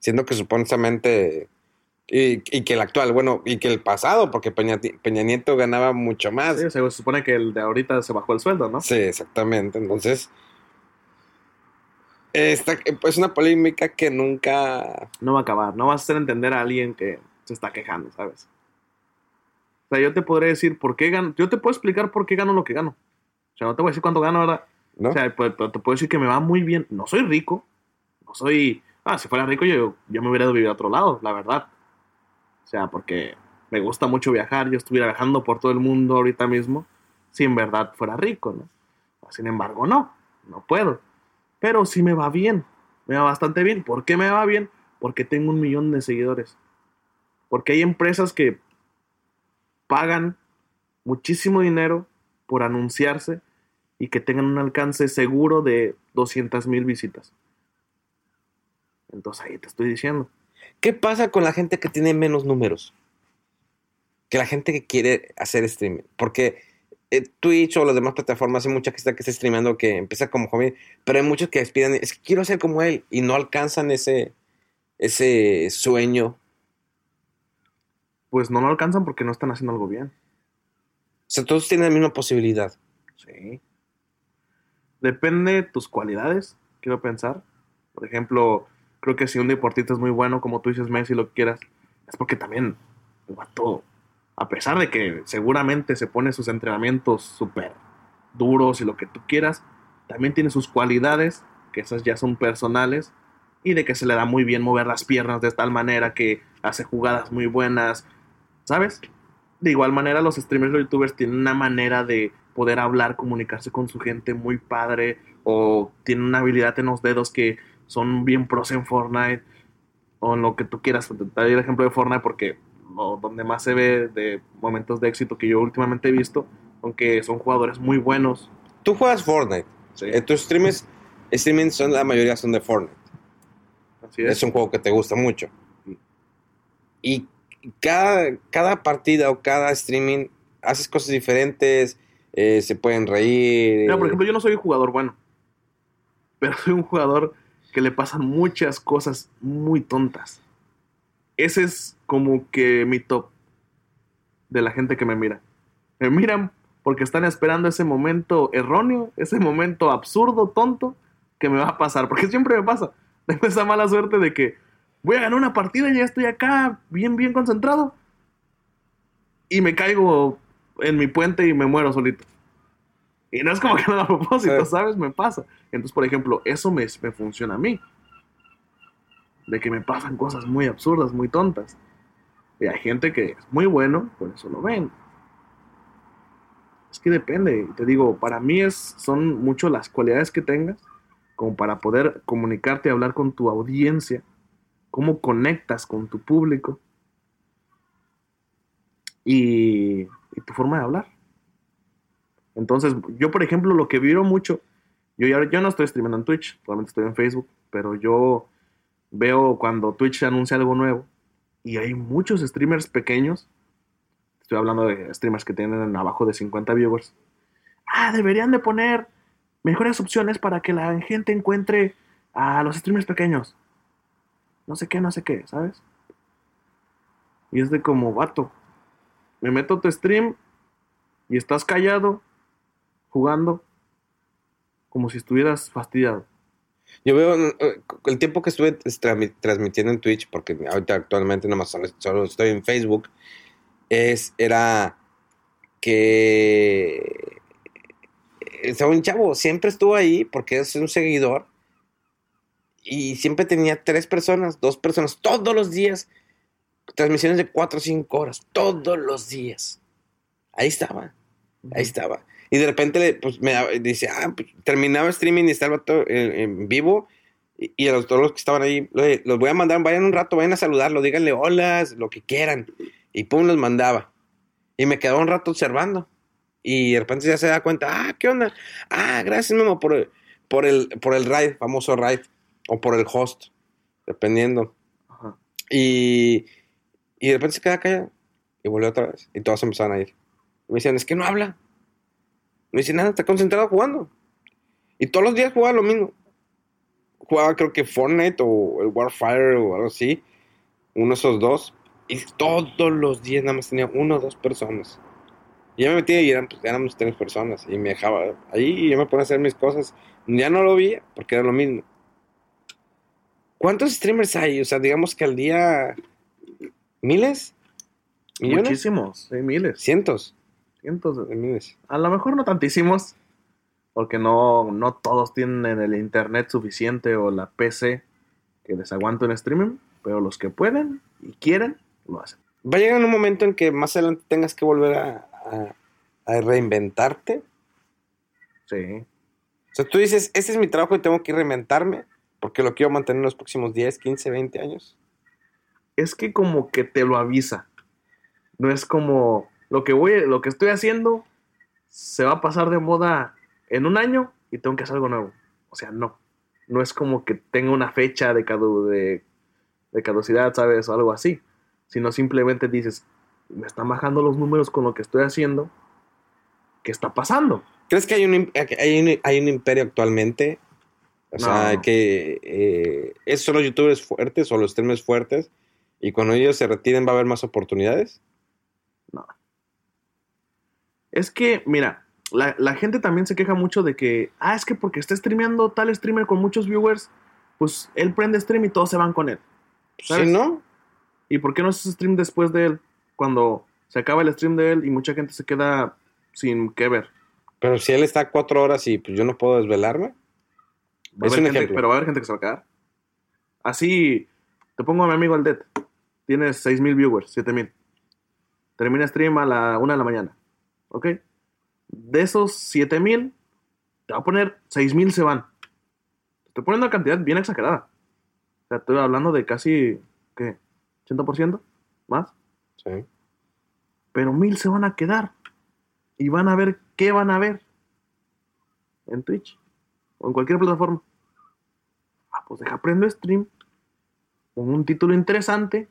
Siendo que supuestamente... Y, y que el actual, bueno, y que el pasado, porque Peña, Peña Nieto ganaba mucho más. Sí, o sea, se supone que el de ahorita se bajó el sueldo, ¿no? Sí, exactamente. Entonces, esta es una polémica que nunca... no va a acabar. No vas a hacer entender a alguien que se está quejando, ¿sabes? O sea, yo te podré decir por qué gano. Yo te puedo explicar por qué gano lo que gano. O sea, no te voy a decir cuánto gano, ¿verdad? ¿no? O sea, pues, te puedo decir que me va muy bien. No soy rico. No soy. Ah, si fuera rico, yo, yo me hubiera ido a vivir a otro lado, la verdad. O sea, porque me gusta mucho viajar. Yo estuviera viajando por todo el mundo ahorita mismo. Si en verdad fuera rico, ¿no? Sin embargo, no. No puedo. Pero sí me va bien. Me va bastante bien. ¿Por qué me va bien? Porque tengo un millón de seguidores. Porque hay empresas que pagan muchísimo dinero por anunciarse y que tengan un alcance seguro de 200 mil visitas. Entonces ahí te estoy diciendo. ¿Qué pasa con la gente que tiene menos números? Que la gente que quiere hacer streaming. Porque Twitch o las demás plataformas hay mucha gente que está streameando que empieza como joven, pero hay muchos que aspiran, es que quiero ser como él y no alcanzan ese, ese sueño. Pues no lo alcanzan porque no están haciendo algo bien. O sea, todos tienen la misma posibilidad. Sí. Depende de tus cualidades, quiero pensar. Por ejemplo, creo que si un deportista es muy bueno, como tú dices, Messi, lo que quieras, es porque también el vato, a pesar de que seguramente se pone sus entrenamientos súper duros y lo que tú quieras, también tiene sus cualidades, que esas ya son personales, y de que se le da muy bien mover las piernas de tal manera que hace jugadas muy buenas, ¿sabes? De igual manera, los streamers o youtubers tienen una manera de poder hablar, comunicarse con su gente muy padre, o tienen una habilidad en los dedos que son bien pros en Fortnite, o en lo que tú quieras. Te el ejemplo de Fortnite porque lo, donde más se ve de momentos de éxito que yo últimamente he visto, aunque son jugadores muy buenos. Tú juegas Fortnite. Sí, Eh, tus streams, streaming son, la mayoría son de Fortnite. así es. Es un juego que te gusta mucho. Y cada, cada partida o cada streaming haces cosas diferentes, eh, se pueden reír. Mira, por ejemplo, yo no soy un jugador bueno, pero soy un jugador que le pasan muchas cosas muy tontas. Ese es como que mi top de la gente que me mira. Me miran porque están esperando ese momento erróneo, ese momento absurdo, tonto, que me va a pasar, porque siempre me pasa. (laughs) Tengo esa mala suerte de que voy a ganar una partida y ya estoy acá bien, bien concentrado. Y me caigo en mi puente y me muero solito. Y no es como que no a propósito. ¿sabes? Me pasa. Entonces, por ejemplo, eso me, me funciona a mí. De que me pasan cosas muy absurdas, muy tontas. Y hay gente que es muy bueno, por eso lo ven. Es que depende. Te digo, para mí es, son mucho las cualidades que tengas como para poder comunicarte y hablar con tu audiencia. Cómo conectas con tu público. Y, tu forma de hablar. Entonces, yo, por ejemplo, lo que viro mucho, yo, yo no estoy streamando en Twitch, probablemente estoy en Facebook, pero yo veo cuando Twitch anuncia algo nuevo y hay muchos streamers pequeños, estoy hablando de streamers que tienen abajo de 50 viewers, ah, deberían de poner mejores opciones para que la gente encuentre a los streamers pequeños. No sé qué, no sé qué, ¿sabes? Y es de como, vato, me meto a tu stream y estás callado, jugando, como si estuvieras fastidiado. Yo veo eh, el tiempo que estuve transmitiendo en Twitch, porque ahorita actualmente nada más solo, estoy en Facebook, es, era que estaba un chavo, siempre estuvo ahí porque es un seguidor y siempre tenía tres personas, dos personas, todos los días, transmisiones de cuatro o cinco horas, todos los días. Ahí estaba, ahí estaba. Y de repente le- pues, me dice, ah, pues, terminaba streaming y estaba todo en, en vivo. Y, y a los, todos los que estaban ahí, "Oye, los voy a mandar, vayan un rato, vayan a saludarlo, díganle hola, lo que quieran. Y pum, los mandaba. Y me quedaba un rato observando. Y de repente ya se da cuenta, ah, ¿qué onda? Ah, gracias, Memo, por, el- por, el, por el ride, famoso ride. O por el host, dependiendo. Ajá. Y, y de repente se queda callado. Y volvió otra vez. Y todos empezaron a ir. Y me decían, es que no habla. No dice nada, está concentrado jugando. Y todos los días jugaba lo mismo. Jugaba creo que Fortnite o el Warfire o algo así. Uno de esos dos. Y todos los días nada más tenía uno o dos personas. Y ya me metía y eran, pues, éramos tres personas. Y me dejaba ahí y yo me ponía a hacer mis cosas. Ya no lo vi porque era lo mismo. ¿Cuántos streamers hay? O sea, digamos que al día... ¿Miles? ¿Millones? Muchísimos, sí, miles, Cientos cientos. de miles. A lo mejor no tantísimos, porque no, no todos tienen el internet suficiente o la PC que les aguante un streaming, pero los que pueden y quieren, lo hacen. Va a llegar un momento en que más adelante tengas que volver a, a- a reinventarte. Sí. O sea, tú dices, este es mi trabajo y tengo que reinventarme porque lo quiero mantener en los próximos 10, 15, 20 años. Es que como que te lo avisa. No es como lo que voy, lo que estoy haciendo se va a pasar de moda en un año y tengo que hacer algo nuevo. O sea, no. No es como que tenga una fecha de, cadu- de, de caducidad, ¿sabes? O algo así. Sino simplemente dices, me están bajando los números con lo que estoy haciendo. ¿Qué está pasando? ¿Crees que hay un, hay un, hay un imperio actualmente? O sea, No. que eh, es solo youtubers fuertes o los streamers fuertes y cuando ellos se retiren va a haber más oportunidades. Es que, mira, la, la gente también se queja mucho de que, ah, es que porque está streameando tal streamer con muchos viewers, pues él prende stream y todos se van con él. ¿Sabes? ¿Sí, no? ¿Y por qué no haces stream después de él? Cuando se acaba el stream de él y mucha gente se queda sin qué ver. Pero si él está cuatro horas y pues yo no puedo desvelarme. Va Es un gente- ejemplo. pero va a haber gente que se va a quedar. Así, te pongo a mi amigo el Dead. Tiene 6.000 viewers, 7.000. Termina stream a la 1 de la mañana. ¿Ok? De esos 7.000, te va a poner 6.000 se van. Te estoy poniendo una cantidad bien exagerada. O sea, estoy hablando de casi, ¿qué? ¿80%? ¿Más? Sí. pero mil se van a quedar y van a ver qué van a ver en Twitch o en cualquier plataforma. Ah, pues deja prendo stream, pongo un título interesante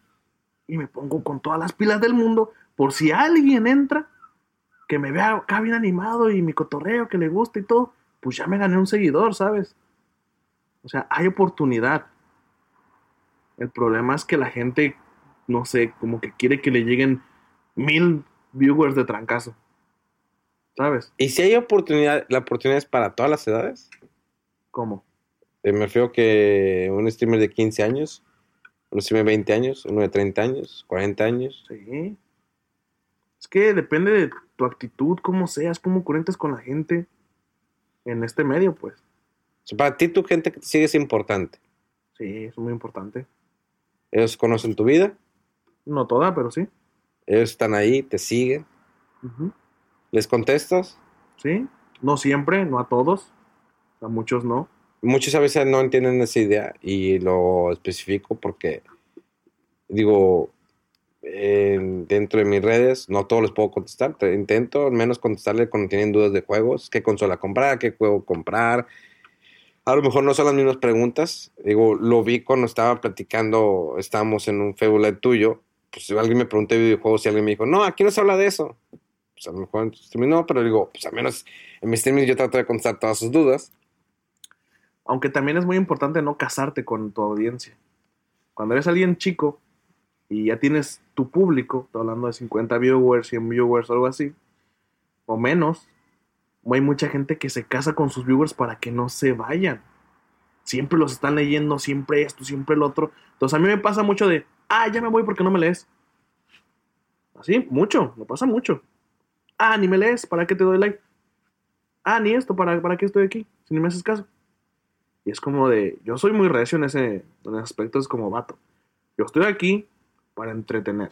y me pongo con todas las pilas del mundo por si alguien entra que me vea acá bien animado y mi cotorreo que le gusta y todo, pues ya me gané un seguidor, ¿sabes? O sea, hay oportunidad. El problema es que la gente, no sé, como que quiere que le lleguen mil viewers de trancazo. ¿sabes? ¿Y si hay oportunidad, la oportunidad es para todas las edades? ¿Cómo? Eh, me refiero que un streamer de 15 años, un streamer de 20 años, uno de 30 años, 40 años. Sí. Es que depende de tu actitud, cómo seas, cómo conectes con la gente en este medio, pues. Para ti, tu gente que te sigue es importante. Sí, es muy importante. Ellos conocen tu vida, No toda, pero sí. ellos están ahí, te siguen, les contestas. Sí. No siempre, no a todos. A muchos no. Muchos a veces no entienden esa idea y lo especifico porque, digo, en- dentro de mis redes no todos les puedo contestar. Te- Intento al menos contestarle cuando tienen dudas de juegos, qué consola comprar, qué juego comprar. A lo mejor no son las mismas preguntas. Digo, lo vi cuando estaba platicando, estábamos en un Live tuyo. Pues alguien me preguntó de videojuegos y alguien me dijo, no, aquí no se habla de eso. Pues a lo mejor en no, pero digo, pues al menos en mis streaming yo trato de contestar todas sus dudas. Aunque también es muy importante no casarte con tu audiencia. Cuando eres alguien chico y ya tienes tu público, estoy hablando de 50 viewers, 100 viewers, algo así, o menos, hay mucha gente que se casa con sus viewers para que no se vayan. Siempre los están leyendo, siempre esto, siempre el otro. Entonces a mí me pasa mucho de, ah, ya me voy porque no me lees. Así, mucho, me pasa mucho. Ah, ni me lees, ¿para qué te doy like? Ah, ni esto, ¿para, para qué estoy aquí? Si ni me haces caso. Y es como de, yo soy muy recio en ese, en ese aspecto, es como vato. Yo estoy aquí para entretener.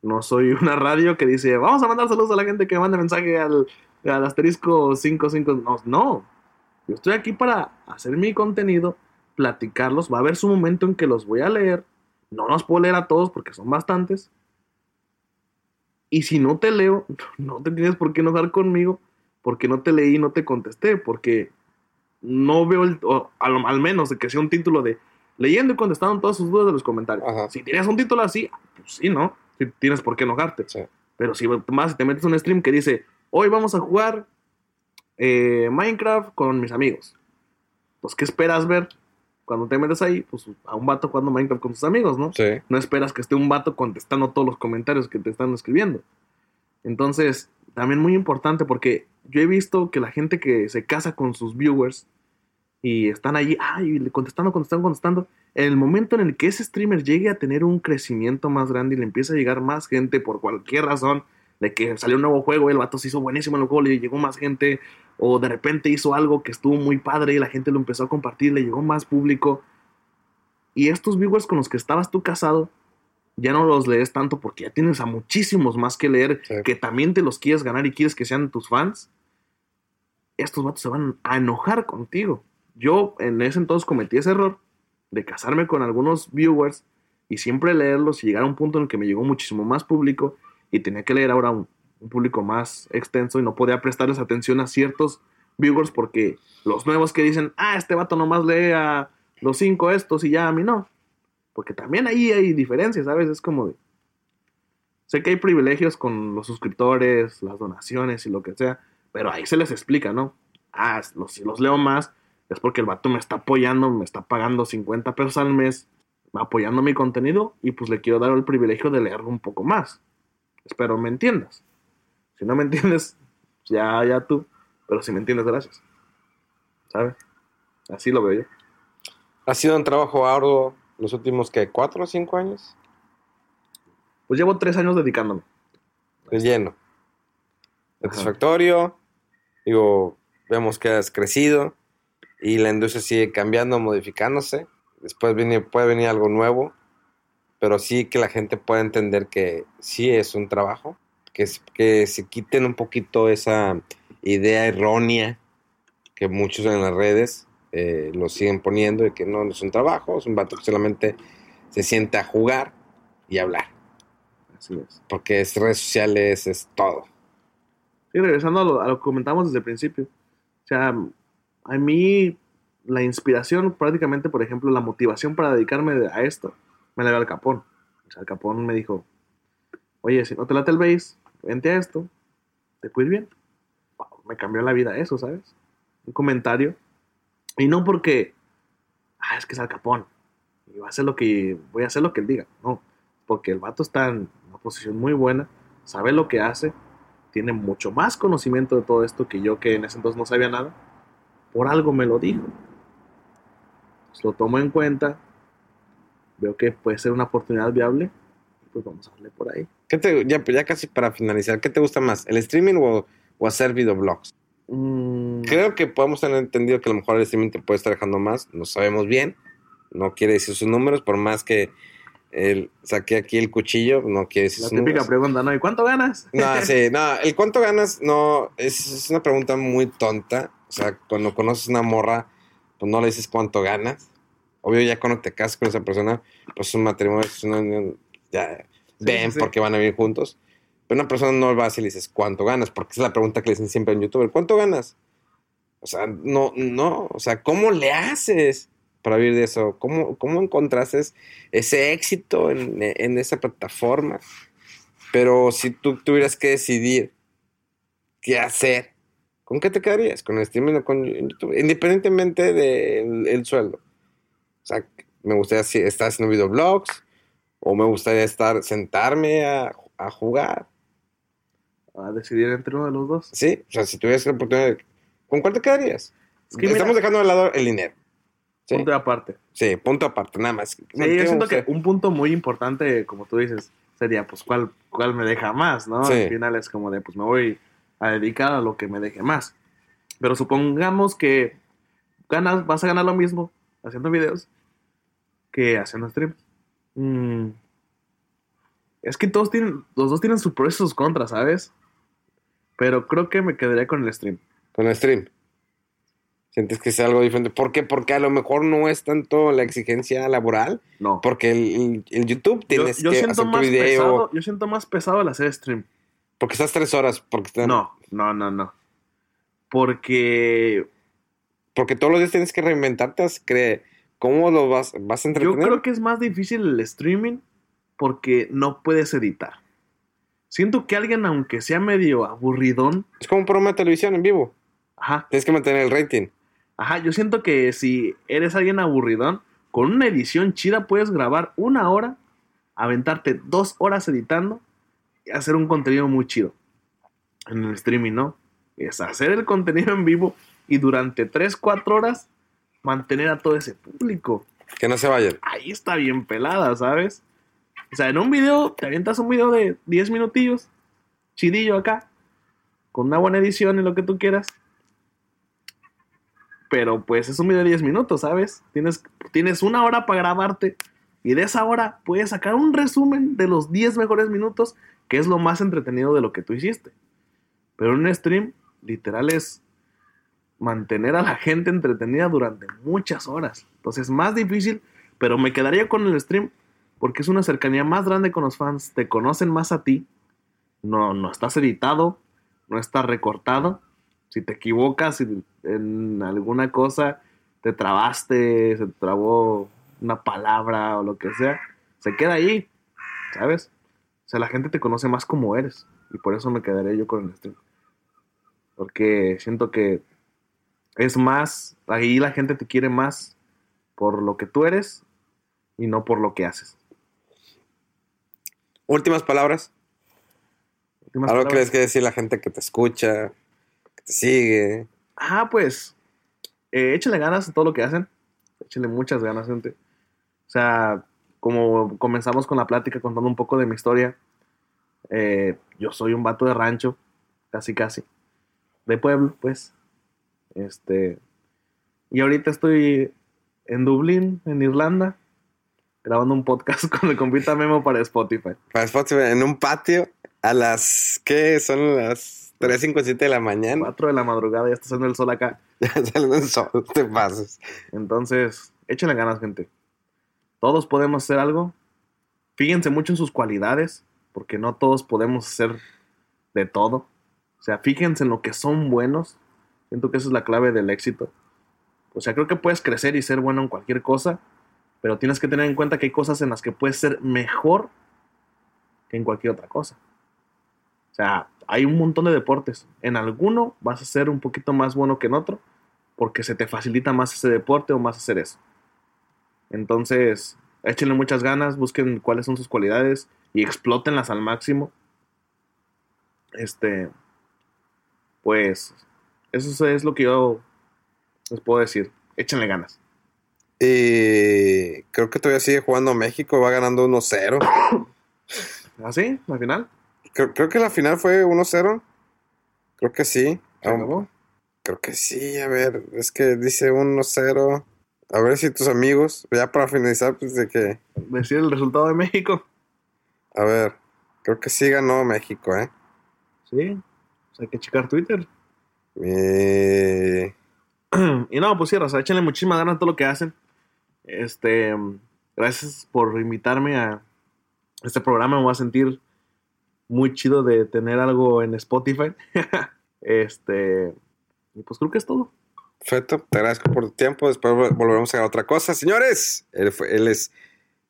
No soy (laughs) una radio que dice, vamos a mandar saludos a la gente que manda mensaje al, al asterisco 55. No, no. Yo estoy aquí para hacer mi contenido, platicarlos. Va a haber su momento en que los voy a leer. No los puedo leer a todos porque son bastantes. Y si no te leo, (laughs) no te tienes por qué enojar conmigo porque no te leí no te contesté. Porque no veo el, o al, al menos que sea un título de leyendo y contestando todas sus dudas de los comentarios. Ajá. Si tienes un título así, pues sí, ¿no? Sí, tienes por qué enojarte. Sí. Pero si más te metes un stream que dice, hoy vamos a jugar eh, Minecraft con mis amigos. Pues, ¿qué esperas ver? Cuando te metes ahí, pues a un vato jugando Minecraft con sus amigos, ¿no? Sí. No esperas que esté un vato contestando todos los comentarios que te están escribiendo. Entonces, también muy importante porque yo he visto que la gente que se casa con sus viewers y están allí, ay, contestando, contestando, contestando, en el momento en el que ese streamer llegue a tener un crecimiento más grande y le empieza a llegar más gente por cualquier razón, de que salió un nuevo juego y el vato se hizo buenísimo en el juego, le llegó más gente, o de repente hizo algo que estuvo muy padre y la gente lo empezó a compartir, le llegó más público. Y estos viewers con los que estabas tú casado, ya no los lees tanto porque ya tienes a muchísimos más que leer, Sí. que también te los quieres ganar y quieres que sean tus fans. Estos vatos se van a enojar contigo. Yo en ese entonces cometí ese error de casarme con algunos viewers y siempre leerlos y llegar a un punto en el que me llegó muchísimo más público y tenía que leer ahora un, público más extenso y no podía prestarles atención a ciertos viewers porque los nuevos que dicen, ah, este vato nomás lee a los cinco estos y ya a mí no. Porque también ahí hay diferencias, ¿sabes? Es como de... Sé que hay privilegios con los suscriptores, las donaciones y lo que sea, pero ahí se les explica, ¿no? Ah, los, los leo más es porque el vato me está apoyando, me está pagando 50 pesos al mes, apoyando mi contenido y pues le quiero dar el privilegio de leerlo un poco más. Espero me entiendas. Si no me (laughs) entiendes, ya, ya tú. Pero si me entiendes, gracias. ¿Sabes? Así lo veo yo. Ha sido un trabajo arduo los últimos, que ¿Cuatro o cinco años? Pues llevo tres años dedicándome. De lleno. Satisfactorio. Digo, vemos que has crecido y la industria sigue cambiando, modificándose. Después viene, puede venir algo nuevo, pero sí que la gente pueda entender que sí es un trabajo, que, que se quiten un poquito esa idea errónea que muchos en las redes eh, lo siguen poniendo de que no, no es un trabajo, es un vato que solamente se sienta a jugar y hablar, Así es. porque es redes sociales, es todo. Y regresando a lo, a lo que comentamos desde el principio. O sea, a mí la inspiración, prácticamente, por ejemplo, la motivación para dedicarme a esto, me la dio Al Capón. O sea, Capón me dijo, oye, si no te late el bass, vente a esto, te puede ir bien. Me cambió la vida eso, ¿sabes? Un comentario. Y no porque, ah, es que es Al Capón. Y va a hacer lo que, voy a hacer lo que él diga. No, porque el vato está en una posición muy buena, sabe lo que hace tiene mucho más conocimiento de todo esto que yo, que en ese entonces no sabía nada. Por algo me lo dijo. Pues lo tomo en cuenta. Veo que puede ser una oportunidad viable. Pues vamos a darle por ahí. ¿Qué te, ya, ya casi para finalizar, ¿qué te gusta más? ¿El streaming o, o hacer videoblogs? Mm, Creo que podemos tener entendido que a lo mejor el streaming te puede estar dejando más. No sabemos bien. No quiere decir sus números, por más que el, saqué aquí el cuchillo, no quiere decir la sus típica números. pregunta, ¿no? ¿Y cuánto ganas? No, sí, no, el cuánto ganas, no, es, es una pregunta muy tonta. O sea, cuando conoces una morra, pues no le dices cuánto ganas. Obvio, ya cuando te casas con esa persona, pues es un matrimonio, es una unión, ya ven sí. porque van a vivir juntos. Pero una persona no va y le dices cuánto ganas, porque es la pregunta que le dicen siempre en YouTube, ¿cuánto ganas? O sea, no, no, o sea, ¿cómo le haces para vivir de eso? ¿Cómo, cómo encontraste ese éxito en, en esa plataforma? Pero si tú tuvieras que decidir qué hacer, ¿con qué te quedarías? ¿Con streaming o con YouTube? Independientemente del el sueldo. O sea, me gustaría si- estar haciendo videoblogs o me gustaría estar, sentarme a, a jugar. A decidir entre uno de los dos. Sí, o sea, si tuvieras la oportunidad, de- ¿con cuál te quedarías? Es que mira- Estamos dejando de lado el dinero. Sí, Punto de aparte. sí, punto aparte, nada más. Sí, ¿Qué yo siento que un punto muy importante, como tú dices, sería pues cuál, cuál me deja más, ¿no? Sí. Al final es como de pues me voy a dedicar a lo que me deje más. Pero supongamos que ganas, vas a ganar lo mismo haciendo videos que haciendo streams. Mm. Es que todos tienen, los dos tienen sus pros y sus contras, ¿sabes? Pero creo que me quedaría con el stream. Con el stream. Sientes que es algo diferente. ¿Por qué? Porque a lo mejor no es tanto la exigencia laboral. No. Porque el, el- el YouTube Yo, tienes yo que siento hacer tu más video. pesado, yo siento más pesado el hacer stream. Porque estás tres horas. Porque están- No, no, no, no. Porque Porque todos los días tienes que reinventarte. que, ¿Cómo lo vas, vas a yo entretener? creo que es más difícil el streaming porque no puedes editar. Siento que alguien, aunque sea medio aburridón, Es como un programa de televisión en vivo. ajá, Tienes que mantener el rating. ajá, yo siento que si eres alguien aburridón, con una edición chida puedes grabar una hora, aventarte dos horas editando hacer un contenido muy chido. En el streaming, ¿no? Es hacer el contenido en vivo y durante 3, 4 horas mantener a todo ese público. Que no se vayan. Ahí está bien pelada, ¿sabes? O sea, en un video, te avientas un video de 10 minutillos, chidillo acá, con una buena edición y lo que tú quieras. Pero pues es un video de 10 minutos, ¿sabes? Tienes, tienes una hora para grabarte y de esa hora puedes sacar un resumen de los 10 mejores minutos, que es lo más entretenido de lo que tú hiciste. Pero un stream, literal es mantener a la gente entretenida durante muchas horas. Entonces es más difícil, pero me quedaría con el stream porque es una cercanía más grande con los fans, te conocen más a ti, no, no estás editado, no estás recortado. Si te equivocas en alguna cosa, te trabaste, se trabó una palabra o lo que sea, se queda ahí, ¿sabes? O sea, la gente te conoce más como eres y por eso me quedaré yo con el stream. Porque siento que es más, ahí la gente te quiere más por lo que tú eres y no por lo que haces. Últimas palabras. Últimas Algo palabras. crees que decir la gente que te escucha, que te sigue. Ah, pues, eh, échale ganas a todo lo que hacen. Échale muchas ganas, gente. O sea, como comenzamos con la plática contando un poco de mi historia, eh, yo soy un vato de rancho, casi casi, de pueblo, pues. Este, y ahorita estoy en Dublín, en Irlanda, grabando un podcast (laughs) con el compita Memo para Spotify. Para Spotify, en un patio a las, ¿qué? Son las 3, 5, 7 de la mañana. 4 de la madrugada, ya está haciendo el sol acá. (laughs) Ya saliendo el sol, te pases. Entonces, échenle ganas, gente. Todos podemos hacer algo. Fíjense mucho en sus cualidades, porque no todos podemos hacer de todo. O sea, fíjense en lo que son buenos. Siento que esa es la clave del éxito. O sea, creo que puedes crecer y ser bueno en cualquier cosa, pero tienes que tener en cuenta que hay cosas en las que puedes ser mejor que en cualquier otra cosa. O sea, hay un montón de deportes. En alguno vas a ser un poquito más bueno que en otro, porque se te facilita más ese deporte o más hacer eso. Entonces, échenle muchas ganas, busquen cuáles son sus cualidades y explótenlas al máximo. Este, pues, eso es lo que yo les puedo decir. Échenle ganas. Y creo que todavía sigue jugando México, va ganando 1-0. (coughs) ¿Ah, sí? ¿Al final? Creo, creo que la final fue 1-0. Creo que sí. ¿Se acabó? Creo que sí, a ver, es que dice 1-0. A ver si tus amigos, ya para finalizar, pues de que, Decir el resultado de México. a ver, creo que sí ganó México, ¿eh? Sí. Pues hay que checar Twitter. Eh, (clears throat) Y no, pues sí, Raza, échenle muchísimas ganas a todo lo que hacen. Este, gracias por invitarme a este programa. Me voy a sentir muy chido de tener algo en Spotify. (laughs) este, y pues creo que es todo. Perfecto, te agradezco por tu tiempo. Después vol- volveremos a otra cosa. Señores, él, fue- él es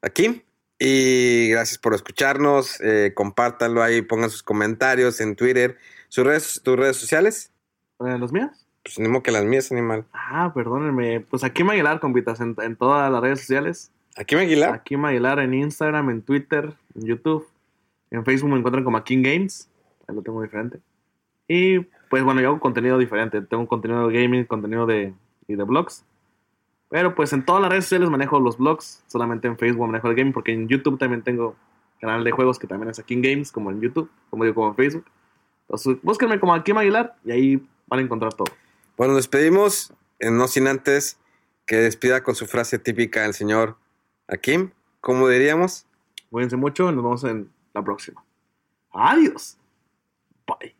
aquí. Y gracias por escucharnos. Eh, compártanlo ahí, pongan sus comentarios en Twitter. ¿Sus redes, ¿Tus redes sociales? Eh, ¿Los míos? Pues ni modo que las mías, animal. Ah, perdónenme. Pues aquí me Aguilar, compitas, en, en todas las redes sociales. ¿Aquí me Aguilar? Aquí me Aguilar en Instagram, en Twitter, en YouTube. En Facebook me encuentran como King Games. Ahí lo tengo diferente. Y pues bueno, yo hago contenido diferente. Tengo contenido de gaming, contenido de, y de blogs. Pero pues en todas las redes sociales manejo los blogs. Solamente en Facebook manejo el gaming. Porque en YouTube también tengo canal de juegos que también es King Games, como en YouTube, como digo, como en Facebook. Entonces búsquenme como Akim Aguilar y ahí van a encontrar todo. Bueno, despedimos, eh, no sin antes que despida con su frase típica el señor Akim. ¿Cómo diríamos? Cuídense mucho y nos vemos en la próxima. Adiós. Bye.